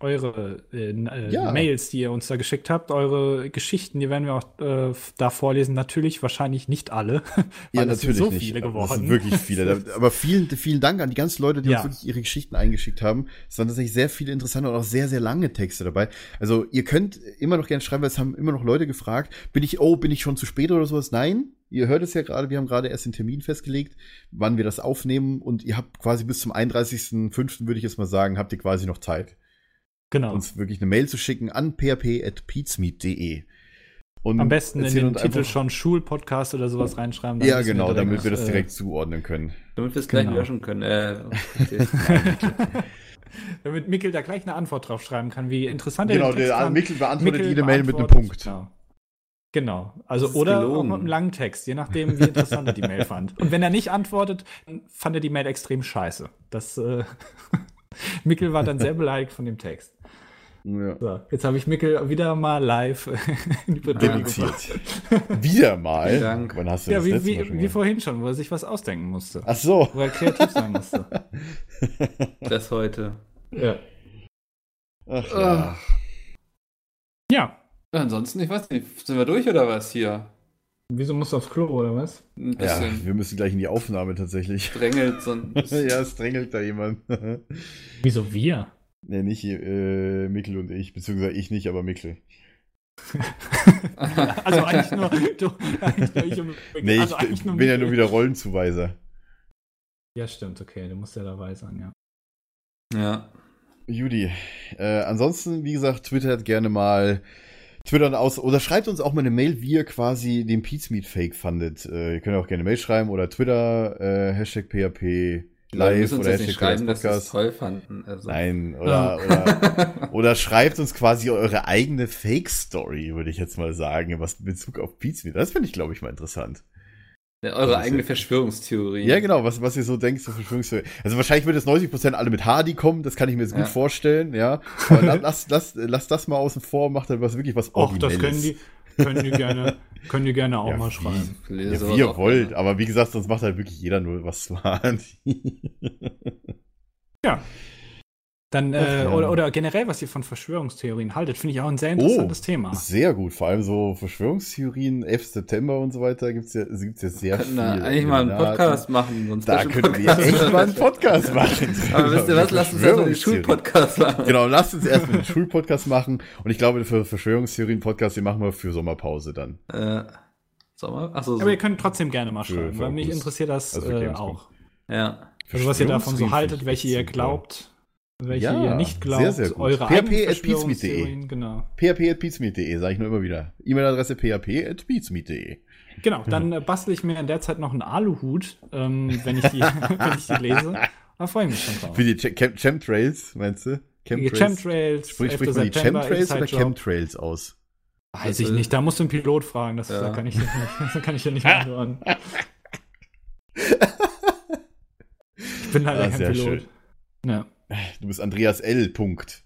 eure äh, äh, Ja. Mails, die ihr uns da geschickt habt, eure Geschichten, die werden wir auch äh, da vorlesen. Natürlich, wahrscheinlich nicht alle. (laughs) Ja, natürlich sind so nicht. viele Das geworden. sind wirklich viele. (laughs) Aber vielen, vielen Dank an die ganzen Leute, die Ja. uns wirklich ihre Geschichten eingeschickt haben. Es waren tatsächlich sehr viele interessante und auch sehr, sehr lange Texte dabei. Also ihr könnt immer noch gerne schreiben, weil es haben immer noch Leute gefragt, bin ich, oh, bin ich schon zu spät oder sowas? Nein. Ihr hört es ja gerade, wir haben gerade erst den Termin festgelegt, wann wir das aufnehmen und ihr habt quasi bis zum 31.05. würde ich jetzt mal sagen, habt ihr quasi noch Zeit, Genau. uns wirklich eine Mail zu schicken an php.peatsmeet.de. Und Am besten in den Titel einfach- schon Schulpodcast oder sowas reinschreiben. Ja, wissen wir genau, damit wir das äh, direkt zuordnen können. Damit wir es gleich Genau. löschen können. Äh. (laughs) Damit Mikkel da gleich eine Antwort drauf schreiben kann, wie interessant er Genau, Text der fand. Mikkel beantwortet Mikkel jede Mail mit einem Punkt. Genau. Genau. Also oder gelogen. auch mit einem langen Text, je nachdem, wie interessant er die Mail fand. Und wenn er nicht antwortet, dann fand er die Mail extrem scheiße. Das äh, (laughs) Mikkel war dann sehr beleidigt von dem Text. Ja. So, jetzt habe ich Mikkel wieder mal live. (laughs) Denunziert. Wieder mal. Dank. Wann hast du Ja, das wie, wie, wie vorhin schon, wo er sich was ausdenken musste. Ach so. Wo er kreativ sein musste. (laughs) das heute. Ja. Ach, ja. Ja. Ansonsten, ich weiß nicht, sind wir durch oder was hier? Wieso musst du aufs Klo, oder was? Ein ja, wir müssen gleich in die Aufnahme tatsächlich. drängelt so ein (laughs) ja, es drängelt da jemand. Wieso wir? Nee, nicht äh, Mikkel und ich, beziehungsweise ich nicht, aber Mikkel. (laughs) Also eigentlich nur, du, eigentlich nur ich und Mikkel. Nee, also ich eigentlich bin ja nur wieder Rollenzuweiser. Ja, stimmt, okay, du musst ja dabei sein, ja. Ja. Judy, äh, ansonsten, wie gesagt, twittert gerne mal. Twittern aus oder schreibt uns auch mal eine Mail, wie ihr quasi den Pizmeet Fake fandet. Äh, ihr könnt auch gerne Mail schreiben oder Twitter, äh, Hashtag PHP live oder jetzt schreiben, dass wir es Podcast. toll fanden. Also. Nein, oder, oder, (laughs) oder schreibt uns quasi eure eigene Fake-Story, würde ich jetzt mal sagen, was in Bezug auf Pizmeet. Das finde ich, glaube ich, mal interessant. Ja, eure ist eigene Verschwörungstheorie. Ja, genau, was, was ihr so denkt zur Verschwörungstheorie. Also wahrscheinlich wird jetzt 90% alle mit Hardy kommen, das kann ich mir jetzt gut Ja. vorstellen, ja. Aber la- (laughs) lass, lass, lass das mal außen vor, macht dann was wirklich was Och, das können die, können die gerne, können die gerne auch Ja, mal schreiben. Ja, wie ihr wollt, gerne. aber wie gesagt, sonst macht halt wirklich jeder nur was (laughs) zu Hardy. Ja. Dann, Ach äh, ja. oder, oder generell, was ihr von Verschwörungstheorien haltet, finde ich auch ein sehr Oh, interessantes Thema. Sehr gut, vor allem so Verschwörungstheorien, 11. September und so weiter, gibt's ja, gibt's ja sehr Wir viel. da eigentlich mal einen. Podcast machen. so einen Da könnten wir Podcast. echt mal einen (laughs) Podcast machen. Aber wisst ihr was, lasst uns erstmal den Verschwörungstheorien. Schulpodcast machen. Genau, lasst uns erstmal den Schulpodcast machen. Und ich glaube, für Verschwörungstheorien-Podcast, den machen wir für Sommerpause dann. Äh, Sommer? Achso, so. Aber ihr könnt trotzdem gerne mal schreiben, weil mich interessiert das Also äh, auch. ja. Also was ihr davon so haltet, welche ihr glaubt, welche Ja, ihr nicht glaubt, sehr, sehr gut. eure PHP eigenen at peacemeet.de. Verschwörungstheorien, genau. php.peatsmeet.de, sage ich nur immer wieder. E-Mail-Adresse php.peatsmeet.de. Genau, dann äh, bastel ich mir in der Zeit noch einen Aluhut, ähm, wenn, ich die, (laughs) wenn ich die lese. Da freue ich mich schon drauf. Für die Ch Chem Chemtrails, meinst du? Die Chemtrails, Sprich, 11. spricht man die Chemtrails oder Inside-Job. Chemtrails aus? Weiß ich nicht, da musst du einen Pilot fragen, das, Ja. (laughs) da kann ich nicht, das kann ich dir nicht antworten. (laughs) Ich bin leider Ah, kein Pilot. schön. Ja. Du bist Andreas L. Punkt.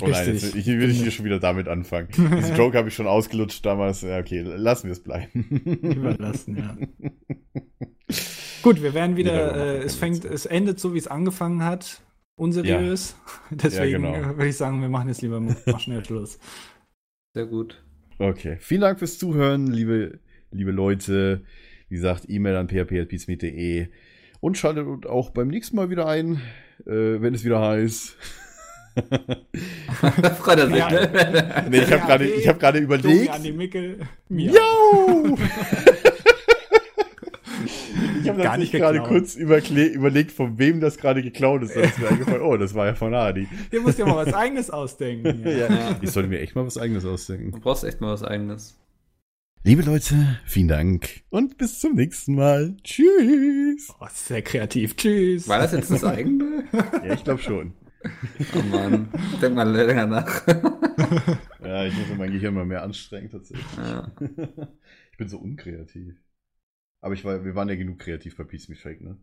Oh nein, jetzt, ich will hier schon wieder damit anfangen. (laughs) Diesen Joke habe ich schon ausgelutscht damals. Ja, okay, lassen wir es bleiben. Überlassen, ja. (laughs) Gut, wir werden wieder, Ja, äh, es fängt, es endet so, wie es angefangen hat. Unseriös. (laughs) Deswegen genau. äh, würde ich sagen, wir machen jetzt lieber mal schnell Schluss. Sehr gut. Okay, vielen Dank fürs Zuhören, liebe, liebe Leute. Wie gesagt, E-Mail an php.peacemeet.de und schaltet auch beim nächsten Mal wieder ein, äh, wenn es wieder heißt. (laughs) da freut er sich, Ja. ne? nee, ich habe gerade ich hab gerade Domi, überlegt. Andi Mickel, mir. Yo! ich habe (laughs) Gar nicht tatsächlich gerade kurz überlegt, von wem das gerade geklaut ist. Dann ist mir eingefallen, oh, das war ja von Adi. Ihr müsst ja mal was eigenes ausdenken. Ja. (laughs) Ja, ich sollte mir echt mal was eigenes ausdenken. Du brauchst echt mal was eigenes. Liebe Leute, vielen Dank und bis zum nächsten Mal. Tschüss. Oh, sehr kreativ. Tschüss. War das jetzt das eigene? Ja, ich glaube schon. Oh Mann, denk mal länger nach. (laughs) Ja, ich muss mein Gehirn mal mehr anstrengen, tatsächlich. Ja. (laughs) Ich bin so unkreativ. Aber ich war, wir waren ja genug kreativ bei Peace Me Fake, ne?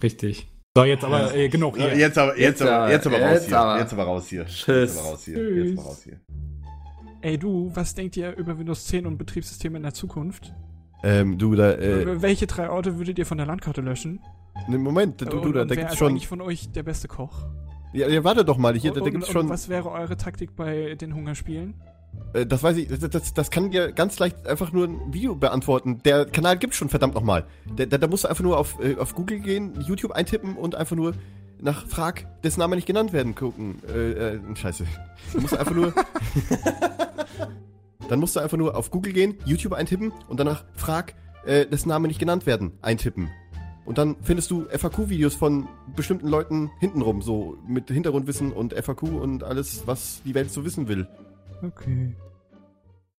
Richtig. So, jetzt aber äh, genug hier. Jetzt aber, jetzt, Jetzt aber, jetzt aber aber, raus jetzt hier. Jetzt aber raus hier. Tschüss. Jetzt aber raus hier. Jetzt aber raus hier. Ey du, was denkt ihr über Windows 10 und Betriebssysteme in der Zukunft? Ähm, du, da, äh, Welche drei Orte würdet ihr von der Landkarte löschen? ne, Moment, du, du, und, da, und da gibt's ist schon. eigentlich von euch der beste Koch? Ja, ja, warte doch mal, hier, da, da und, gibt's und schon. was wäre eure Taktik bei den Hungerspielen? Äh, das weiß ich, das, das, das kann dir ganz leicht einfach nur ein Video beantworten. Der Kanal gibt's schon, verdammt nochmal. Da, da, da musst du einfach nur auf, äh, auf Google gehen, YouTube eintippen und einfach nur nach Frag, dessen Name nicht genannt werden, gucken. Äh, äh, scheiße. Du musst einfach nur. (laughs) Dann musst du einfach nur auf Google gehen, YouTube eintippen und danach Frag, äh, dessen Name nicht genannt werden, eintippen. Und dann findest du FAQ-Videos von bestimmten Leuten hintenrum, so mit Hintergrundwissen und FAQ und alles, was die Welt so wissen will. Okay.